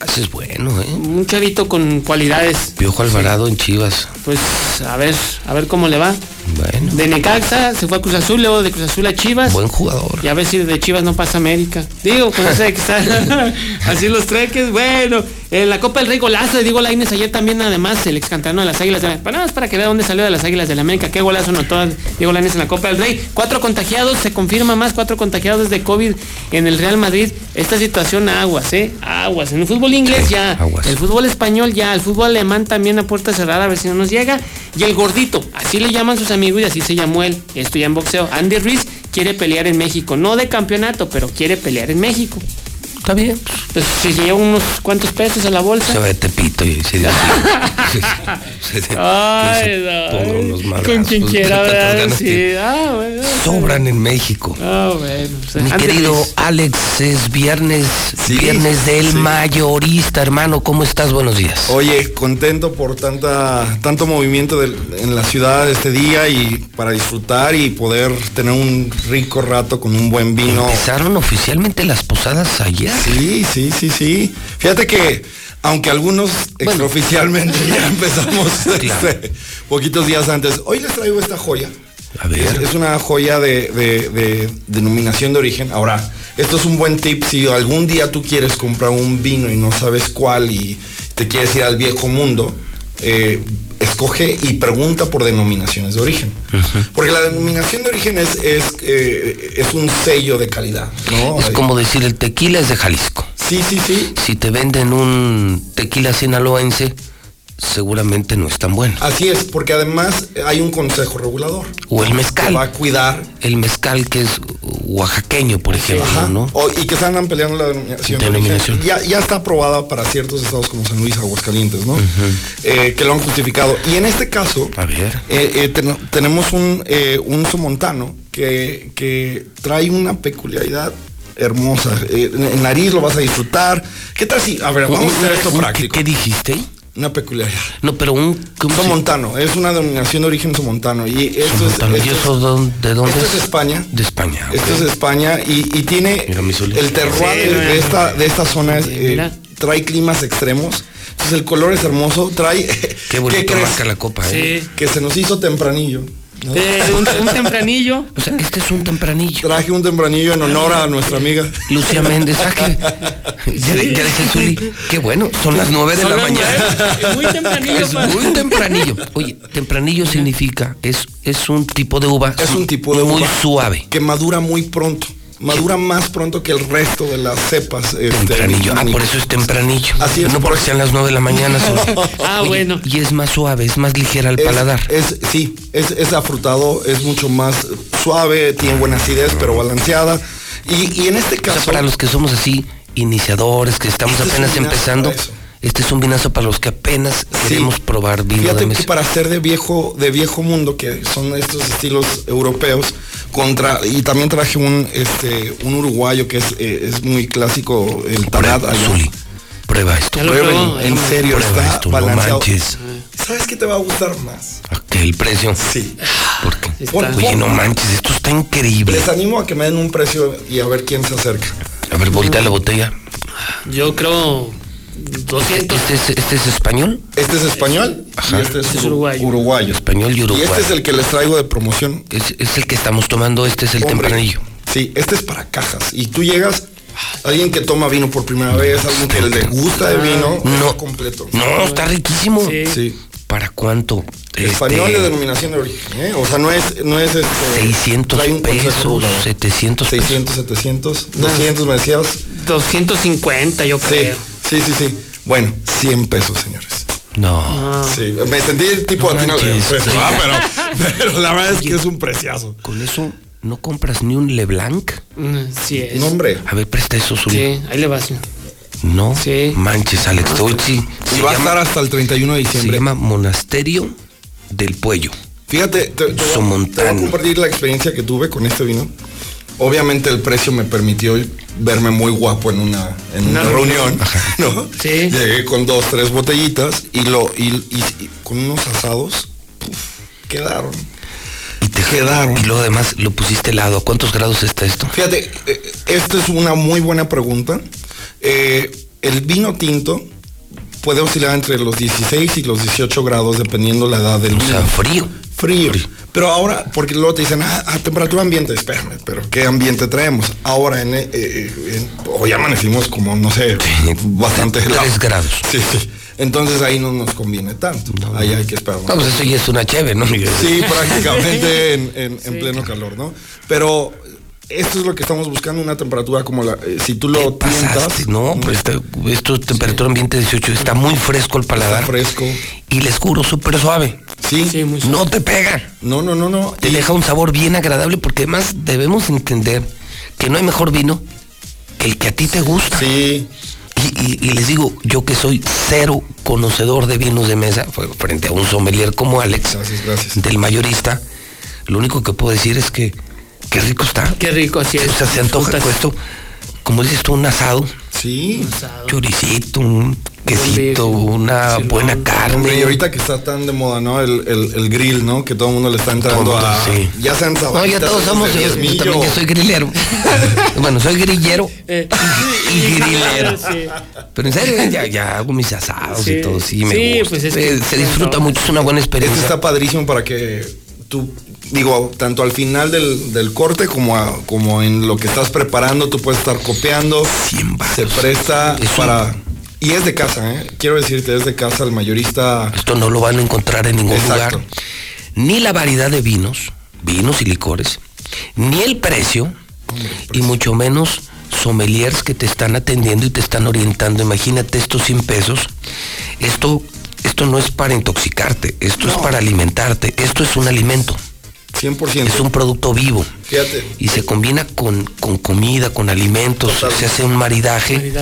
Ese es bueno, ¿eh? Un chavito con cualidades. Piojo Alvarado en Chivas. Pues a ver, a ver cómo le va. Bueno. De Necaxa se fue a Cruz Azul, luego de Cruz Azul a Chivas. Buen jugador. Y a ver si de Chivas no pasa América. Digo, con eso de que está así los treques. Bueno, en la Copa del Rey golazo de Diego Lainez ayer también, además, el ex canterano de las Águilas de la Para nada más para que vea dónde salió de las Águilas de la América. Qué golazo notó Diego Lainez en la Copa del Rey. Cuatro contagiados, se confirma más, cuatro contagiados de COVID en el Real Madrid. Esta situación aguas, ¿eh? Aguas. En el fútbol inglés ya. aguas. El fútbol español ya. El fútbol alemán también a puerta cerrada, a ver si no nos llega. Y el gordito, así le llaman sus amigos y así se llamó él. Esto ya en boxeo. Andy Ruiz quiere pelear en México. No de campeonato, pero quiere pelear en México. Está bien. Pues si lleva unos cuantos pesos a la bolsa. Se va de Tepito y se dio así. Se- se- Ay, se no, ponga unos Con quien quiera, ¿verdad? Sí. Ah, bueno. Sobran en México. Ah, bueno. pues, Mi querido. Alex, es viernes, viernes del sí. mayorista, hermano. ¿Cómo estás? Buenos días. Oye, contento por tanta, tanto movimiento del- en la ciudad este día y para disfrutar y poder tener un rico rato con un buen vino. Empezaron oficialmente las posadas ayer. Sí, sí, sí, sí. Fíjate que aunque algunos extraoficialmente ya empezamos este, poquitos días antes, hoy les traigo esta joya. A ver. Es, es una joya de, de- de denominación de origen. Ahora, esto es un buen tip si algún día tú quieres comprar un vino y no sabes cuál y te quieres ir al viejo mundo. eh, escoge y pregunta por denominaciones de origen. Porque la denominación de origen es, es, eh, es un sello de calidad. ¿no? Es como decir, el tequila es de Jalisco. Sí, sí, sí. Si te venden un tequila sinaloense, seguramente no es tan bueno. Así es, porque además hay un consejo regulador. O el mezcal. Que va a cuidar. El mezcal que es oaxaqueño, por ejemplo, Ajá. ¿no? O- y que se andan peleando la denominación. Ya, ya está aprobada para ciertos estados como San Luis, Aguascalientes, ¿no? Eh, que lo han justificado. Y en este caso, A ver. eh, eh, ten- tenemos un, un somontano que, que trae una peculiaridad hermosa. Eh, en nariz lo vas a disfrutar. ¿Qué tal si, a ver, vamos a hacer esto práctico. ¿Qué dijiste? Una peculiaridad. No, pero un... ¿cómo se- Somontano, es una denominación de origen somontano. Y esto es, Somontano. ¿Y esto eso de dónde esto es? es España. De España. Esto es España y, y tiene Mira, el terroir Sí, de, esta, de esta zona es, eh, trae climas extremos. Entonces el color es hermoso, trae Qué bonito crees? marca la copa, ¿eh? Sí. que se nos hizo tempranillo. ¿No? Eh, un, un tempranillo. O sea, este es un tempranillo. Traje un tempranillo en honor a nuestra amiga. Lucía Méndez, ah, que- ya, de- ya dice el Zuli, qué bueno, son las nueve de Son la mañana. nueve, Muy tempranillo. Es muy tempranillo. Oye, tempranillo significa, es, es un tipo de uva. Es un tipo de muy uva suave. que madura muy pronto. Madura más pronto que el resto de las cepas. este, Tempranillo. Ah, por eso es tempranillo. Así es, No por porque sean las nueve de la mañana. Ah, Oye, bueno. Y es más suave, es más ligera al Es- paladar. Es, sí, es, es afrutado, es mucho más suave, tiene buena acidez, pero balanceada. Y, y en este O sea, caso, para los que somos así, iniciadores, que estamos Este es apenas empezando, para eso. Este es un vinazo para los que apenas queremos probar vino de fíjate que mesa. para ser de viejo, de viejo mundo, que son estos estilos europeos, contra, y también traje un, este, un uruguayo que es, eh, es muy clásico, el Tarat. Prueba, prueba esto. Probó, en serio, Prueba está esto, no balanceado. manches. ¿Sabes qué te va a gustar más? Ok, el precio. Sí. ¿Por qué? Está- Pon- Oye, no manches, esto está increíble. Les animo a que me den un precio y a ver quién se acerca. A ver, voltea la botella. Yo creo 200. ¿Este es, este es español? Este es español Ajá. y este es, Este es uru- uruguayo. uruguayo. Español y Y uruguayo. este es el que les traigo de promoción. Es, es el que estamos tomando, este es el Hombre, tempranillo. Sí, este es para cajas. Y tú llegas, alguien que toma vino por primera vez, alguien que le gusta de vino, No. está completo. No, está riquísimo. Sí. Sí. ¿Para cuánto? Español Este, de denominación de origen, ¿eh? O sea, no es, no es este. 600 trae un consejo pesos, regulador. 700 pesos. 600, 700, 200 me decías. 250, yo Sí, creo. sí, sí, sí. Bueno, 100 pesos, señores. No. Ah. Sí, me sentí tipo No al final de precio, ah, pero, pero la verdad es que es un preciazo. Con eso, ¿no compras ni un Leblanc? Mm, Sí es. No, hombre. A ver, presta eso, Zuli. Sí, ahí le vas. No Sí. manches, Alex. Sí. Y Se va a estar hasta el 31 de se diciembre. llama Monasterio del Puello. Fíjate, te, te voy a- te voy a Somontano. compartir la experiencia que tuve con este vino. Obviamente el precio me permitió verme muy guapo en una, en una Una reunión, ¿no? Sí. Llegué con dos, tres botellitas y lo y, y- y con unos asados puf, quedaron. Y te Quedaron. Y luego además lo pusiste helado. ¿A cuántos grados está esto? Fíjate, eh, esta es una muy buena pregunta. Eh, el vino tinto puede oscilar entre los 16 y los 18 grados dependiendo la edad del O vino. sea, frío. Frío. Pero ahora, porque luego te dicen, ah, a temperatura ambiente, espérame, pero ¿qué ambiente traemos? Ahora, en, eh, eh, en- hoy amanecimos como, no sé, bastante helado. 3 grados. Sí, sí. Entonces ahí no nos conviene tanto. Ahí hay que esperar. No, pues eso ya es una cheve, ¿no, Miguel? Sí, prácticamente en, en- en pleno calor, ¿no? Pero esto es lo que estamos buscando, una temperatura como la... eh, si tú lo tientas... no, pues está- esto es temperatura ambiente 18, está muy fresco el Está paladar. fresco. Y les juro, súper suave. Sí. Sí, muy suave. No te pega. No, no, no, no. Te Y- deja un sabor bien agradable porque además debemos entender que no hay mejor vino que el que a ti te gusta. Sí. Y, y- y les digo, yo que soy cero conocedor de vinos de mesa, frente a un sommelier como Alex, Gracias, gracias. del mayorista, lo único que puedo decir es que qué rico está. Qué rico, así es. O sea, se antoja con esto, como dices tú, un asado, Sí. choricito, un quesito, una Sí, buena no, Hombre, carne. y ahorita que está tan de moda, ¿no? El, el- el grill, ¿no? Que todo el mundo le está entrando Todo, a... sí. Ya sean No, ya todos somos, de yo, también ya soy grillero. bueno, soy grillero Eh, y grillero. Sí. Pero en serio, ya, ya hago mis asados Sí. y todo, sí, me gusta. pues es que- Eh, se disfruta mucho, es una buena Este experiencia. está padrísimo para que tú, digo, tanto al final del, del corte como, a- como en lo que estás preparando, tú puedes estar copiando. 100 varos. Se presta para... Y es de casa, ¿eh? Quiero decirte, es de casa, el mayorista... Esto no lo van a encontrar en ningún Exacto. lugar. Ni la variedad de vinos, vinos y licores, ni el precio, y mucho menos sommeliers que te están atendiendo y te están orientando. Imagínate estos 100 pesos. Esto esto no es para intoxicarte, esto es para alimentarte, esto es un alimento. 100%. Es un producto vivo. Fíjate. Y se combina con, con comida, con alimentos, se hace un maridaje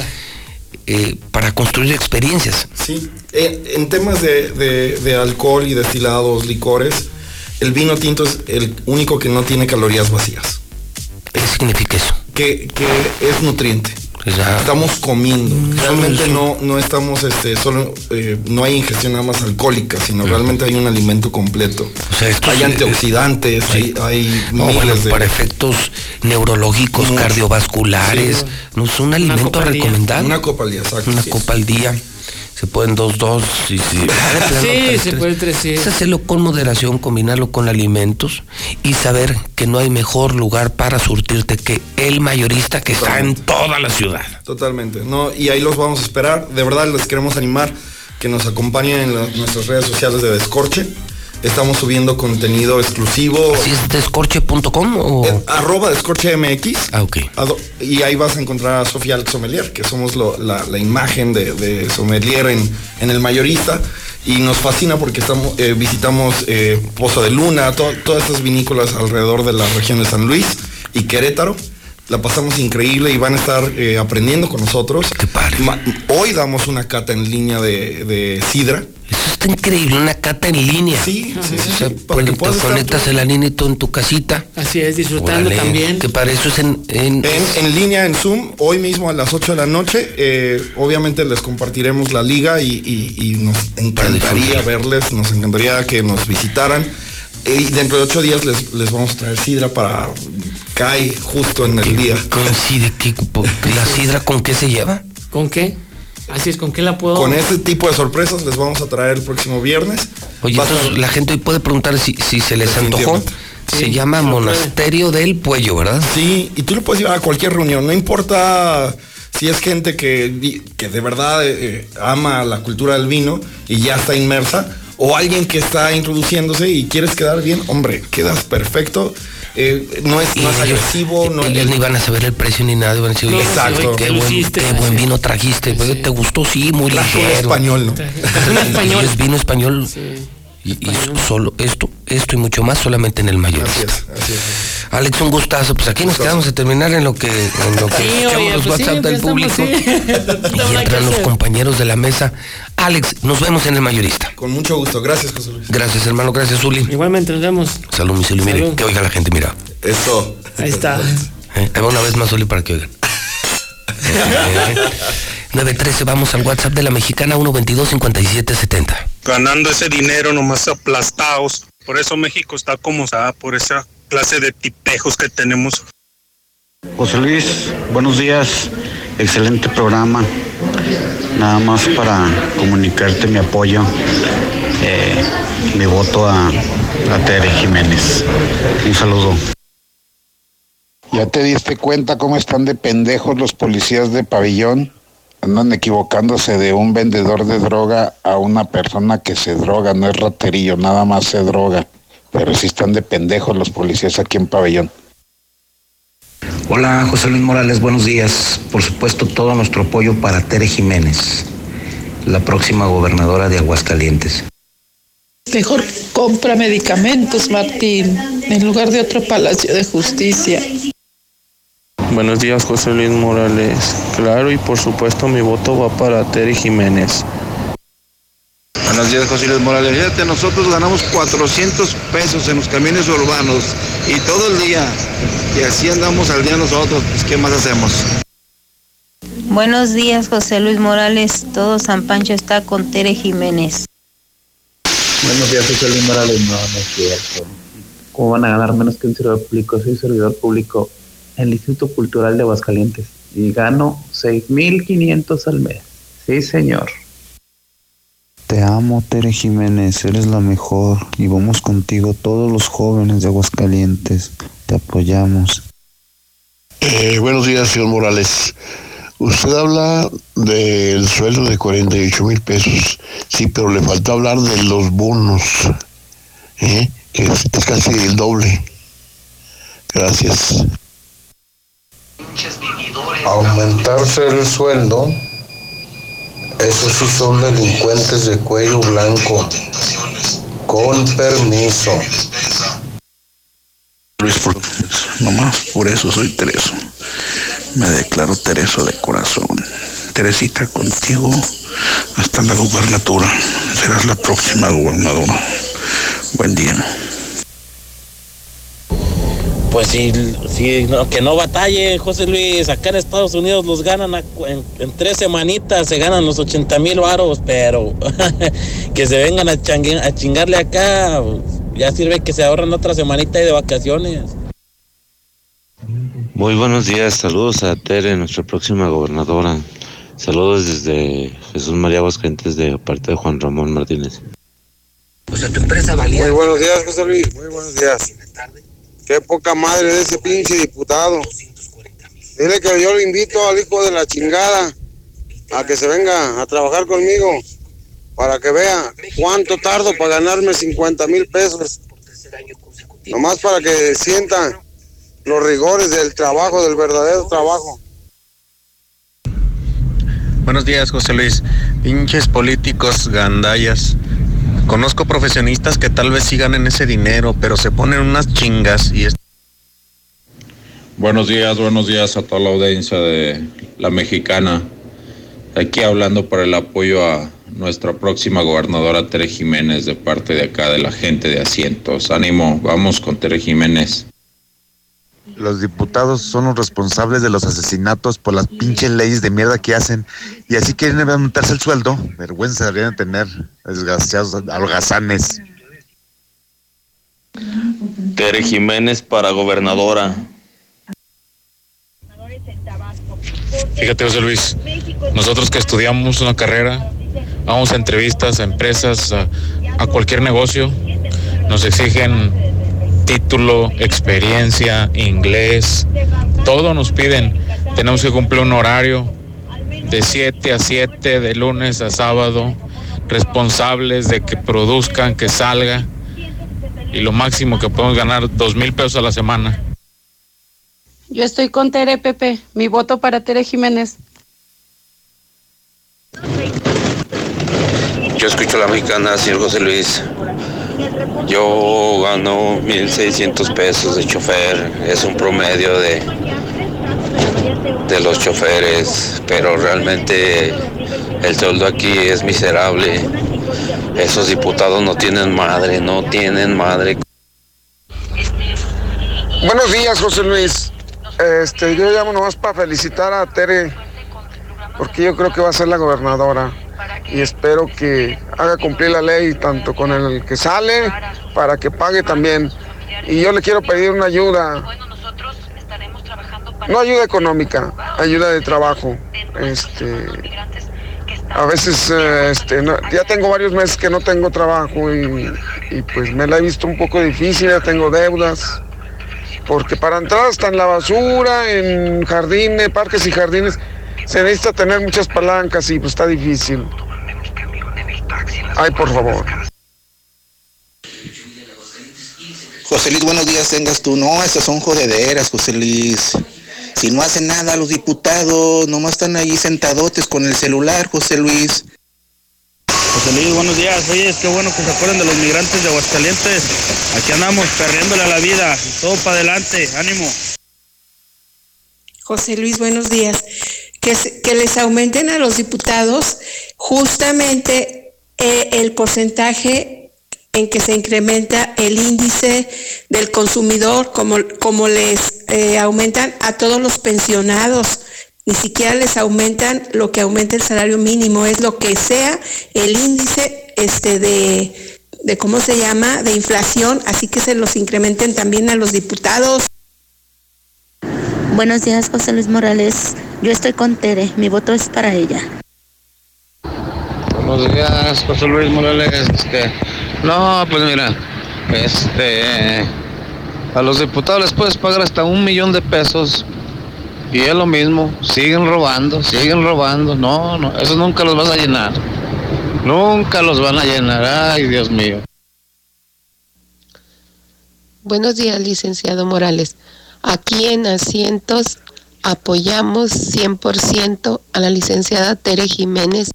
eh, para construir experiencias. Sí, Eh, en temas de, de- de alcohol y destilados, licores, el vino tinto es el único que no tiene calorías vacías. ¿Qué significa eso? Que, que es nutriente. Ya. Estamos comiendo. Realmente no, no estamos, este, solo, eh, no hay ingestión nada más alcohólica, sino realmente hay un alimento completo. hay sí, antioxidantes, hay, hay No, miles bueno, de... para efectos neurológicos, cardiovasculares. Sí. no es un alimento recomendable. Una copa al día, exacto. Una copa al día. Se pueden dos, dos. Sí, sí. Sí, se puede tres, sí. Es hacerlo con moderación, combinarlo con alimentos y saber que no hay mejor lugar para surtirte que el mayorista que está en toda la ciudad. Totalmente, ¿no? Y ahí los vamos a esperar. De verdad les queremos animar que nos acompañen en la- nuestras redes sociales de Descorche. Estamos subiendo contenido exclusivo. ¿Así es descorche.com o...? Eh, arroba Descorche MX. Ah, ok. Y ahí vas a encontrar a Sofía Alex Sommelier, que somos lo- la, la imagen de, de Sommelier en, en el mayorista. Y nos fascina porque estamos, eh, visitamos eh, Pozo de Luna, to- todas estas vinícolas alrededor de la región de San Luis y Querétaro. La pasamos increíble y van a estar eh, aprendiendo con nosotros. Ma- Hoy damos una cata en línea de, de sidra. Eso está increíble, una cata en línea. Sí, sí, O sea, para que te puedas estar conectas el aninito en tu casita. Así es, disfrutando también. Que para eso es en... en- En, en línea, en Zoom, hoy mismo a las 8 de la noche. eh, obviamente les compartiremos la liga y, y- y nos encantaría verles, nos encantaría que nos visitaran. Y dentro de ocho días les, les vamos a traer sidra para cae justo en el día. Coincide que la sidra con qué se lleva. ¿Con qué? Así es, ¿con qué la puedo...? Con este tipo de sorpresas les vamos a traer el próximo viernes. Oye, a la gente hoy puede preguntar si, si se les antojó. Se llama puede. Monasterio del Puello, ¿verdad? Sí, y tú lo puedes llevar a cualquier reunión, no importa si es gente que, que de verdad eh, ama la cultura del vino y ya está inmersa, o alguien que está introduciéndose y quieres quedar bien, hombre, quedas perfecto. Eh, no es, no es agresivo, no Ellos ni van a saber el precio ni nada, van a decir, No, oye, exacto. qué, buen, luciste, qué buen vino trajiste, güey, ¿te gustó? Sí, muy Trajo un ligero. español, ¿no? Un español. es vino español. Y, y solo esto, esto y mucho más solamente en el mayor. Alex, un gustazo. Pues aquí nos quedamos a terminar en lo que, en lo que Sí, escuchamos oye, los pues sí, WhatsApp del empezamos, público. sí. Y entran los compañeros de la mesa. Alex, nos vemos en el mayorista. Con mucho gusto. Gracias, José Luis. Gracias, hermano. Gracias, Zuli. Igualmente, nos vemos. Salud, mi Zuli. Mire, Salud. que oiga la gente, mira. Eso. Ahí está. Eh, ahí va una vez más, Zuli, para que oigan. Eh, 913, vamos al WhatsApp de la mexicana 122-5770. ganando ese dinero nomás aplastados. Por eso México está como está, por esa clase de tipejos que tenemos. José Luis, buenos días. Excelente programa. Nada más para comunicarte mi apoyo, eh, mi voto a, a Tere Jiménez. Un saludo. ¿Ya te diste cuenta cómo están de pendejos los policías de pabellón? Andan equivocándose de un vendedor de droga a una persona que se droga, no es raterillo, nada más se droga. Pero sí están de pendejos los policías aquí en pabellón. Hola, José Luis Morales, buenos días. Por supuesto, todo nuestro apoyo para Tere Jiménez, la próxima gobernadora de Aguascalientes. Mejor compra medicamentos, Martín, en lugar de otro palacio de justicia. Buenos días, José Luis Morales. Claro, y por supuesto mi voto va para Tere Jiménez. Buenos días, José Luis Morales. Fíjate, nosotros ganamos 400 pesos en los camiones urbanos y todo el día. Y así andamos al día nosotros. Pues, ¿Qué más hacemos? Buenos días, José Luis Morales. Todo San Pancho está con Tere Jiménez. Buenos días, José Luis Morales. No, no es cierto. ¿Cómo van a ganar menos que un servidor público? Soy servidor público en el Instituto Cultural de Aguascalientes y gano 6.500 al mes. Sí, señor. Te amo, Tere Jiménez, eres la mejor y vamos contigo todos los jóvenes de Aguascalientes. Te apoyamos. Eh, buenos días, señor Morales. Usted habla del sueldo de 48 mil pesos. Sí, pero le falta hablar de los bonos, ¿eh? que es, es casi el doble. Gracias. Aumentarse el sueldo Esos sí son delincuentes de cuello blanco. Con permiso. Luis, por- nomás por eso soy Tereso. Me declaro Tereso de corazón. Teresita, contigo hasta la gubernatura. Serás la próxima gobernadora. Buen día. Pues sí, sí, no, que no batalle, José Luis. Acá en Estados Unidos los ganan a en, en tres semanitas, se ganan los 80 mil varos, pero que se vengan a, changue- a chingarle acá. Ya sirve que se ahorran otra semanita ahí de vacaciones. Muy buenos días, saludos a Tere, nuestra próxima gobernadora. Saludos desde Jesús María Aguascalientes de parte de Juan Ramón Martínez. Pues a tu empresa valía. Muy buenos días, José Luis. Muy buenos días. Qué poca madre de ese pinche diputado. Dile que yo le invito al hijo de la chingada a que se venga a trabajar conmigo para que vea cuánto tardo para ganarme 50 mil pesos. Nomás para que sienta los rigores del trabajo, del verdadero trabajo. Buenos días, José Luis. Pinches políticos gandallas. Conozco profesionistas que tal vez sí ganen ese dinero, pero se ponen unas chingas y es Buenos días, buenos días a toda la audiencia de La Mexicana. Aquí hablando por el apoyo a nuestra próxima gobernadora Tere Jiménez de parte de acá de la gente de asientos. Ánimo, vamos con Tere Jiménez. Los diputados son los responsables de los asesinatos por las pinches leyes de mierda que hacen y así quieren aumentarse el sueldo. Vergüenza deberían tener, desgraciados algazanes. Tere Jiménez para gobernadora. Fíjate, José Luis, nosotros que estudiamos una carrera, vamos a entrevistas, a empresas, a, a cualquier negocio, nos exigen título, experiencia, inglés, todo nos piden. Tenemos que cumplir un horario de 7 a 7, de lunes a sábado, responsables de que produzcan, que salga, y lo máximo que podemos ganar, dos mil pesos a la semana. Yo estoy con Tere Pepe. Mi voto para Tere Jiménez. Yo escucho la mexicana, señor José Luis. Yo gano 1.600 pesos de chofer. Es un promedio de, de los choferes, pero realmente el sueldo aquí es miserable. Esos diputados no tienen madre, no tienen madre. Buenos días, José Luis. Este, yo llamo nomás para felicitar a Tere, porque yo creo que va a ser la gobernadora. Y espero que haga cumplir la ley tanto con el que sale para que pague también. Y yo le quiero pedir una ayuda. No ayuda económica, ayuda de trabajo. Este, a veces, eh, este, ya tengo varios meses que no tengo trabajo y, y pues me la he visto un poco difícil, ya tengo deudas porque para entrar hasta en la basura, en jardines, parques y jardines, se necesita tener muchas palancas y pues está difícil. Ay, por favor. José Luis, buenos días tengas tú. No, esas son jodederas, José Luis. Si no hacen nada los diputados, nomás están ahí sentadotes con el celular, José Luis. José Luis, buenos días. Oye, es que bueno que se acuerden de los migrantes de Aguascalientes. Aquí andamos perdiéndole a la vida. Todo para adelante. Ánimo. José Luis, buenos días. Que, les aumenten a los diputados justamente eh, el porcentaje en que se incrementa el índice del consumidor, como, como les eh, aumentan a todos los pensionados. Ni siquiera les aumentan lo que aumenta el salario mínimo, es lo que sea el índice este de, de cómo se llama, de inflación, así que se los incrementen también a los diputados. Buenos días, José Luis Morales. Yo estoy con Tere. Mi voto es para ella. Buenos días, José Luis Morales. Este, no, pues mira, este, a los diputados les puedes pagar hasta un millón de pesos y es lo mismo, siguen robando, siguen robando. No, no, eso nunca los vas a llenar. Nunca los van a llenar. Ay, Dios mío. Buenos días, licenciado Morales. Aquí en Asientos apoyamos 100% a la licenciada Tere Jiménez.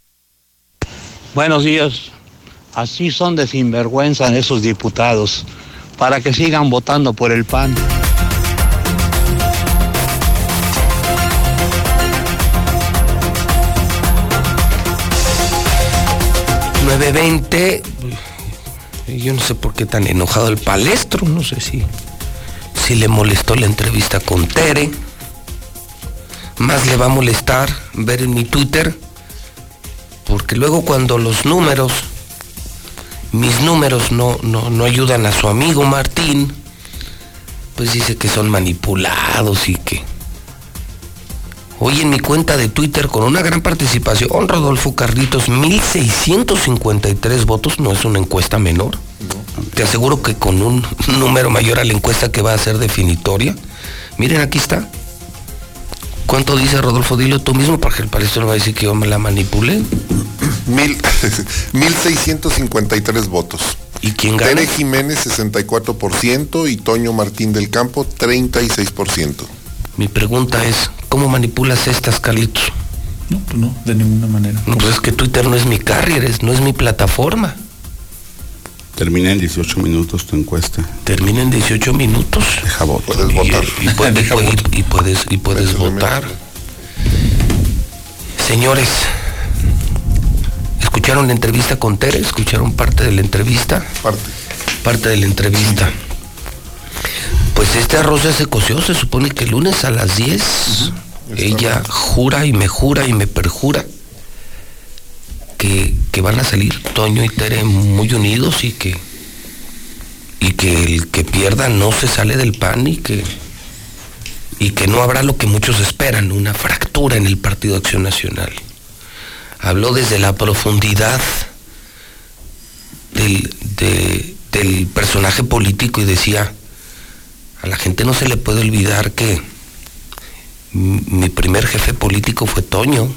Buenos días. Así son de sinvergüenza esos diputados, para que sigan votando por el PAN. 920. Yo no sé por qué tan enojado el palestro, no sé si, si le molestó la entrevista con Tere. Más le va a molestar ver en mi Twitter, porque luego cuando los números, mis números no, no, no ayudan a su amigo Martín, pues dice que son manipulados y que Hoy en mi cuenta de Twitter con una gran participación, Rodolfo Carlitos, 1653 votos, no es una encuesta menor. Te aseguro que con un número mayor a la encuesta que va a ser definitoria. Miren, aquí está. ¿Cuánto dice Rodolfo? Dilo tú mismo para que el palestro no va a decir que yo me la manipulé. Mil, 1653 votos. ¿Y quién gana? Tere Jiménez 64% y Toño Martín del Campo 36%. Mi pregunta es, ¿cómo manipulas estas, Carlitos? No, pues no, de ninguna manera. No, pues es que Twitter no es mi carrier, no es mi plataforma. Termina en 18 minutos tu encuesta. Termina en 18 minutos. Deja votar. Puedes votar. Y, puedes, y puedes, y puedes, y puedes votar. Señores, ¿escucharon la entrevista con Tere? ¿Escucharon parte de la entrevista? Parte. Parte de la entrevista. Pues este arroz ya se coció, se supone que el lunes a las 10 ella jura y me jura y me perjura que, que van a salir Toño y Tere muy unidos y que y que el que pierda no se sale del pan y que y que no habrá lo que muchos esperan, una fractura en el Partido Acción Nacional. Habló desde la profundidad del, de- del personaje político y decía, a la gente no se le puede olvidar que mi primer jefe político fue Toño.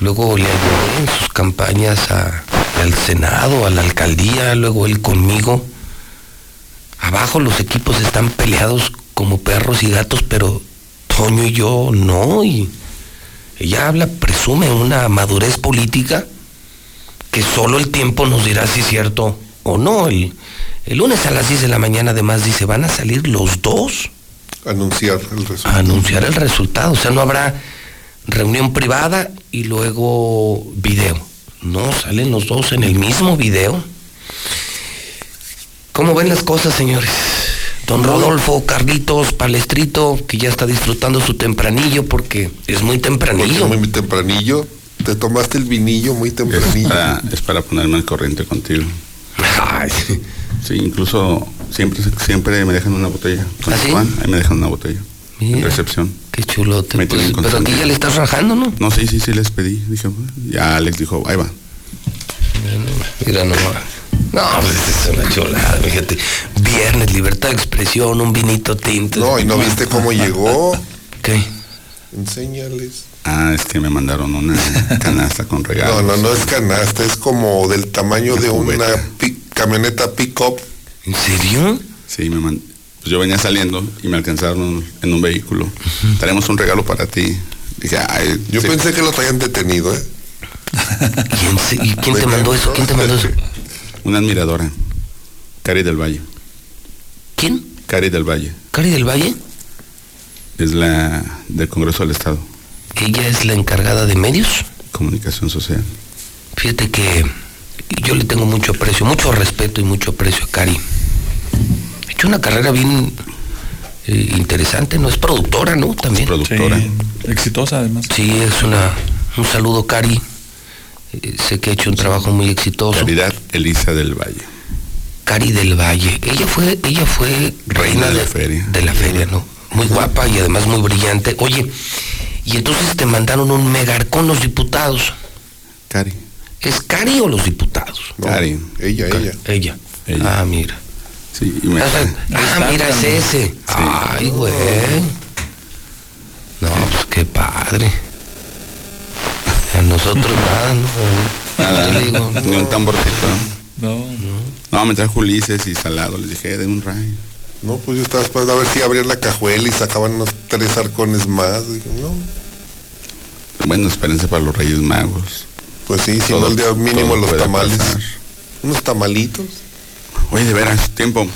Luego le ayudé en sus campañas a- al Senado, a la alcaldía, luego él conmigo. Abajo los equipos están peleados como perros y gatos, pero Toño y yo no. Y ella habla, presume una madurez política que solo el tiempo nos dirá si es cierto o no. El lunes a las 10 de la mañana además dice, van a salir los dos Anunciar el resultado. a anunciar el resultado. O sea, no habrá reunión privada y luego video. No, salen los dos en el mismo video. ¿Cómo ven las cosas, señores? Don Rodolfo, Carlitos, Palestrito, que ya está disfrutando su tempranillo porque es muy tempranillo. Muy, muy tempranillo. Te tomaste el vinillo muy Es tempranillo. para, es para ponerme al corriente contigo. Sí, incluso siempre, siempre me dejan una botella. Con ¿Ah, sí? Juan, ahí me dejan una botella. En Mira. recepción. Qué chulote. Me pues, pero aquí consentido. ya le estás rajando, ¿no? No, sí, sí, sí les pedí. Dije, ya Alex dijo, ahí va. Mira nomás. No, pues es una chulada, fíjate. Viernes, libertad de expresión, un vinito tinto. No, y no viste cómo llegó. ¿Qué? Enséñales. Ah, es que me mandaron una canasta con No, regalos. no, no es canasta, es como del tamaño de una camioneta pick-up. ¿En serio? Sí, me man- pues yo venía saliendo y me alcanzaron en un vehículo. Tenemos un regalo para ti. Dije, ay, Yo sí. pensé que los habían detenido, ¿eh? ¿Quién, se- y quién te mandó eso? ¿Quién te mandó eso? Una admiradora. Cari del Valle. ¿Quién? Cari del Valle. ¿Cari del Valle? Es la del Congreso del Estado. Ella es la encargada de medios. Comunicación social. Fíjate que yo le tengo mucho aprecio, mucho respeto y mucho aprecio a Cari. Ha hecho una carrera bien eh, interesante, ¿no? Es productora, ¿no? También. productora. Sí, exitosa además. Sí, es una. Un saludo, Cari. Eh, sé que ha hecho un trabajo muy exitoso. Caridad Elisa del Valle. Cari del Valle. Ella fue, ella fue reina, de la feria. De la feria, ¿no? Muy guapa y además muy brillante. Oye, y entonces te mandaron un megarcón los diputados. Cari. ¿Es Cari o los diputados? Cari. Ella, ella. Ella. Ella. Ah, mira. Sí, y me- Ah, ah, mira, es ese. Ay, güey. No, pues qué padre. A nosotros nada, ¿no? Nada, le digo, ni un tamborcito. No. No, me trajo Ulises y salado. Les dije, de un ray. No, pues yo estaba esperando a ver si abrían la cajuela y sacaban unos tres arcones más. Dije, no. Bueno, espérense para los Reyes Magos. Pues sí, si no el día mínimo los tamales. pasar. Unos tamalitos. Oye, de veras, tiempo.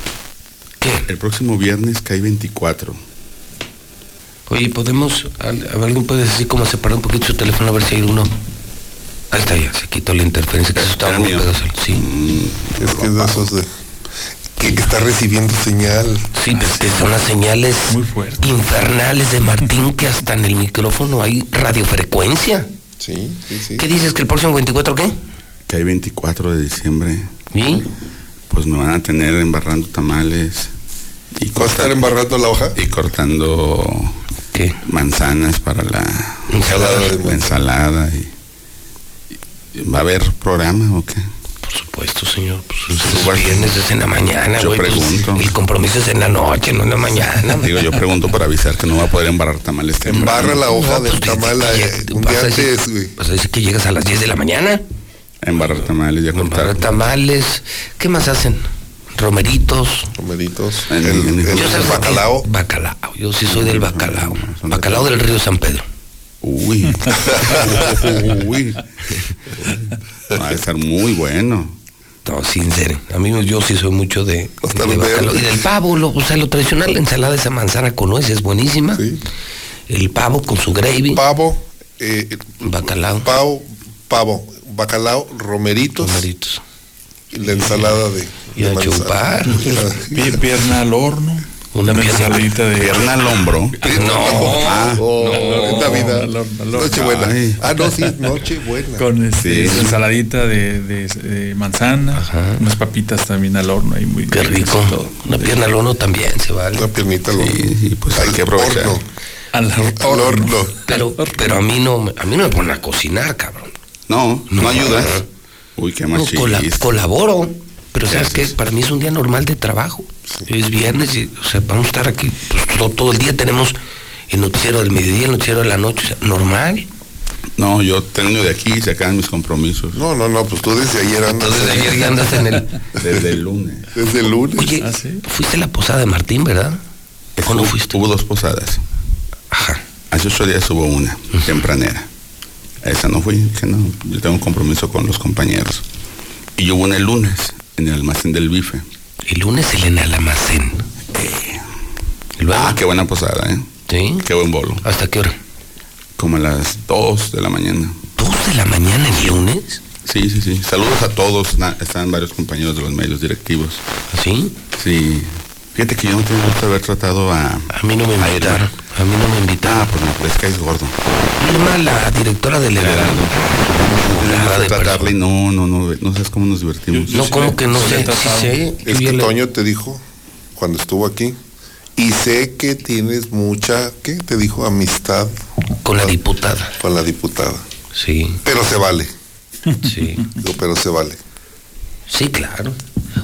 El próximo viernes cae 24. Oye, podemos, al- a ver, alguien puede decir cómo separar un poquito su teléfono a ver si hay uno. Ahí está ya, se quitó la interferencia, que eso estaba muy pegajoso. Sí. Es que es de esos de. Que, que está recibiendo señal. Sí, pero es que son las señales infernales de Martín que hasta en el micrófono hay radiofrecuencia. Sí, sí, sí. ¿Qué dices? ¿Que el próximo 24 qué? Cae 24 de diciembre. ¿Y? Pues me van a tener embarrando tamales. Y ¿Va a estar embarrando la hoja? Y cortando ¿Qué? manzanas para la Ensalada la ensalada. Y, y- ¿Va a haber programa o qué? Por supuesto, señor. Pues es viernes, es en la mañana, Yo güey. pues, pregunto. el compromiso es en la noche, no en la mañana. Digo, yo pregunto para avisar que no va a poder embarrar tamales temprano. Embarra la hoja No, del pues, tamal eh, llega- un vas día a decir- antes, güey. Pues dice que llegas a las 10 de la mañana. Embarrar tamales y a Para cortar. tamales. ¿Qué más hacen? Romeritos. Romeritos. El, el Yo sé- bacalao. Bacalao. Yo sí soy del bacalao. Bacalao del río San Pedro. Uy. Uy. Va a estar muy bueno. No, sincero. A mí yo sí soy mucho de, Hasta de. Y del pavo, lo, o sea, lo tradicional, la ensalada esa manzana con nueces es buenísima. El pavo con su gravy. Pavo. eh, Bacalao. pavo, pavo, bacalao, romeritos. Romeritos. Y la ensalada de. Y de a manzana. chupar. Pie- pierna al horno. Una pierna. ensaladita de. Pierna al hombro. No. Ah, Oh, horno, al horno. Nochebuena. Ah, no, sí, Nochebuena. Con este, Sí. ensaladita de, de- de manzana, unas papitas también al horno ahí muy Qué rico. todo. Una pierna al horno también se vale. Una piernita al horno. Sí, sí, pues hay que aprovechar. horno. Al Al horno. Pero, pero a mí no, me- a mí no me ponen a cocinar, cabrón. No, no, No. ayudas. Uy, qué No, machista. cola- colaboro. Pero ¿Qué sabes qué, para mí es un día normal de trabajo. Es viernes y, o sea, vamos a estar aquí pues, todo, todo el día. Tenemos el noticiero del mediodía, el noticiero de la noche, o sea, normal. No, yo tengo de aquí y se acaban mis compromisos. No, no, no, pues tú desde ayer andas. Entonces ayer ya andas en el... Desde el lunes. Desde el lunes. Oye, ¿Ah, sí? fuiste a la posada de Martín, ¿verdad? ¿O no fuiste? Hubo dos posadas. Ajá. Hace ocho días hubo una, tempranera. A esa no fui, dije no, yo tengo un compromiso con los compañeros. Y hubo una el lunes, en el almacén del bife. El lunes el en el almacén. ¿Y luego? Ah, qué buena posada, ¿eh? ¿Sí? Qué buen bolo. ¿Hasta qué hora? Como a las dos de la mañana. ¿Dos de la mañana el lunes? Sí, sí, sí. Saludos a todos. Están varios compañeros de los medios directivos. ¿Sí? Sí. Fíjate que yo no tengo gusto haber tratado a... A mí no me a invitaron. A mí no me invitaron. Ah, pues me parece que es gordo. Irma, la directora del Heraldo. No no, no, no, no sabes cómo nos divertimos. No, como que no sé, sé. Es que le- Toño te dijo cuando estuvo aquí. Y sé que tienes mucha, ¿qué? Te dijo amistad Con la diputada. con la diputada. Sí, Pero se vale. sí. Digo, pero se vale. Sí, claro.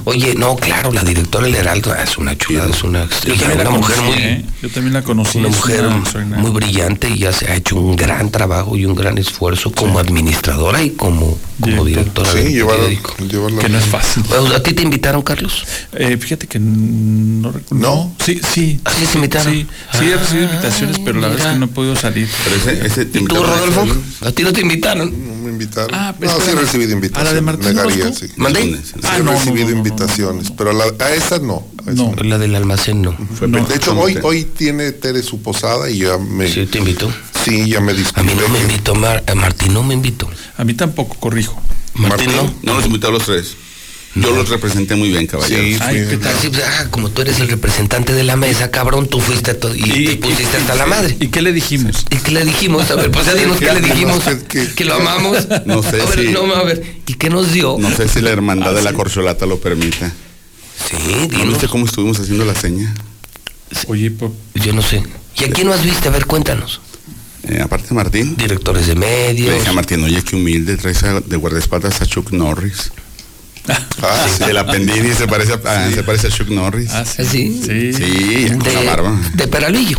Oye, no, claro, la directora del Heraldo ah, es una chulada, es una, también la una mujer conocí, muy, ¿eh? Yo también la conocí. una es mujer una muy brillante y ya se ha hecho un gran trabajo y un gran esfuerzo como administradora y como, como Director. directora Sí, del llevarla, llevarla. Que no es fácil. Bueno, ¿A ti te invitaron, Carlos? Eh, fíjate que no recuerdo. ¿No? Sí, sí. ¿Ah, sí te invitaron? Sí, sí he recibido Ah, invitaciones, pero la verdad es que no he podido salir. Pero ese, ese ¿Y tú, Rodolfo? ¿A ti no te invitaron? No me invitaron. Ah, pero no, sí he recibido ¿A la de invitaciones. Martín Negaría, sí. ¿Mandé? Sí Ah, he no, recibido no, no, no, invitaciones, pero a, la- a esa no. a esa No. La del almacén no. De hecho, ¿cómo hoy, hoy tiene Tere su posada y ya me. Sí, te invitó. Sí, ya me A mí disculpé. no me invitó, Mar- eh, Martín no me invitó. A mí tampoco, corrijo. Martín no. No los invitó a los tres. Yo los representé muy bien, caballero. Sí, Ay, fui- ¿qué tal? Sí, pues, ah, como tú eres el representante de la mesa, cabrón, tú fuiste a to- y, te pusiste hasta la madre. ¿Y qué le dijimos? ¿Y qué le dijimos? A ver, pues ya dinos qué le dijimos. Que- lo amamos. No sé a ver, si- no, a ver, ¿y qué nos dio? No sé si la hermandad de la corcholata lo permita. Sí, ¿No viste cómo estuvimos haciendo la seña? Oye, pues, Yo no sé. ¿Y a quién más viste? A ver, cuéntanos. Eh, aparte de Martín, Directores de le medios. dije a Martín, oye, qué humilde, traes a- de guardaespaldas a Chuck Norris. Ah, sí. De la Pendini se parece a, ah, se parece a Chuck Norris. ah, sí. ¿Sí? Sí. Sí, con la barba. De, de Peralvillo.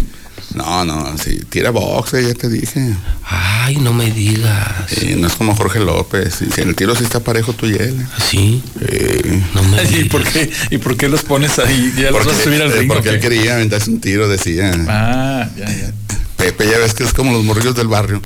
No, no, sí, tira boxe, ya te dije. Ay, no me digas. Sí, no es como Jorge López. Sí, si en el tiro sí está parejo tú y él. ¿Sí? Sí. No me ¿Y digas. por qué, ¿Y por qué los pones ahí? ¿Ya los Porque, vas a subir al eh, ring? porque él quería aventarse un tiro, decía. Ah, ya, ya. Pepe, ya ves que es como los morrillos del barrio.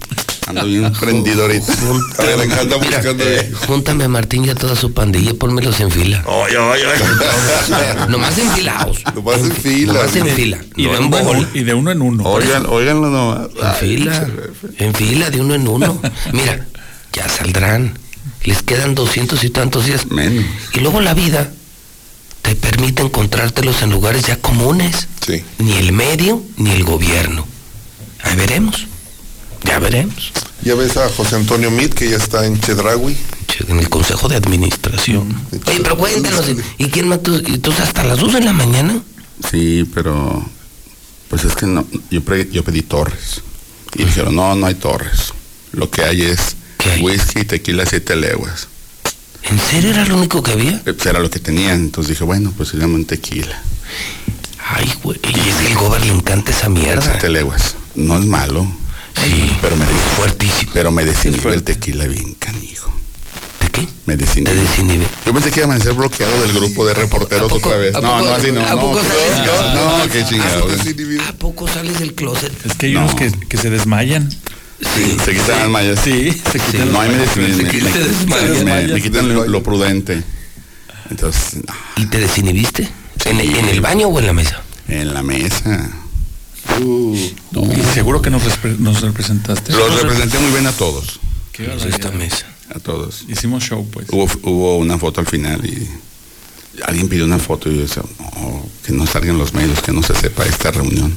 Ando bien prendido ahorita. A ver, acá anda Mira, buscando. eh, júntame a Martín y a toda su pandilla y pónmelos en fila. Oye, oye, oye. Nomás enfilados. Nomás en fila. Nomás en fila. Y no de, en uno en bola. uno, y de uno en uno. Oigan, oiganlo nomás. En fila. En fila, de uno en uno. Mira, ya saldrán. Les quedan doscientos y tantos días. Menos. Y luego la vida te permite encontrártelos en lugares ya comunes. Sí. Ni el medio ni el gobierno. Ahí veremos. Ya veremos. Ya ves a José Antonio Mit, que ya está en Chedraui. Che, En el Consejo de Administración. Oye, pero cuéntanos. ¿Y quién mató? ¿Y tú hasta las 2 de la mañana? Sí, pero pues es que no, yo, pre- yo pedí torres y dijeron no, no hay torres. Lo que hay es whisky y tequila siete leguas. ¿En serio era lo único que había? Eh, pues, era lo que tenían, entonces dije bueno, pues se llaman tequila. Ay, güey. Y es que el gobierno le encanta esa mierda. Siete leguas. No es malo. Sí. Pero me fuertísimo. Pero me desinhibe el tequila bien canijo. ¿De qué? Me desinhibe. Te. Yo pensé que iba a amanecer bloqueado del grupo de reporteros otra vez. ¿A No, poco- no, así no. ¿A no, poco no, sales? no, no, qué chingado. ¿A poco sales del closet? Es que hay unos que, que se desmayan. Sí, se quitan las mallas. Sí, se quitan No, ahí me, las me, quitan lo, lo prudente. Entonces, no, ¿Y te desinhibiste? ¿En, el- en el baño o en la mesa? en la mesa. Y seguro que nos, repre- nos representaste. Los representé muy bien a todos. Qué esta mesa. A todos. Hicimos show, pues. Hubo, hubo una foto al final y alguien pidió una foto y yo decía, no, que no salgan los medios, que no se sepa esta reunión.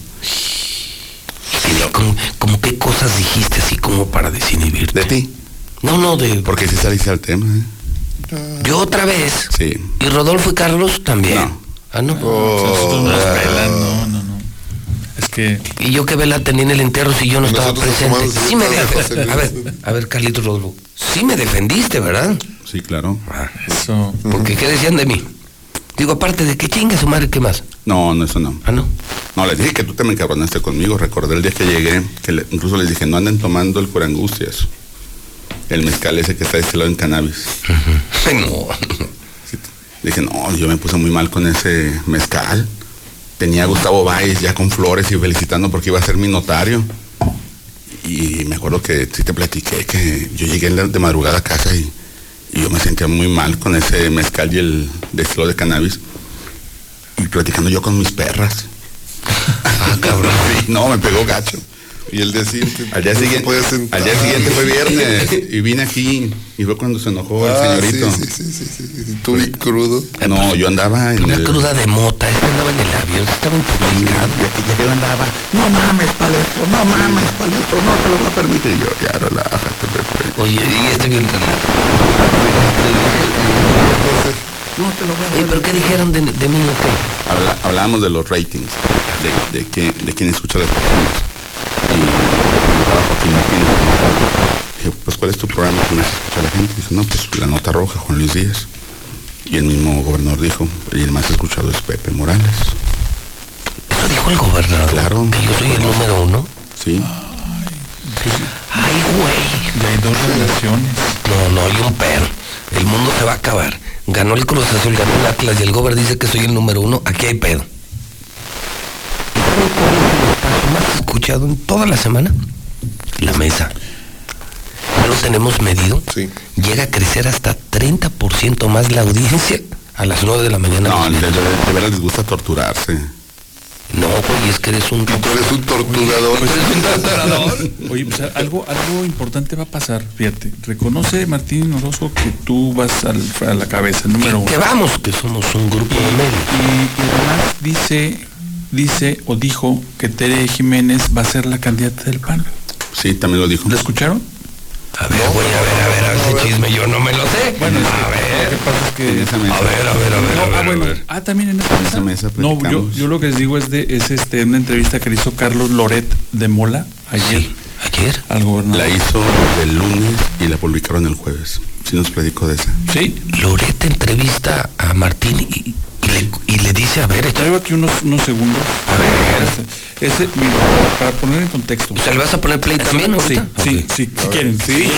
Y como, como qué cosas dijiste así como para desinhibirte. ¿De ti? No, no, de... Porque si saliste al tema, ¿eh? Yo otra vez. Sí. ¿Y Rodolfo y Carlos también? No. Ah, no. Nosotros nos Ah. pelan, no, no. Es que Y yo que vela tenía en el entierro si yo no estaba presente. Sí me de. A ver, a ver, Carlitos Rodolfo. Sí me defendiste, ¿verdad? Sí, claro. eso. Porque ¿qué decían de mí? Digo, aparte de que chinga su madre, ¿qué más? No, no, eso no. Ah, no. No, les dije que tú te me encabronaste conmigo. Recordé el día que llegué, que le- incluso les dije, no anden tomando el curangustias. El mezcal ese que está destilado en cannabis. no. Dije, no, yo me puse muy mal con ese mezcal. Tenía a Gustavo Báez ya con flores y felicitando porque iba a ser mi notario. Y me acuerdo que sí te platiqué que yo llegué de madrugada a casa y, y yo me sentía muy mal con ese mezcal y el destilado de cannabis. Y platicando yo con mis perras. Ah, cabrón. Sí, no, me pegó gacho. Y el día siguiente. Al día siguiente, al día siguiente fue viernes y vine aquí y fue cuando se enojó el Ah, señorito. Sí, sí, sí, sí, sí. Tú bien crudo. No, yo andaba en Una el... cruda de mota, este andaba en el avión, estaba intoxicado. Y yo andaba, no mames, palestro, no mames, palestro, no te lo voy a permitir. Y yo, ya, relájate, Pepe. Oye, y este bien No te lo voy a Oye, pero ¿qué dijeron de, de mí o qué? Habla- hablábamos de los ratings, de, de, que, de quién escucha los programas. Y estaba Joaquín Martínez. Dije, pues, ¿cuál es tu programa que más escucha la gente? Dice, no, pues, La Nota Roja, Juan Luis Díaz. Y el mismo gobernador dijo, y el más escuchado es Pepe Morales. Eso dijo el gobernador. Claro. Que yo soy el número uno. Sí. Ay, güey. Ya hay dos relaciones. No, no, hay un perro. El mundo se va a acabar. Ganó el Cruz Azul, ganó el Atlas y el Gober dice que soy el número uno. Aquí hay pedo. ¿Y saben cuál es el espacio más escuchado en toda la semana? La mesa. Lo tenemos medido. Sí. Llega a crecer hasta 30% más la audiencia a las 9 de la mañana. No, de, de- de veras les gusta torturarse. No, güey, es que eres un... Tú eres un torturador. Oye, pues algo, algo importante va a pasar, fíjate. Reconoce Martín Orozco que tú vas al- a la cabeza, el número uno. Que vamos, que somos un grupo de medios. Y, y además dice, dice o dijo que Tere Jiménez va a ser la candidata del PAN. Sí, también lo dijo. ¿Lo escucharon? A ver, güey, a ver, a ver, a ver, ese chisme yo no me lo sé. Bueno, a ver, Lo que pasa es que... En esa mesa. a ver, a ver, a ver, No, a ver, ah, bueno. ver. Ah, también en esa mesa. esa mesa no, yo, yo lo que les digo es de es este una entrevista que le hizo Carlos Loret de Mola ayer Sí, ayer. al gobernador. La hizo el lunes y la publicaron el jueves. Sí nos platico de esa. Sí. Loret entrevista a Martín y, y le, y le dice, a ver, Traigo aquí unos, unos segundos. a ver, Ese, mira, para poner en contexto. o sea, ¿le vas a poner play también Sí, ahorita? sí, sí, si quieren. Sí. Sí,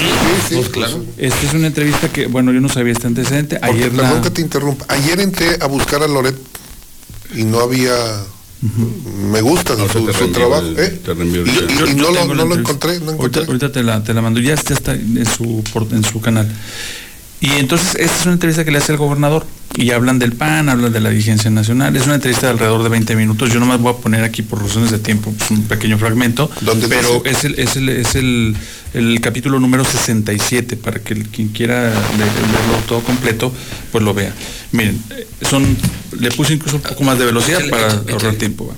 sí, Pues claro. Esta es una entrevista que, bueno, yo no sabía este antecedente. Porque, Ayer perdón la... que te interrumpa. Ayer entré a buscar a Loret y no había Me gusta No, su, te su trabajo. el- ¿eh? Y, y- Yo- y yo no, lo, no lo encontré, no Ahorita, encontré. ahorita te, la, te la mando, ya, ya está en su, por- en su canal. Y entonces, esta es una entrevista que le hace el gobernador. Y hablan del PAN, hablan de la dirigencia nacional. Es una entrevista de alrededor de 20 minutos. Yo nomás voy a poner aquí por razones de tiempo pues, un pequeño fragmento. Pero es el, es el, es el, el capítulo número 67, para que el- quien quiera le- leerlo todo completo, pues lo vea. Miren, son, le puse incluso un poco más de velocidad para ahorrar tiempo. va.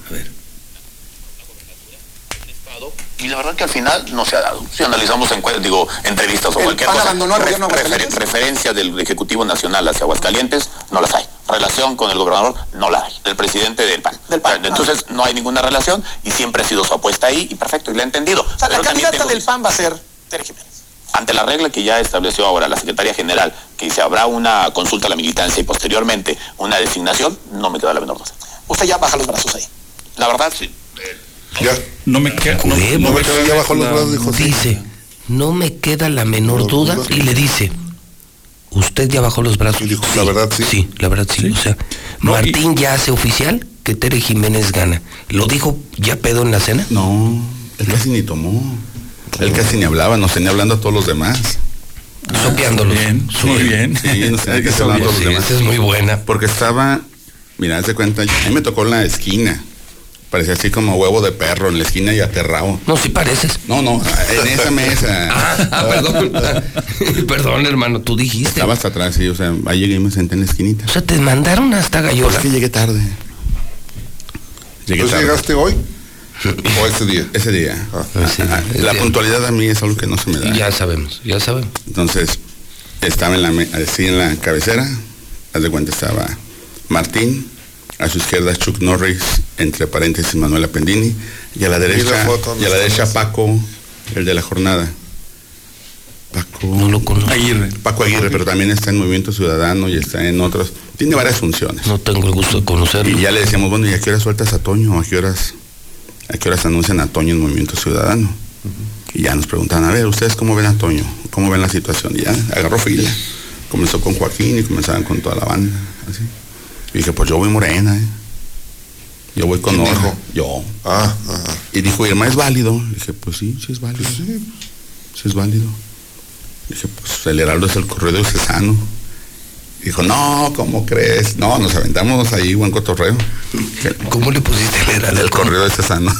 Y la verdad que al final no se ha dado. Si analizamos encue- digo, entrevistas o El cualquier PAN cosa, de refer- del Ejecutivo Nacional hacia Aguascalientes, no las hay. Relación con el gobernador, no la hay. Del presidente del PAN. Entonces no hay ninguna relación y siempre ha sido su apuesta ahí y perfecto, y la he entendido. O sea, la candidata tengo- del PAN va a ser Tere Jiménez. ante la regla que ya estableció ahora la Secretaría General, que dice habrá una consulta a la militancia y posteriormente una designación, no me queda la menor duda. Usted ya baja los brazos ahí. La verdad, sí. Ya. No me queda. No, No me queda ya bajo los brazos, dijo sí. Dice, no me queda la menor duda y le dice, usted ya bajó los brazos. dijo, la verdad sí. Sí, la verdad sí. O sea, Martín ya hace oficial que Tere Jiménez gana. ¿Lo dijo ya pedo en la cena? No, él casi ni tomó. Él casi ni hablaba, nos tenía hablando a todos los demás. Sopeándolos. Bien, muy bien. Sí, nos tenía que Eso hablando a todos los bien, demás. esa es muy buena. Porque estaba, mira, haz de cuenta, a mí me tocó en la esquina. Parecía así como huevo de perro en la esquina y aterrado. No, si pareces. No, no, en esa mesa. Ah, perdón. perdón, hermano, tú dijiste. Estaba hasta atrás, sí, o sea, ahí llegué y me senté en la esquinita. O sea, te mandaron hasta Gallola. Es que llegué tarde. Llegué ¿Tú tarde. llegaste hoy? ¿O ese día? Ese día. Ah, Ah, la puntualidad a mí es algo que no se me da. Ya sabemos, ya sabemos. Entonces, estaba en la, así en la cabecera, haz de cuenta estaba Martín, a su izquierda Chuck Norris, entre paréntesis Manuela Pendini, y a la derecha, y a la derecha Paco, el de la jornada. Paco. No lo conozco. Aguirre. Paco Aguirre, pero también está en Movimiento Ciudadano y está en otros. Tiene varias funciones. No tengo el gusto de conocerlo. Y ya le decíamos, bueno, ¿y a qué hora sueltas a Toño? ¿A qué horas, a qué horas anuncian a Toño en Movimiento Ciudadano? Y ya nos preguntaban, a ver, ¿ustedes cómo ven a Toño? ¿Cómo ven la situación? Y ya agarró fila. Comenzó con Joaquín y comenzaban con toda la banda. Así. Y dije, pues yo voy morena, ¿eh? Yo voy con ¿Quién Nora. dijo? Yo. Ah, ajá. Y dijo, Irma, ¿es válido? Le dije, pues sí, sí es válido. Sí, es válido. Dije, pues el Heraldo es el correo diocesano. Dijo, no, ¿cómo crees? No, nos aventamos ahí buen cotorreo. ¿Cómo le pusiste el Heraldo? El correo diocesano.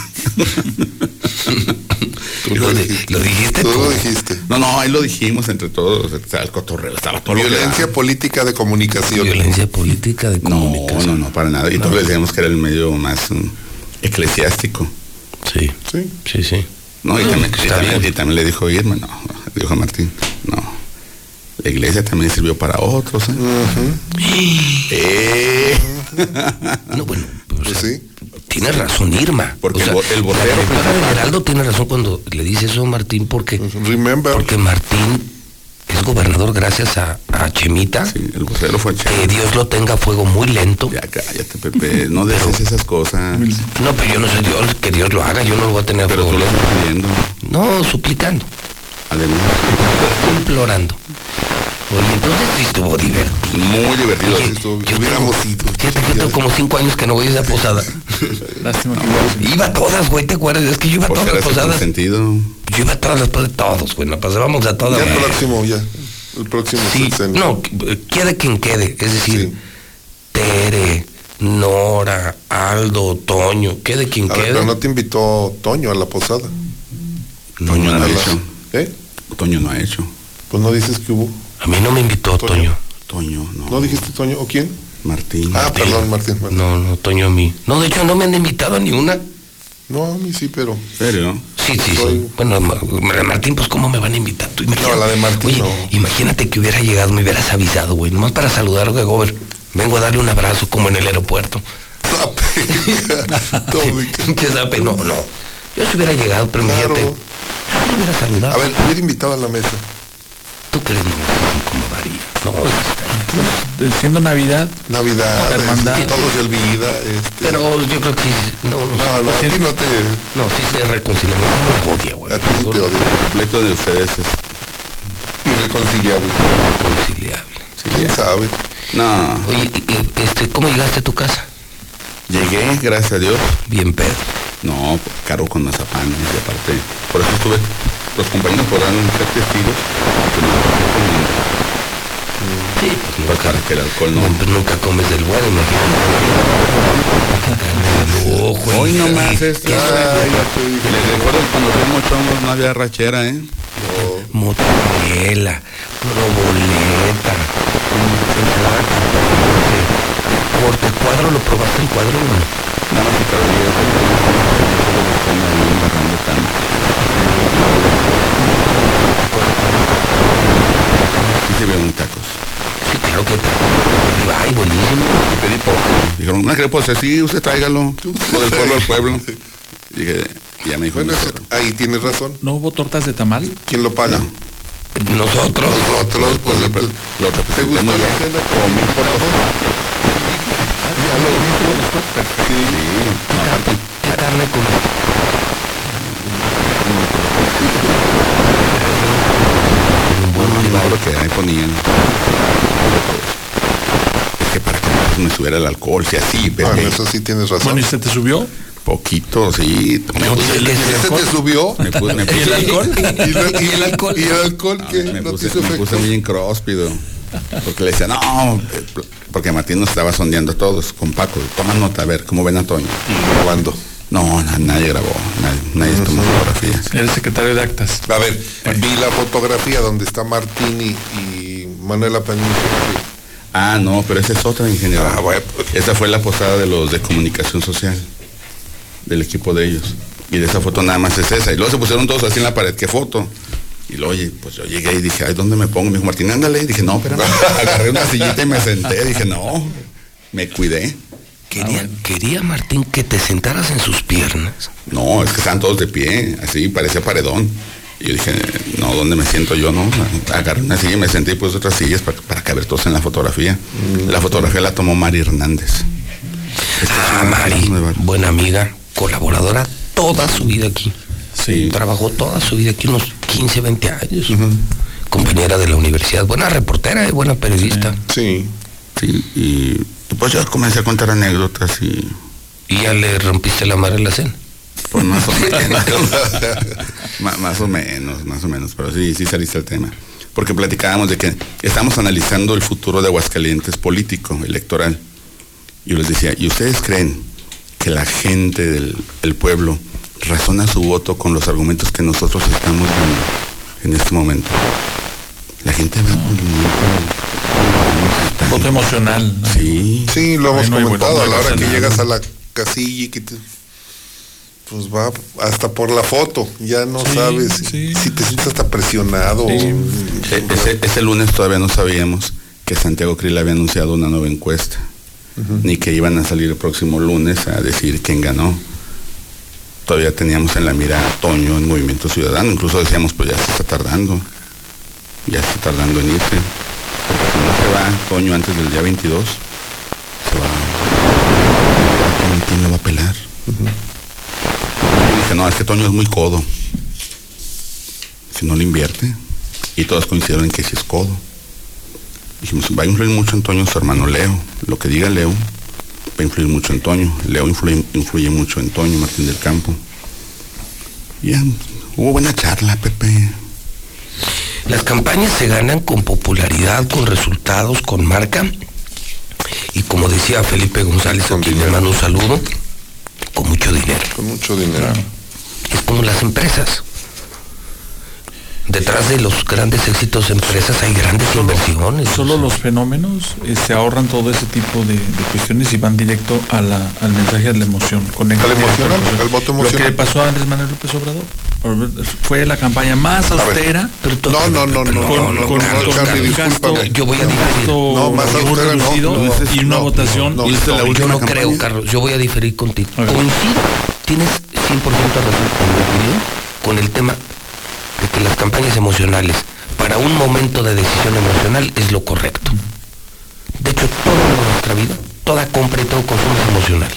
Lo, de- lo dijiste Tú tú. lo dijiste. No, no, ahí lo dijimos entre todos. O sea, el cotorreo estaba todo Violencia política de comunicación. Violencia política de No, comunicación. no, no, para nada. Y todos decíamos que era el medio más mm, eclesiástico. Sí, Sí. sí, sí. No, y, No, también, y también le dijo Irma, no, dijo Martín, no. La iglesia también sirvió para otros. ¿eh? Eh. No, bueno, pues, Pues sí. Tiene razón Irma. Porque O sea, el vocero- Heraldo tiene razón cuando le dice eso a Martín porque, Remember. porque Martín es gobernador gracias a, a Chemita. Sí, el vocero fue Que chévere. Dios lo tenga a fuego muy lento. Ya cállate, Pepe, no dejes esas cosas. No, pero yo no soy Dios, que Dios lo haga, yo no lo voy a tener a Pero fuego tú lo estás pidiendo. No, suplicando, Aleluya. implorando. Oye, entonces sí estuvo divertido. Muy divertido. Oye, estuvo. yo Hubiéramos tengo- ido. Fíjate que tengo como cinco años que no voy a esa posada. Lástima que no. Iba a todas, güey, ¿te acuerdas? Es que yo iba a todas las posadas. sentido. Yo iba a todas las posadas de todos, güey. Nos pasábamos a todas. Ya el próximo, ya. El próximo Sí, sexenio. no, quede quien quede. Es decir, Sí. Tere, Nora, Aldo, Toño, quede quien A ver, quede. pero no te invitó Toño a la posada. Toño no ha la- hecho. ¿Eh? Toño no ha hecho. Pues no dices que hubo. A mí no me invitó Toño. Toño, no. ¿No dijiste Toño? ¿O quién? Martín. Ah, perdón, Martín. Martín. No, no, Toño a mí. No, de hecho no me han invitado a ni una. No, a mí sí, pero. ¿En serio? Sí, sí, Soy- sí. Bueno, Ma- Ma- Martín, pues ¿cómo me van a invitar? Tú imagínate. No, la de Martín Oye, no. imagínate que hubiera llegado, me hubieras avisado, güey. Nomás para saludar de Gober. Vengo a darle un abrazo como en el aeropuerto. Todo- ¿Qué sabe? No, no. Yo si hubiera llegado, pero Claro. imagínate. Me hubiera saludado. A ver, hubiera invitado a la mesa. ¿Tú crees no? ¿Cómo varía? No, Eh, Siendo Navidad, Navidad, Hermandad. este, todo se olvida. Este, pero yo creo que no, no, no, no, a ti no te. no, sí se reconciliamos. No me odia, güey. A ti te odio. El pleito de ustedes es Irreconciliable. Reconciliable. ¿Quién sabe? No, Oye, este, ¿cómo llegaste a tu casa? Llegué, gracias a Dios. Bien pedo. No, caro con mazapanes y aparte, por eso estuve, los compañeros podrán ser testigos que me comiendo. Sí, pues nunca, que el alcohol no. Pues nunca comes del bueno, imagínate. Ojo, Hoy nomás esto. Les recuerdo cuando fuimos chongos no había rachera, ¿eh? Mozzarella, proboleta. Corte cuadro, ¿lo probaste el cuadro? Nada más que cada día embarrando tanto. Sí se ven tacos. Sí, claro que Ay, buenísimo. Y pedí poco. Dijeron, una crepa, sí, usted tráigalo. Lo del pueblo al pueblo. Y dije, ya me dijo. Bueno, ahí tienes razón. ¿No hubo tortas de tamal? ¿Quién lo paga? Nosotros. Nosotros, pues, Lo ¿te representé gustó bien. cena? Comí por favor. ¿Qué carne con Bueno, no, lo que ahí ponían. Es que para que no me subiera el alcohol, si así, Ah, Pepe. en eso sí tienes razón. Bueno, ¿y se te subió? Poquito, sí. Me puse- ¿Y ¿Este te subió? me puse- me ¿Y el puse- alcohol? ¿Y, la- y el alcohol? ¿Y el alcohol Ah, que me, no te puse, hizo me puse muy encróspido. Porque le decía, no, porque Martín nos estaba sondeando a todos con Paco. Toma nota, a ver, ¿cómo ven a Toño? grabando? No, na- nadie grabó, nadie, nadie tomó fotografías. Eres secretario de actas. A ver, vi la fotografía donde está Martín y, y Manuela Panini. Ah, no, pero esa es otra ingeniero. Ah, bueno. Esa fue la posada de los de comunicación social, del equipo de ellos. Y de esa foto nada más es esa. Y luego se pusieron todos así en la pared, ¿qué foto? Y luego, pues yo llegué y dije, ay, ¿dónde me pongo? Me dijo, Martín, ándale. Y dije, no, espérame. Agarré una sillita y me senté. Dije, no, me cuidé. Quería, quería Martín que te sentaras en sus piernas. No, es que estaban todos de pie, así, parecía paredón. Y yo dije, no, ¿dónde me siento yo? No, agarré una silla y me senté y puse otras sillas para, para caber todos en la fotografía. La fotografía la tomó Mari Hernández. Ah, Mari, buena amiga, colaboradora toda su vida aquí. Sí. Trabajó toda su vida aquí, unos 15, 20 años. Compañera de la universidad, buena reportera y buena periodista. Sí. Sí, y pues yo comencé a contar anécdotas y Y ya le rompiste la madre en la cena. pues más o menos. Más o menos, más o menos, pero sí, sí saliste el tema. Porque platicábamos de que estamos analizando el futuro de Aguascalientes político, electoral. Y yo les decía, ¿y ustedes creen que la gente del el pueblo razona su voto con los argumentos que nosotros estamos dando en este momento? La gente va con Voto emocional. ¿no? Sí. Sí, lo hemos no comentado. a la hora que llegas a la casilla y que te... Pues va hasta por la foto. Ya no Sí, sabes sí. si te sientes hasta presionado. E- Ese, ese lunes todavía no sabíamos que Santiago Krill había anunciado una nueva encuesta, ni que iban a salir el próximo lunes a decir quién ganó. Todavía teníamos en la mira a Toño en Movimiento Ciudadano, incluso decíamos, pues ya se está tardando, ya se está tardando en irse. Si no se va Toño antes del día 22, se va. ¿Quién lo va a pelar? Y dije, no, es que Toño es muy codo. Si no le invierte, y todos coincidieron en que sí es codo. Dijimos, va a influir mucho en Toño su hermano Leo. Lo que diga Leo va a influir mucho en Toño. Leo influye, influye mucho en Toño, Martín del Campo. Y ya, hubo buena charla, Pepe. Las campañas se ganan con popularidad, con resultados, con marca. Y como decía Felipe González, a quien le mando un saludo, con mucho dinero. Con mucho dinero. Es como las empresas. Detrás de los grandes éxitos de empresas hay grandes inversiones. Solo los fenómenos eh, se ahorran todo ese tipo de, de cuestiones y van directo a la- al mensaje de la emoción. Conectan Al emocional, voto Lo emocional. que le pasó a Andrés Manuel López Obrador. Fue la campaña más austera. No, no, no, no, con, no, no, con- no, con Charlie, un gasto. Yo voy a diferir. No, más austera no, y una no, votación. no, ¿Viste la Yo no campaña? creo, Carlos. Yo voy a diferir contigo. Coincido, tienes 100% de razón con mi opinión, con el tema de que las campañas emocionales para un momento de decisión emocional es lo correcto. De hecho, toda nuestra vida, toda compra y todo consumo es emocional.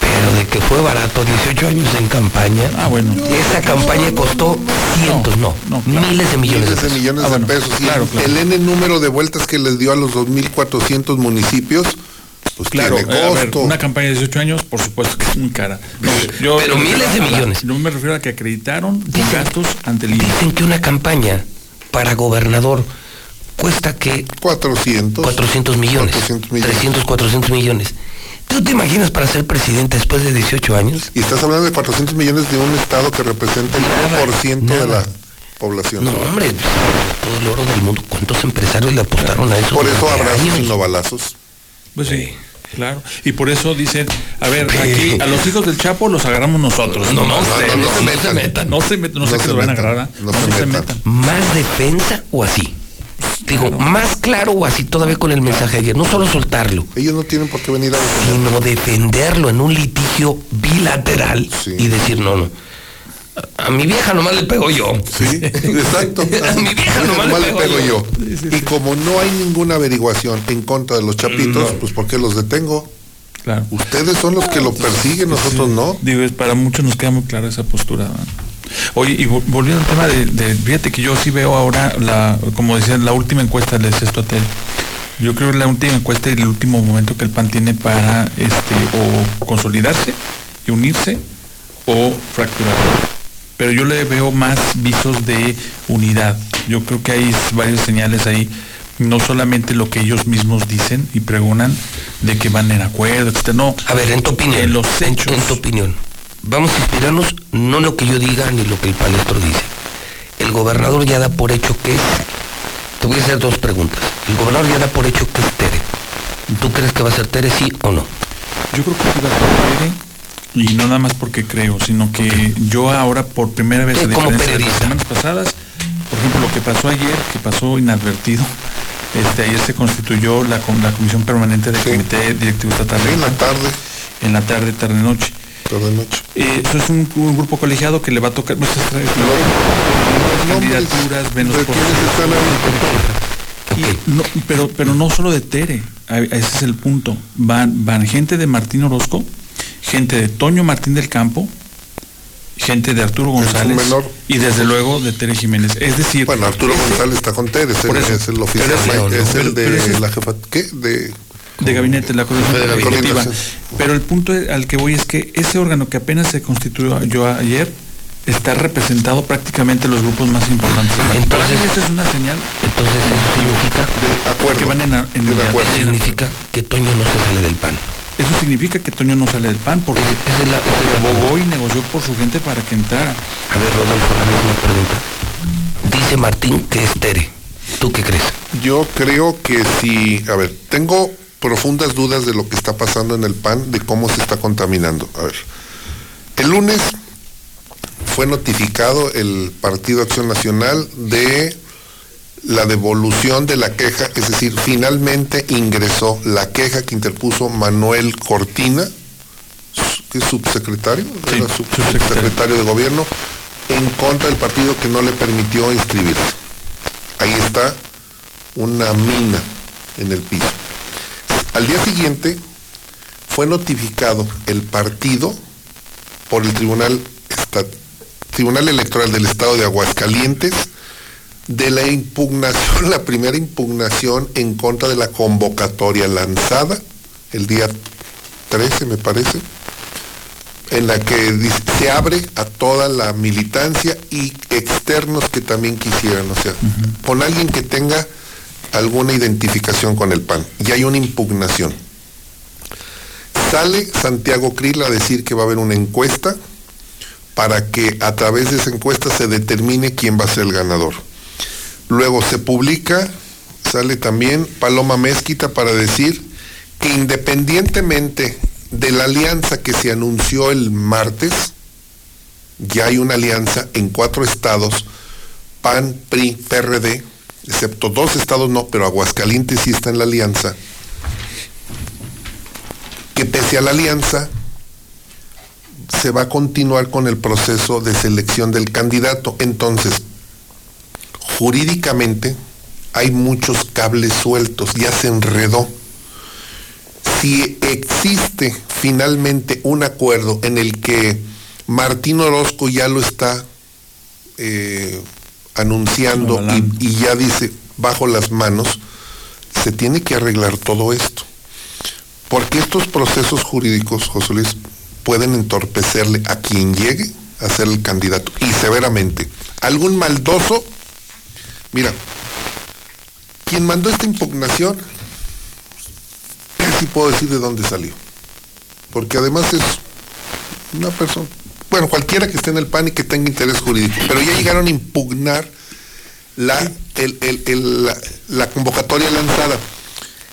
Pero de que fue barato 18 años en campaña, Ah, bueno. esa campaña costó cientos, no, no, claro. miles de millones de Miles de pesos. millones Ah, bueno, de pesos. Y claro, claro. el N número de vueltas que les dio a los 2.400 municipios Pues Claro, tiene eh, a ver, costo. una campaña de 18 años, por supuesto que es muy cara. No, yo Pero miles de millones. No me refiero a que acreditaron los gastos ante el INE. Dicen que una campaña para gobernador cuesta que 400. 400 millones, 300, 400 millones. ¿Tú te imaginas para ser presidente después de 18 años? Y estás hablando de 400 millones de un estado que representa el 1% de la población. No, hombre, todo el oro del mundo. ¿Cuántos empresarios le apostaron a eso? Por eso abrazos y no balazos. Pues sí, claro. Y por eso dicen, a ver, aquí a los hijos del Chapo los agarramos nosotros. No, No, no, ustedes, no, no se metan. No se metan, no sé No qué se los van a metan, agarrar. ¿ah? no No, se se metan. metan. ¿Más defensa o así? Digo, más claro o así todavía con el mensaje de ayer. No solo soltarlo, Ellos no tienen por qué venir a defender. sino defenderlo en un litigio bilateral y decir, no, no. A, mi vieja nomás le pego yo. Sí, exacto. A mi vieja nomás Nomás le le pego yo. Y como no hay ninguna averiguación en contra de los chapitos, pues ¿por qué los detengo? Claro. Ustedes son los que lo persiguen, nosotros no. Digo, es- para muchos nos queda muy clara esa postura. ¿no? Oye, y vol- volviendo al tema de, de- fíjate que yo sí veo ahora, la, como decía, la última encuesta, le decía esto a Tel. Yo creo que la última encuesta y el último momento que el PAN tiene para este o consolidarse y unirse o fracturar. Pero yo le veo más visos de unidad. Yo creo que hay varias señales ahí, no solamente lo que ellos mismos dicen y pregonan de que van en acuerdo, etc. No, A ver, en tu opinión. en los en- hechos. En, tu opinión. Vamos a inspirarnos no en lo que yo diga ni lo que el palestro dice. El gobernador ya da por hecho que es. Te voy a hacer dos preguntas. El gobernador ya da por hecho que es Tere. ¿Tú crees que va a ser Tere, sí o no? Yo creo que sí va a ser Tere, y no nada más porque creo, sino que yo ahora por primera vez, Sí, a como diferencia de las semanas pasadas, por ejemplo, lo que pasó ayer, que pasó inadvertido, este, ayer se constituyó la, la Comisión Permanente del Comité Directivo Estatal. Sí, en la tarde. En la tarde, tarde, noche. Tarde, noche. Eh, eso es un, un grupo colegiado que le va a tocar pues, candidaturas, ven los ¿De quiénes están y no, pero, pero no solo de Tere, ese es el punto. Van, van gente de Martín Orozco, gente de Toño Martín del Campo, gente de Arturo González menor. y desde luego de Tere Jiménez. Es decir, Bueno, Arturo González está con Tere, es el, Por eso. es el oficial, ese- es el de la jefa, ¿qué? De, de gabinete, la coordinación De la. Pero el punto al que voy es que ese órgano que apenas se constituyó yo ayer está representado prácticamente los grupos más importantes. Para mí esta es una señal Entonces significa que van en, en unidad. Eso significa que Toño no se sale del pan. Eso significa que Toño no sale del PAN porque abogó y negoció por su gente para que entrara. A ver, Rodolfo, la misma pregunta. Dice Martín que es Tere. ¿Tú qué crees? Yo creo que si, a ver, tengo profundas dudas de lo que está pasando en el PAN, de cómo se está contaminando. A ver, el lunes fue notificado el Partido Acción Nacional de la devolución de la queja, es decir, finalmente ingresó la queja que interpuso Manuel Cortina, que es subsecretario, era sub- subsecretario de gobierno, en contra del partido que no le permitió inscribirse. Ahí está una mina en el piso. Al día siguiente fue notificado el partido por el Tribunal, Tribunal Electoral del Estado de Aguascalientes de la impugnación, la primera impugnación en contra de la convocatoria lanzada el día 13, me parece, en la que se abre a toda la militancia y externos que también quisieran, o sea, con alguien que tenga alguna identificación con el PAN. Y hay una impugnación. Sale Santiago Krill a decir que va a haber una encuesta para que a través de esa encuesta se determine quién va a ser el ganador. Luego se publica, sale también Paloma Mezquita para decir que independientemente de la alianza que se anunció el martes, ya hay una alianza en cuatro estados, PAN, PRI, PRD, excepto dos estados no, pero Aguascalientes sí está en la alianza, que pese a la alianza, se va a continuar con el proceso de selección del candidato. Entonces, jurídicamente hay muchos cables sueltos, ya se enredó. Si existe finalmente un acuerdo en el que Martín Orozco ya lo está eh, anunciando y, y ya dice bajo las manos, se tiene que arreglar todo esto. Porque estos procesos jurídicos, José Luis, pueden entorpecerle a quien llegue a ser el candidato y severamente. Algún maldoso, mira, quien mandó esta impugnación, casi puedo decir de dónde salió. Porque además es una persona, bueno, cualquiera que esté en el PAN y que tenga interés jurídico, pero ya llegaron a impugnar la, el- el- la, convocatoria lanzada.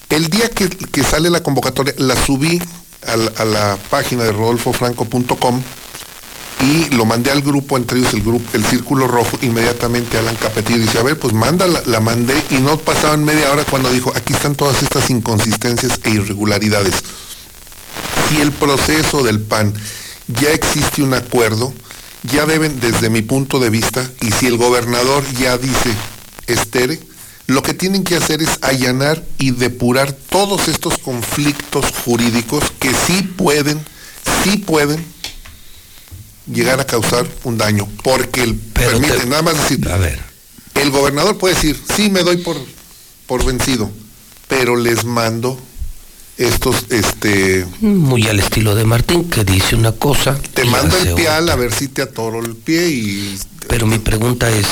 El día que, que sale la convocatoria, la subí a la página de rodolfofranco.com y lo mandé al grupo, entre ellos el grupo, el Círculo Rojo, inmediatamente Alan Capetillo dice, a ver, pues mándala, la mandé y no pasaban media hora cuando dijo, aquí están todas estas inconsistencias e irregularidades. Si el proceso del PAN ya existe un acuerdo, ya deben, desde mi punto de vista, y si el gobernador ya dice, estere, lo que tienen que hacer es allanar y depurar todos estos conflictos jurídicos que sí pueden, sí pueden llegar a causar un daño. Porque el, permite, nada más decir, el gobernador puede decir, sí me doy por, por vencido, pero les mando estos, este, Muy al estilo de Martín, que dice una cosa. te mando el pial otra. a ver si te atoro el pie y Pero mi pregunta es,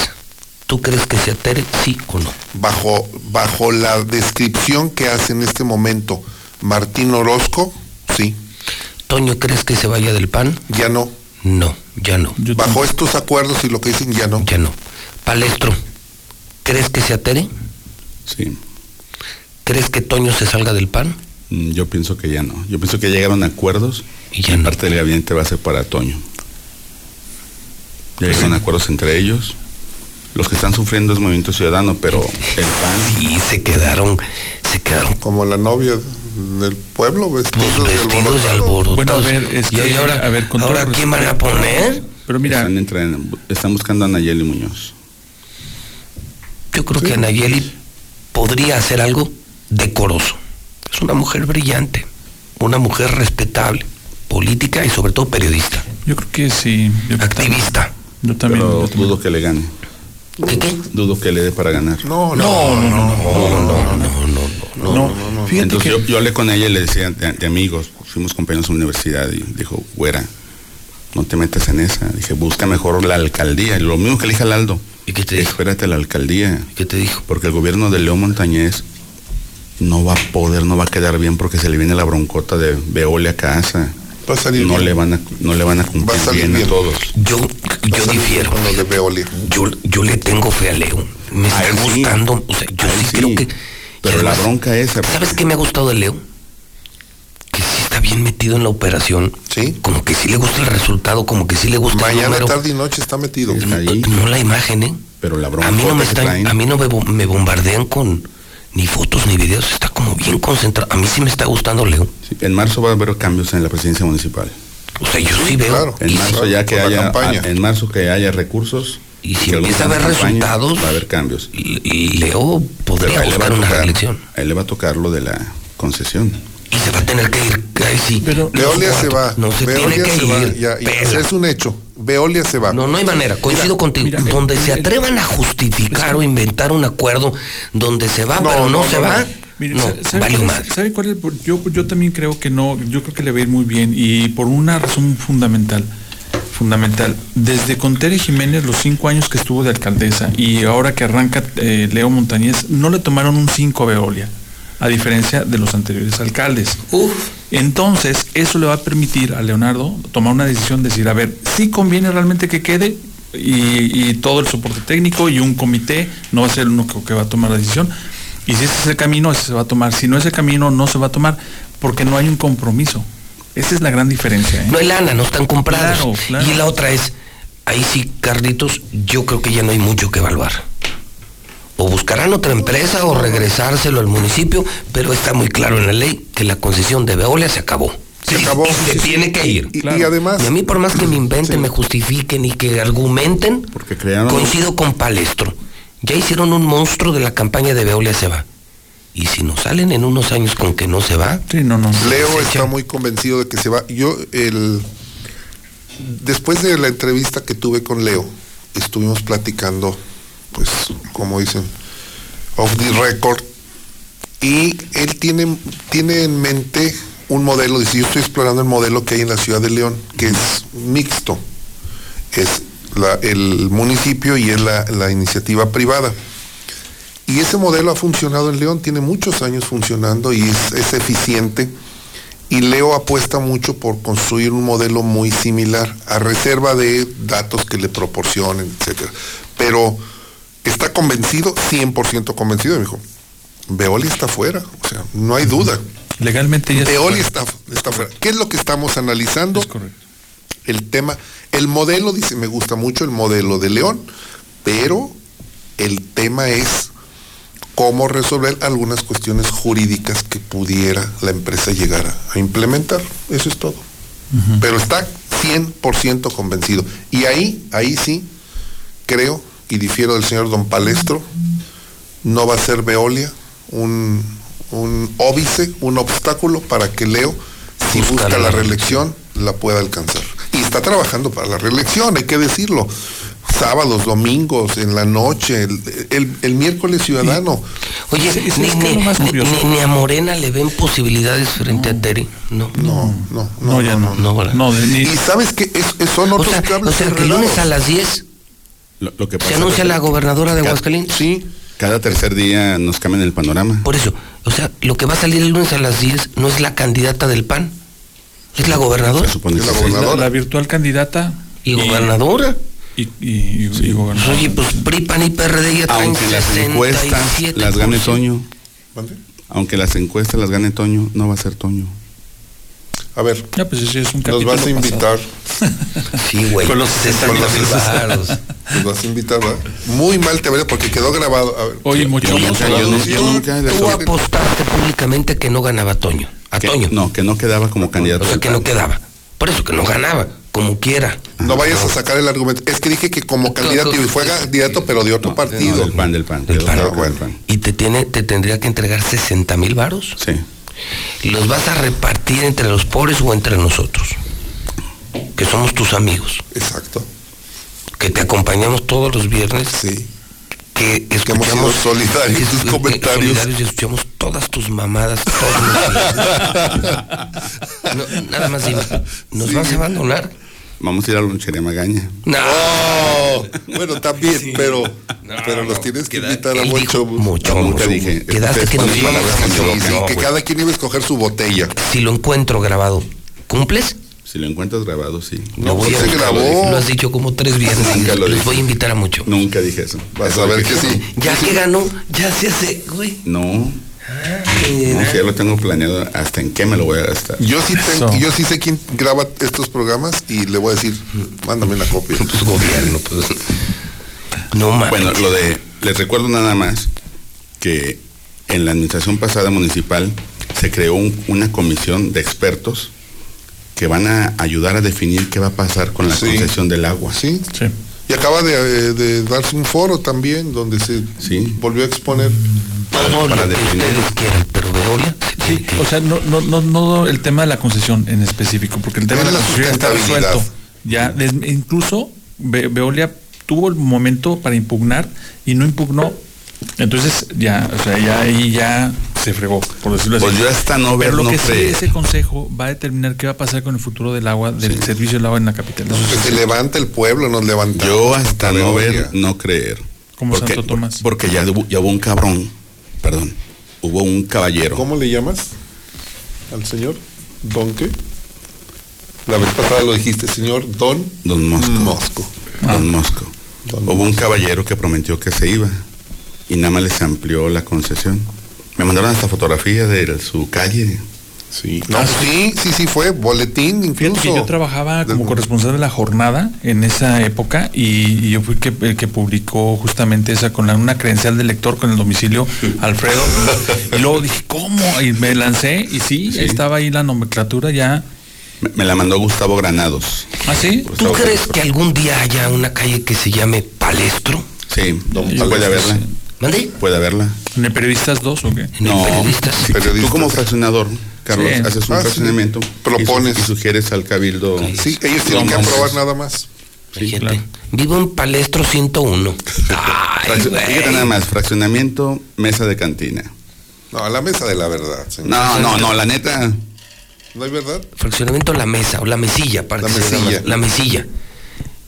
¿tú crees que se atere sí o no? bajo, bajo la descripción que hace en este momento Martín Orozco, sí. Toño, ¿crees que se vaya del PAN? Ya no. No, ya no. Bajo estos acuerdos y lo que dicen, ya no. Ya no. Palestro, ¿crees que se atere? Sí. ¿Crees que Toño se salga del PAN? Mm, Yo pienso que ya no. Yo pienso que llegaron a acuerdos y parte del gabinete va a ser para Toño. Ya llegaron a acuerdos entre ellos. Los que están sufriendo es Movimiento Ciudadano, pero el PAN. Sí, se quedaron, se quedaron. Como la novia del pueblo, vestidos de Vestidos de alborotados. Bueno, a ver, es Y que, ahora, a ver, con ahora ¿quién van a poner? Pero mira, Están, buscando a Nayeli Muñoz. Yo creo que Nayeli podría hacer algo decoroso. Es una mujer brillante, una mujer respetable, política y sobre todo periodista. yo creo que sí. yo- Activista. Yo también. Pero yo también. dudo que le gane. ¿Qué qué? Dudo que le dé para ganar. No, No, no, no, no, no, no, no. Fíjate Entonces que yo, yo hablé con ella y le decía de, de amigos, fuimos compañeros en la universidad y dijo, güera, no te metas en esa. Dije, busca mejor la alcaldía. Lo mismo que le dije al Aldo. ¿Y qué te dijo? Espérate la alcaldía. ¿Qué te dijo? Porque el gobierno de León Montañez no va a poder, no va a quedar bien porque se le viene la broncota de Veolia a casa. Va a salir no bien. le van a, no le van a cumplir Va a salir bien, bien. a todos. Yo, yo difiero. Con lo de Veolia. Yo, yo le tengo fe a Leo. Me está sí. gustando. O sea, yo sí, sí. creo que. Pero la bronca esa. ¿Sabes qué me ha gustado de Leo? Que sí está bien metido en la operación. Sí. Como que sí le gusta el resultado, como que sí le gusta el Mañana, número. tarde y noche está metido. Está ahí. No la imagen, ¿eh? Pero la bronca A mí no me están, traen- a mí no me, bo- me bombardean con ni fotos ni videos, está como bien concentrado. A mí sí me está gustando Leo. Sí, en marzo va a haber cambios en la presidencia municipal. O sea, yo sí veo. claro. En marzo ya que haya a- en marzo que haya recursos y si empieza a haber resultados, va a haber cambios. y Leo podría le buscar a una tocar- reelección. a él le va a tocar lo de la concesión. Y se va a tener que ir, ahí sí. Pero- Veolia se va. No se Veolia tiene que se va. ir. Ya, ya, Pela. es un hecho. Veolia se va. No, no hay manera, coincido contigo. mira, donde se atrevan a justificar o inventar un acuerdo donde se va, No, pero no, no, se no, va, no. Mire, no, ¿sabe- ¿sabe, sabe cuál es? Yo, yo también creo que no, yo creo que le va a ir muy bien y por una razón fundamental, fundamental. Desde con Tere Jiménez, los cinco años que estuvo de alcaldesa y ahora que arranca eh, Leo Montañez, no le tomaron un 5 a Veolia, a diferencia de los anteriores alcaldes. Entonces, eso le va a permitir a Leonardo tomar una decisión, decir, a ver, si conviene realmente que quede y, y todo el soporte técnico y un comité, no va a ser el único que va a tomar la decisión. Y si ese es el camino, ese se va a tomar. Si no es el camino, no se va a tomar, porque no hay un compromiso. Esa es la gran diferencia. ¿eh? No hay lana, no están comprados. Claro, claro. Y la otra es, ahí sí, Carlitos, yo creo que ya no hay mucho que evaluar. O buscarán otra empresa o regresárselo al municipio, pero está muy claro en la ley que la concesión de Veolia se acabó. Se Sí, acabó. y se tiene que ir. Y, y además, Y a mí por más que me inventen, me justifiquen y que argumenten, Porque crearon coincido con Palestro. Ya hicieron un monstruo de la campaña de Veolia se va. Y si nos salen en unos años con que no se va, Sí, no, no. Leo se está muy convencido de que se va. Yo, el, después de la entrevista que tuve con Leo, estuvimos platicando, pues, como dicen, off the record, y él tiene, tiene en mente un modelo, dice, yo estoy explorando el modelo que hay en la ciudad de León, que es mixto. Es la- el municipio y es la, la iniciativa privada. Y ese modelo ha funcionado en León, tiene muchos años funcionando y es, es eficiente. Y Leo apuesta mucho por construir un modelo muy similar, a reserva de datos que le proporcionen, etcétera. Pero está convencido, 100% convencido, me dijo. Veolia está fuera, o sea, no hay duda. Legalmente ya Veolia está, está fuera. ¿Qué es lo que estamos analizando? El tema, el modelo, dice, me gusta mucho el modelo de León, pero el tema es cómo resolver algunas cuestiones jurídicas que pudiera la empresa llegar a, a implementar. Eso es todo. Pero está 100% convencido. Y ahí, ahí sí, creo, y difiero del señor Don Palestro, no va a ser Veolia un, un óbice, un obstáculo para que Leo, si busca la reelección, la pueda alcanzar. Y está trabajando para la reelección, hay que decirlo. Sábados, domingos, en la noche, el, el- el miércoles ciudadano. Oye, ni, ni- ni- ni a Morena le ven posibilidades frente a Terry. No. No, no, No, ya no. No, ¿verdad? No, ni- Y sabes que es- es- son O otros sea, cables o sea, que el lunes a las 10 Lo, lo que se anuncia es la gobernadora de Aguascalientes. Sí. Cada tercer día nos cambian el panorama. Por eso, o sea, lo que va a salir el lunes a las 10 no es la candidata del PAN, es la gobernadora. Se supone Es que la sí. gobernadora. la, la virtual candidata ¿Y gobernadora? Y, y, y- y gobernadora. Oye, pues PRI, PAN y PRD ya traen Aunque las encuestas 67%. las gane Toño, ¿Mande? aunque las encuestas las gane Toño, no va a ser Toño. A ver, Ya, pues ese es un nos vas a invitar. Sí, güey. Con los 60 con los. Nos vas a invitar, ¿verdad? Muy mal te veré porque quedó grabado. A ver, Oye, mucho Yo más. nunca, yo nunca, yo nunca le Tú apostaste públicamente que no ganaba Toño. A que- Toño. No, que no quedaba como candidato. O sea, que no quedaba. Por eso que no ganaba, como quiera. No vayas a sacar el argumento. Es que dije que como candidato, y fue candidato, pero de otro No, partido. del PAN, del PAN. Del PAN. que Bueno. del PAN. Y te tiene, te tendría que entregar 60 mil varos. Sí. Y los vas a repartir entre los pobres o entre nosotros. Que somos tus amigos. Exacto. Que te acompañamos todos los viernes. Sí. Que hemos sido escuchamos solidarios en tus que- que- comentarios. solidarios y escuchamos todas tus mamadas todos los días. No, nada más dime, ¿nos vas a abandonar? Vamos a ir a la lonchería Magaña. No. Oh, bueno, también, pero, pero nos tienes que invitar a buen show. mucho, Nunca mucho. dije. Quedaste que nos íbamos a No, que cada quien iba a escoger su botella. Si lo encuentro grabado, ¿cumples? Si lo encuentras grabado, sí. Lo voy a se grabó. Lo has dicho como tres viernes. Nunca lo Los dije. voy a invitar a mucho. Nunca dije eso. Vas a ver que sí. Ya que ganó, ya se hace, güey. No, no, ya lo tengo planeado hasta en qué me lo voy a gastar. Yo sí, tengo- yo sí sé quién graba estos programas y le voy a decir, mándame una copia. Pues gobierno, pues. No mames. Bueno, lo de, les recuerdo nada más que en la administración pasada municipal se creó un- una comisión de expertos que van a ayudar a definir qué va a pasar con la Sí. concesión del agua. Sí. Sí. Y acaba de, eh, de darse un foro también donde se Sí. volvió a exponer. Para que definir. quieran, pero Veolia Sí, que- o sea, no, no, no, no el tema de la concesión en específico, porque el tema de la la concesión ya está resuelto. Ya, des- incluso Ve- Veolia tuvo el momento para impugnar y no impugnó. Entonces ya, o sea, ya ahí ya se fregó, por decirlo así. Pues yo hasta no ver, Pero lo no que sí, creer. ese consejo va a determinar qué va a pasar con el futuro del agua, del servicio del agua en la capital. Eso Que sí. se levanta el pueblo, nos levantamos. Yo hasta no ver, no creer. Como porque, Santo Tomás. Porque ya ya hubo un cabrón, perdón, hubo un caballero. ¿Cómo le llamas al señor? ¿Don qué? La vez pasada lo dijiste, señor Don Don Mosco. Mosco. Don Mosco. Don Hubo un caballero que prometió que se iba y nada más les amplió la concesión. Me mandaron hasta fotografía de su calle. Sí. No, sí, sí, sí fue. Boletín incluso. que yo trabajaba como corresponsal de la jornada en esa época y, y yo fui que, el que publicó justamente esa con la- una credencial de lector con el domicilio Alfredo. y luego dije, ¿cómo? Y me lancé y sí, Sí. estaba ahí la nomenclatura ya. Me, me la mandó Gustavo Granados. ¿Ah, sí? ¿Tú crees que algún día haya una calle que se llame Palestro? Sí, Don puede Palestro, haberla. sí. ¿Mande? Puede haberla. ¿En el Periodistas 2 o qué? En el No, Periodistas. Periodistas. tú como fraccionador, Carlos, Sí. haces un Ah, sí. fraccionamiento Propones. y, su- y sugieres al cabildo. Sí, ellos tienen que aprobar nada más. Sí, claro. Vivo en Palestro 101. Ay, Fraccio- güey. Fíjate nada más, fraccionamiento, mesa de cantina. No, la mesa de la verdad, señor. No, no, no, la neta, ¿No hay verdad? Fraccionamiento La Mesa o La Mesilla, para La que Mesilla. La Mesilla.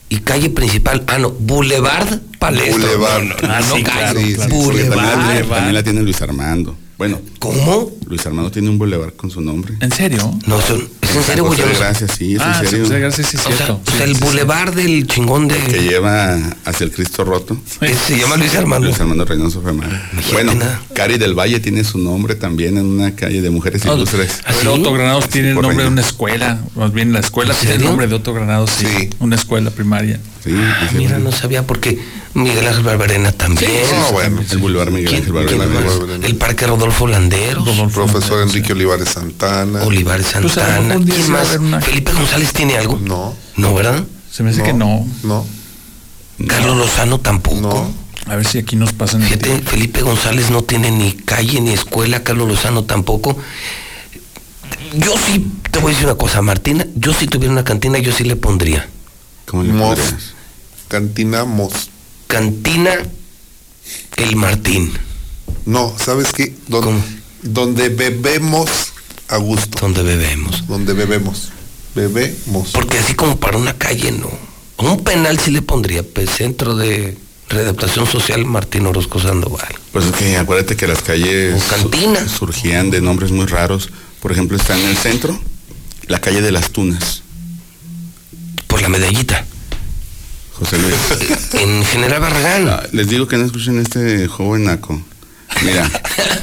Y calle principal, ah no, Boulevard Palestro. Boulevard. No, no, Ah, no, sí, calle. claro, Sí, sí, Boulevard. también, también la tiene Luis Armando. Bueno. ¿Cómo? Luis Armando tiene un boulevard con su nombre. ¿En serio? No, ¿es en serio, güey? Gracias, sí, es Ah, en sí, serio. José Gracias, sí, es O sea, cierto. o sea, el Boulevard del chingón de... Que lleva hacia el Cristo roto. Ese se llama Luis Armando. Luis Armando Reynoso Femar. Bueno, Cari del Valle tiene su nombre también en una calle de mujeres Ah, ilustres. Pero Otto Granados tiene el nombre de una escuela, más bien la escuela ¿En tiene el nombre de Otto Granados, sí, una escuela primaria. Sí, Ah, mira, no sabía porque Miguel Ángel Barberena también. No, bueno. El Boulevard Miguel ¿Quién- Ángel Barberena. El Parque Rodolfo Landeros. Profesor Enrique Olivares Santana. Olivares Pues Santana. día ¿Quién sí más? una- ¿Felipe González tiene algo? No. No, ¿verdad? Se me hace que no. No. Carlos Lozano tampoco. No. A ver si aquí nos pasan el Fíjate, Felipe González no tiene ni calle ni escuela, Carlos Lozano tampoco. Yo sí, te voy a decir una cosa, Martina, yo si tuviera una cantina, yo sí le pondría. ¿Cómo le? Cantina Mos. Cantina El Martín. No, ¿sabes qué? Don- donde bebemos a gusto. Donde bebemos. Donde bebemos. Bebemos. Porque así como para una calle, no. Un penal sí le pondría, pues, Centro de Readaptación Social Martín Orozco Sandoval. Pues es que acuérdate que las calles su- surgían de nombres muy raros. Por ejemplo, está en el centro, la calle de las Tunas. Por la medallita. José Luis. En General Barragán. Ah, les digo que no escuchen este joven naco. Mira,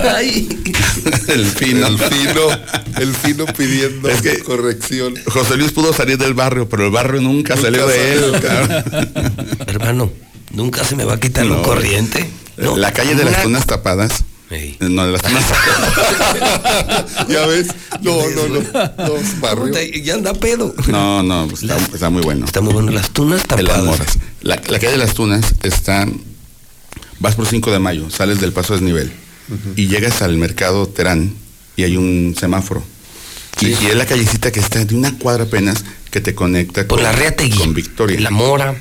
el fino. El fino, el fino pidiendo Es que- corrección. José Luis pudo salir del barrio, pero el barrio nunca, Nunca salió de él. Hermano, nunca se me va a quitar lo No. corriente. No, la calle de las una- tunas tapadas. Ey. No, de las tunas ya ves, no, no, no, no. Puta, Ya anda pedo. No, no, pues está, está muy bueno. Está muy bueno. Las tunas En las tapadas. moras. La, la calle de las tunas está. Vas por 5 de mayo, sales del paso desnivel y llegas al mercado Terán y hay un semáforo. Y, y es la callecita que está de una cuadra apenas que te conecta Por con, la Reategui. con Victoria. La Mora.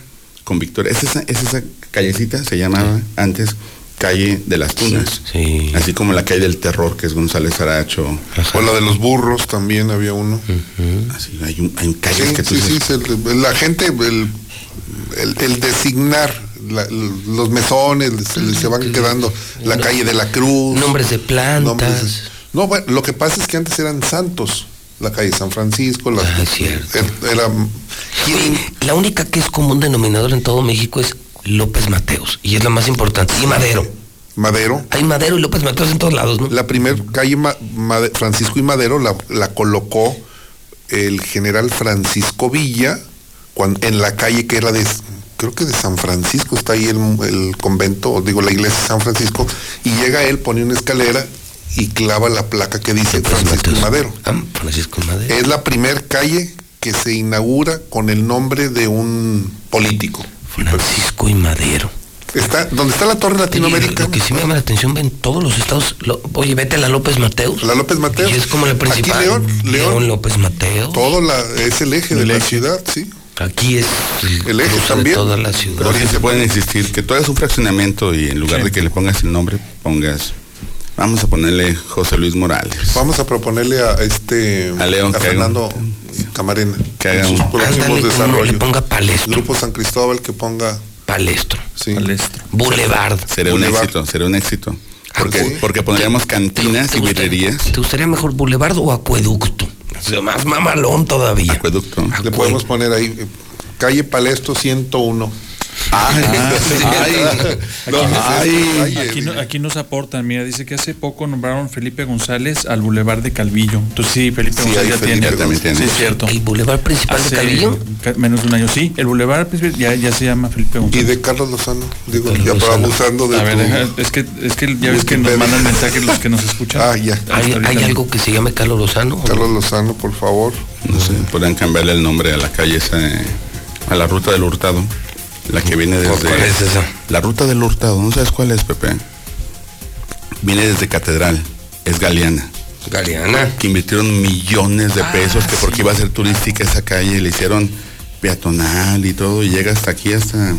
Con Victoria. Es esa, es esa callecita, se llamaba antes calle de las tunas. Sí. Así como la calle del terror, que es González Aracho. O la de los burros también había uno. Así, hay, un, hay calles Sí, que tú sí, sí, dices, se- la gente, el, el- el designar la- los mesones, se, van quedando la calle de la Cruz. Nombres de plantas. nombres de- no, bueno, lo que pasa es que antes eran santos, la calle San Francisco, la, Ah, es cierto. er- era, la única que es común denominador en todo México es López Mateos. Y es la más importante. Y Madero. Madero. Hay Madero y López Mateos en todos lados, ¿no? La primer calle Ma- Made- Francisco y Madero la, la colocó el general Francisco Villa en la calle que era de, creo que de San Francisco, está ahí el, el convento, o digo la iglesia de San Francisco, y llega él, pone una escalera y clava la placa que dice Francisco y Madero. Ah, Francisco y Madero. Es la primer calle que se inaugura con el nombre de un político. Francisco y Madero. Está, donde está la Torre Oye, Latinoamericana. lo que sí me llama la atención, ven todos los estados. lo- oye, vete a la López Mateos. La López Mateos. Y es como la principal. Aquí León, León. López Mateos. Todo la, es el eje de la ciudad, sí. Aquí es El eje cruce de también. toda la ciudad. Pero sí se pueden existir, que todo es un fraccionamiento y en lugar Sí. de que le pongas el nombre, pongas, vamos a ponerle José Luis Morales. Vamos a proponerle a este A León que haga Fernando Camarena que haga sus un- próximos que desarrollos. le ponga palestro. Grupo San Cristóbal que ponga Palestro. sí. Palestro. Boulevard. Sería un éxito, sería un éxito. Porque, sí. porque pondríamos cantinas ¿Te y birrerías. ¿Te gustaría mejor Boulevard o Acueducto? O sea, más mamalón todavía. Acueducto. Le podemos poner ahí eh, calle Palestro 101. Ay, Aquí, no- aquí nos aportan, mira, dice que hace poco nombraron Felipe González al Boulevard de Calvillo. Entonces sí, Felipe Sí, González ya Felipe tiene. también tiene. Sí, es cierto. El Boulevard principal Hace de Calvillo. ca- menos de un año, sí. El Boulevard principal ya, ya se llama Felipe y González. de Carlos Lozano, digo, Carlos ya para abusando de A ver, tu- es que, es que ya ves que nos mandan mensajes los que nos escuchan. Ah, ya. ¿Hay, algo que se llame Carlos Lozano? Carlos Lozano, por favor. No sé, podrían cambiarle el nombre a la calle esa, eh, a la ruta del Hurtado. La que viene desde. ¿Cuál es esa? La ruta del Hurtado, ¿no sabes cuál es, Pepe? Viene desde Catedral, es Galeana. Galeana. que invirtieron millones de Ah, pesos, que porque sí. iba a ser turística esa calle, le hicieron peatonal y todo, y llega hasta aquí, hasta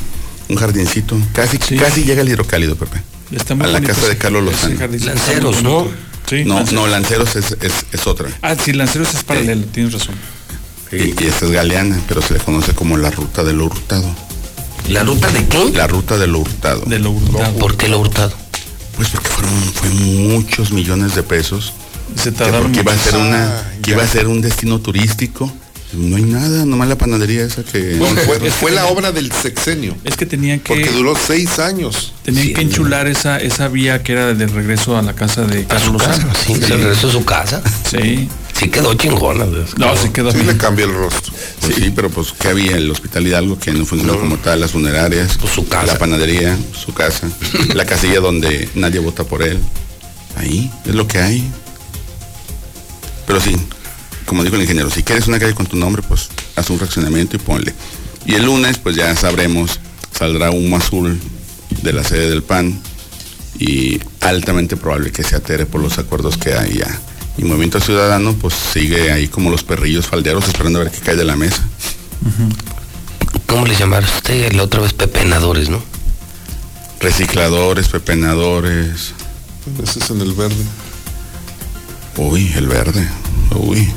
un jardincito. Casi, Sí. casi llega el hidrocálido, Pepe. Está muy a la bonito casa de Carlos Lozano. Lanceros, ¿no? Sí, no, Lanceros. no, Lanceros es, es, es otra. Ah, sí, Lanceros es paralelo, tienes razón. Y, y esta es Galeana, pero se le conoce como la ruta de lo hurtado. ¿La ruta de qué? La ruta de lo hurtado. De lo hurtado. ¿Por qué lo hurtado? Pues porque fueron fue muchos millones de pesos. Se que tardaron porque iba a ser una, Ah, que iba a ser un destino turístico. No hay nada, nomás la panadería esa que. Fue, fue la obra del sexenio. Es que tenían que Porque duró seis años. tenían Sí, que enchular esa esa vía que era de regreso a la casa de A su Carlos casa, Salas. sí, se regresó a su casa. Sí. Sí quedó chingona. No, sí quedó Sí bien. le cambió el rostro. Pues sí. pero pues que había el Hospital Hidalgo que no funcionó como tal, las funerarias, Pues su casa. la panadería, su casa, la casilla donde nadie vota por él. Ahí es lo que hay. Pero sí, como dijo el ingeniero, si quieres una calle con tu nombre, pues haz un fraccionamiento y ponle. Y el lunes, pues ya sabremos, saldrá humo azul de la sede del PAN y altamente probable que se atere por los acuerdos que hay ya. Y Movimiento Ciudadano, pues sigue ahí como los perrillos faldeados esperando a ver qué cae de la mesa. ¿Cómo le llamaron usted la otra vez pepenadores, no? Recicladores, pepenadores. Ese es en el verde. Uy, el verde. Uy.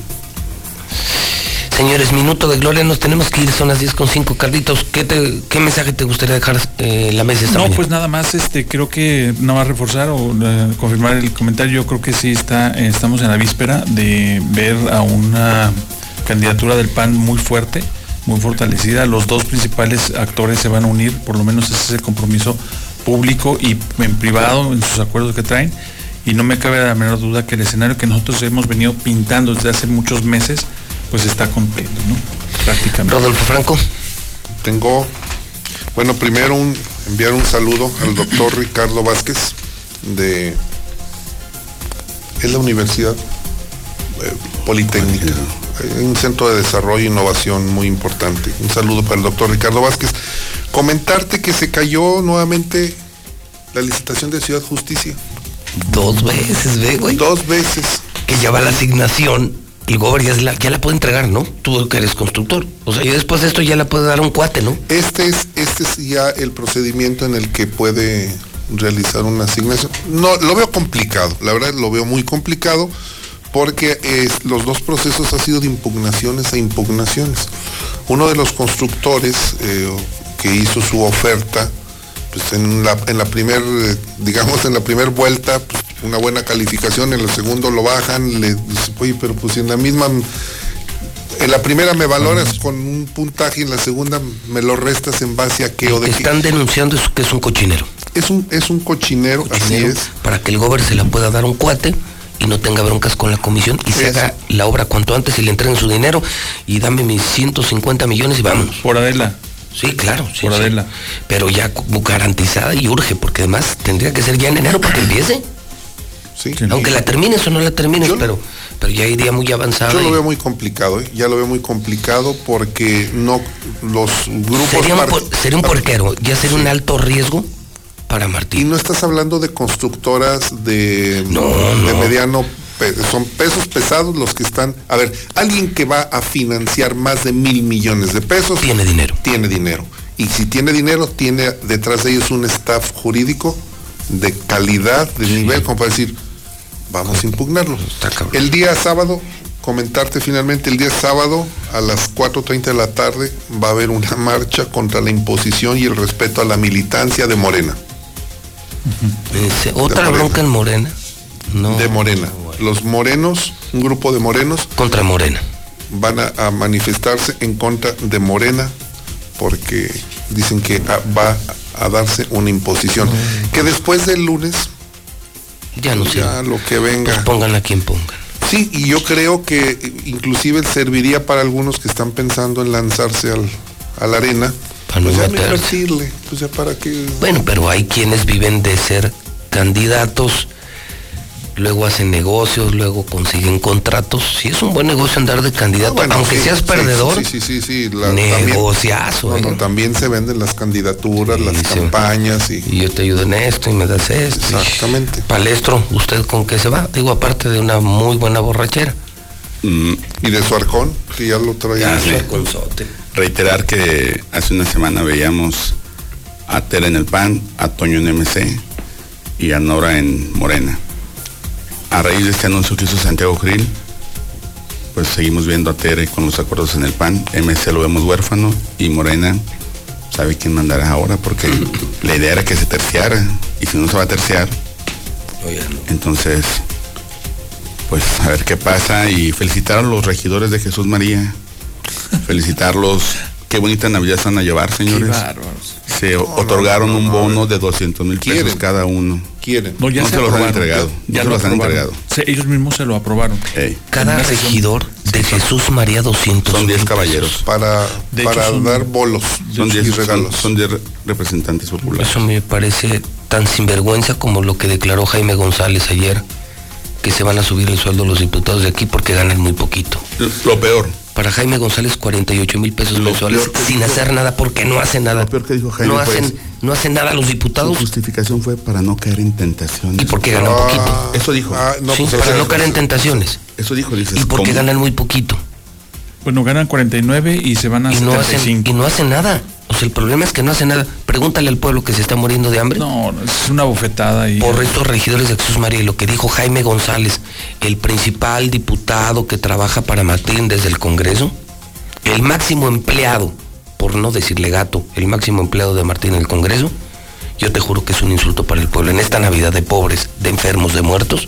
Señores, minuto de gloria, nos tenemos que ir, son las 10 con 5. Carlitos, ¿qué, te- qué mensaje te gustaría dejar eh, la mesa esta No, mañana? pues nada más, este, creo que no va a reforzar o eh, confirmar el comentario. Yo creo que sí está, eh, estamos en la víspera de ver a una candidatura del PAN muy fuerte, muy fortalecida. Los dos principales actores se van a unir, por lo menos ese es el compromiso público y en privado en sus acuerdos que traen. Y no me cabe la menor duda que el escenario que nosotros hemos venido pintando desde hace muchos meses, pues está completo, ¿no? Prácticamente. Rodolfo Franco. Tengo, bueno, primero un, enviar un saludo al doctor Ricardo Vázquez de, es la Universidad eh, Politécnica, un centro de desarrollo e innovación muy importante. Un saludo para el doctor Ricardo Vázquez. Comentarte que se cayó nuevamente la licitación de Ciudad Justicia. Dos veces, ve, güey. Dos veces. Que ya va la asignación, el gobierno ya, la- puede entregar, ¿no? Tú que eres constructor. O sea, y después de esto ya la puede dar un cuate, ¿no? Este es, este es ya el procedimiento en el que puede realizar una asignación. No, lo veo complicado, la verdad lo veo muy complicado porque los dos procesos han sido de impugnaciones e impugnaciones. Uno de los constructores eh, que hizo su oferta, pues en la, en la primer, eh, digamos en la primera vuelta, pues, una buena calificación, en el segundo lo bajan, le dice, oye, pero pues si en la misma en la primera me valoras con un puntaje y en la segunda me lo restas en base a qué o de qué. Están denunciando eso que es un cochinero. Es un, es un cochinero, así es. Para que el gobierno se la pueda dar un cuate y no tenga broncas con la comisión y se Eso. haga la obra cuanto antes y le entreguen su dinero y dame mis 150 millones y vámonos. Por Adela. Sí, claro, sí, Por sí. Adela. Pero ya garantizada y urge, porque además tendría que ser ya en enero para que empiece. Sí. Aunque la termines o no la termines, pero, pero ya iría muy avanzada. Yo lo veo muy complicado, ¿eh? ya lo veo muy complicado porque no los grupos sería, un, por- sería un porquero, ya sería un alto riesgo para Martín. y no estás hablando de constructoras de, de mediano son pesos pesados los que están a ver alguien que va a financiar más de mil millones de pesos tiene dinero tiene dinero y si tiene dinero tiene detrás de ellos un staff jurídico de calidad de nivel como para decir vamos a impugnarlo el día sábado comentarte finalmente el día sábado a las 4.30 de la tarde va a haber una marcha contra la imposición y el respeto a la militancia de Morena Otra Morena. bronca en Morena. No. de Morena. Los morenos, un grupo de morenos. Contra Morena. Van a, a manifestarse en contra de Morena porque dicen que ah, va a darse una imposición. Que después del lunes, Ya no sé. ya lo que venga. Pues pongan a quien pongan. Sí, y yo creo que eh, inclusive serviría para algunos que están pensando en lanzarse al, a la arena. Para no pues ya no pues ya para que... Bueno, pero hay quienes viven de ser candidatos, luego hacen negocios, luego consiguen contratos. Si es un buen negocio andar de candidato, Ah, bueno, aunque sí, seas perdedor, Sí, sí, sí, sí. la- negociazo. también, no, no, también se venden las candidaturas, las campañas y... Y yo te ayudo en esto y me das esto. Exactamente. Palestro, ¿usted con qué se va? Digo, aparte de una muy buena borrachera. Y de su arcón, que ya lo traía. Ya. Reiterar que hace una semana veíamos a Tere en el PAN, a Toño en MC y a Nora en Morena. A raíz de este anuncio que hizo Santiago Krill, pues seguimos viendo a Tere con los acuerdos en el PAN, MC lo vemos huérfano y Morena sabe quién mandará ahora, porque la idea era que se terciara, y si no se va a terciar, entonces, pues a ver qué pasa y felicitar a los regidores de Jesús María, felicitarlos, qué bonita Navidad se van a llevar, señores. bárbaros. Se otorgaron un bono de 200 mil pesos ¿Quieren? cada uno. ¿Quieren? No, ya No se, se los han entregado, Ya, no se lo los han entregado. Ellos mismos se lo aprobaron. Cada regidor de Jesús María 200. Son 10 mil caballeros. Para, De para son- dar bolos Son y 10 regalos. son 10 representantes populares. Eso me parece tan sinvergüenza como lo que declaró Jaime González ayer, que se van a subir el sueldo los diputados de aquí porque ganan muy poquito. Lo peor. Para Jaime González 48 mil pesos mensuales sin dijo- hacer nada porque no hacen nada. Lo peor que dijo Jaime no hacen, no hacen nada los Su diputados justificación fue para no caer en tentaciones. y porque ganan poquito. Eso dijo. Ah, no, sí, pues, para no caer en tentaciones. Eso dijo, dices. Y porque ¿cómo? ganan muy poquito. Bueno, ganan 49 y se van a Y no, hacen, 75. y no hacen nada. O sea, el problema es que no hacen nada. Pregúntale al pueblo que se está muriendo de hambre. No, no, es una bofetada y por estos regidores de Jesús María y lo que dijo Jaime González, el principal diputado que trabaja para Martín desde el Congreso, el máximo empleado, por no decirle gato, el máximo empleado de Martín en el Congreso, yo te juro que es un insulto para el pueblo. En esta Navidad de pobres, de enfermos, de muertos,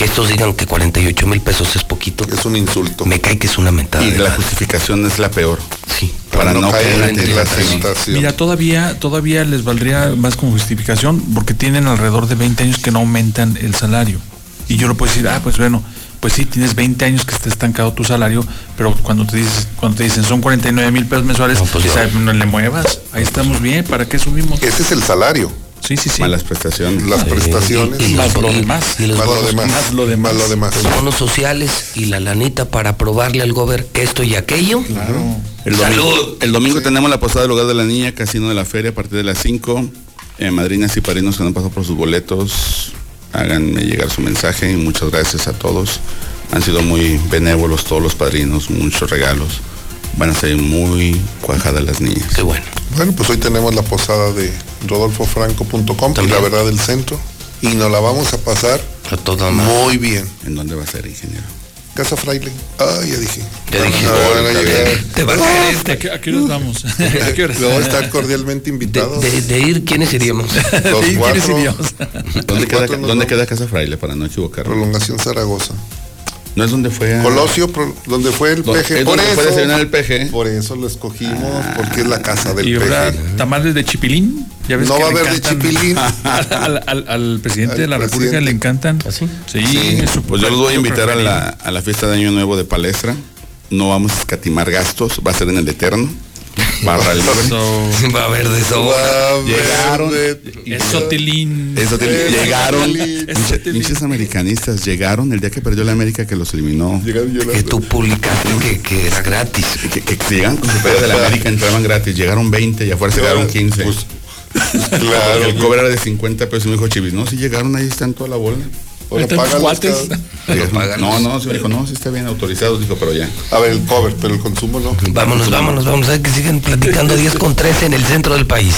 que estos digan que 48 mil pesos es poquito. Es un insulto. Me cae que es una mentada. Y la madre. justificación es la peor. Sí. Para no caer en en la tentación. Mira, todavía, todavía les valdría más como justificación porque tienen alrededor de 20 años que no aumentan el salario. Y yo lo puedo decir, ah, pues bueno, pues sí, tienes 20 años que está estancado tu salario, pero cuando te dices, cuando te dicen son 49 mil pesos mensuales, No, pues o sea, ya. no le muevas, ahí estamos bien, ¿para qué subimos? Ese es el salario. Sí, sí, sí. Malas prestaciones. Las prestaciones. y- y- Más lo demás. y los más lo bonos- demás. más lo demás. Más lo demás. los bonos sociales y la lanita para probarle al gober esto y aquello. El domingo, el domingo tenemos la posada del hogar de la niña, casino de la feria a partir de las 5. Eh, madrinas y padrinos que no han pasado por sus boletos, háganme llegar su mensaje y muchas gracias a todos. Han sido muy benévolos todos los padrinos, muchos regalos. Van a ser muy cuajadas las niñas. Qué bueno. Bueno, pues hoy tenemos la posada de rodolfofranco.com y la verdad del centro. Y nos la vamos a pasar A toda madre. muy bien. ¿En dónde va a ser, ingeniero? Casa Fraile. Ah, ya dije. Ya dije. No, van a Está llegar. bien. Te va a caer este. ¿A qué, a qué horas vamos? ¿A qué están cordialmente De, invitados. de- de ir, ¿quiénes iríamos? Los ¿Y quiénes cuatro. iríamos? ¿Dónde, queda, nos ¿dónde queda Casa Fraile para no equivocarme? Prolongación Zaragoza. No es donde fue a- Colosio, donde fue el es Por donde fue a eso, desayunar el peje. por eso lo escogimos, porque es la casa del Y peje. tamales de chipilín. ¿Ya ves No que va a haber de chipilín. Al, al- al- al presidente Al de la República le encantan. ¿Así? Sí, Sí. es su Pues yo los voy a invitar a la, a la fiesta de Año Nuevo de Palestra. No vamos a escatimar gastos, va a ser en el Eterno. Barra libre. So, Va a haber de eso. Va, Llegaron. verde. es sotilín. Eso te- Eso, llegaron. Pinches americanistas llegaron el día que perdió la América que los eliminó. Que tú publicaste que, que era gratis. Que, que, que llegaban con su de la América entraban gratis. Llegaron 20 y afuera se quedaron 15. Pues, claro. el cover era de 50 pesos. Me dijo Chivis, no, si llegaron ahí están toda la bola. Págalos, cuates. no, no, sí me dijo, no, sí está bien autorizado. Dijo, pero ya. A ver, el cover, pero el consumo no. Vámonos, vámonos, vamos a ver que siguen platicando 10 con 13 en el centro del país.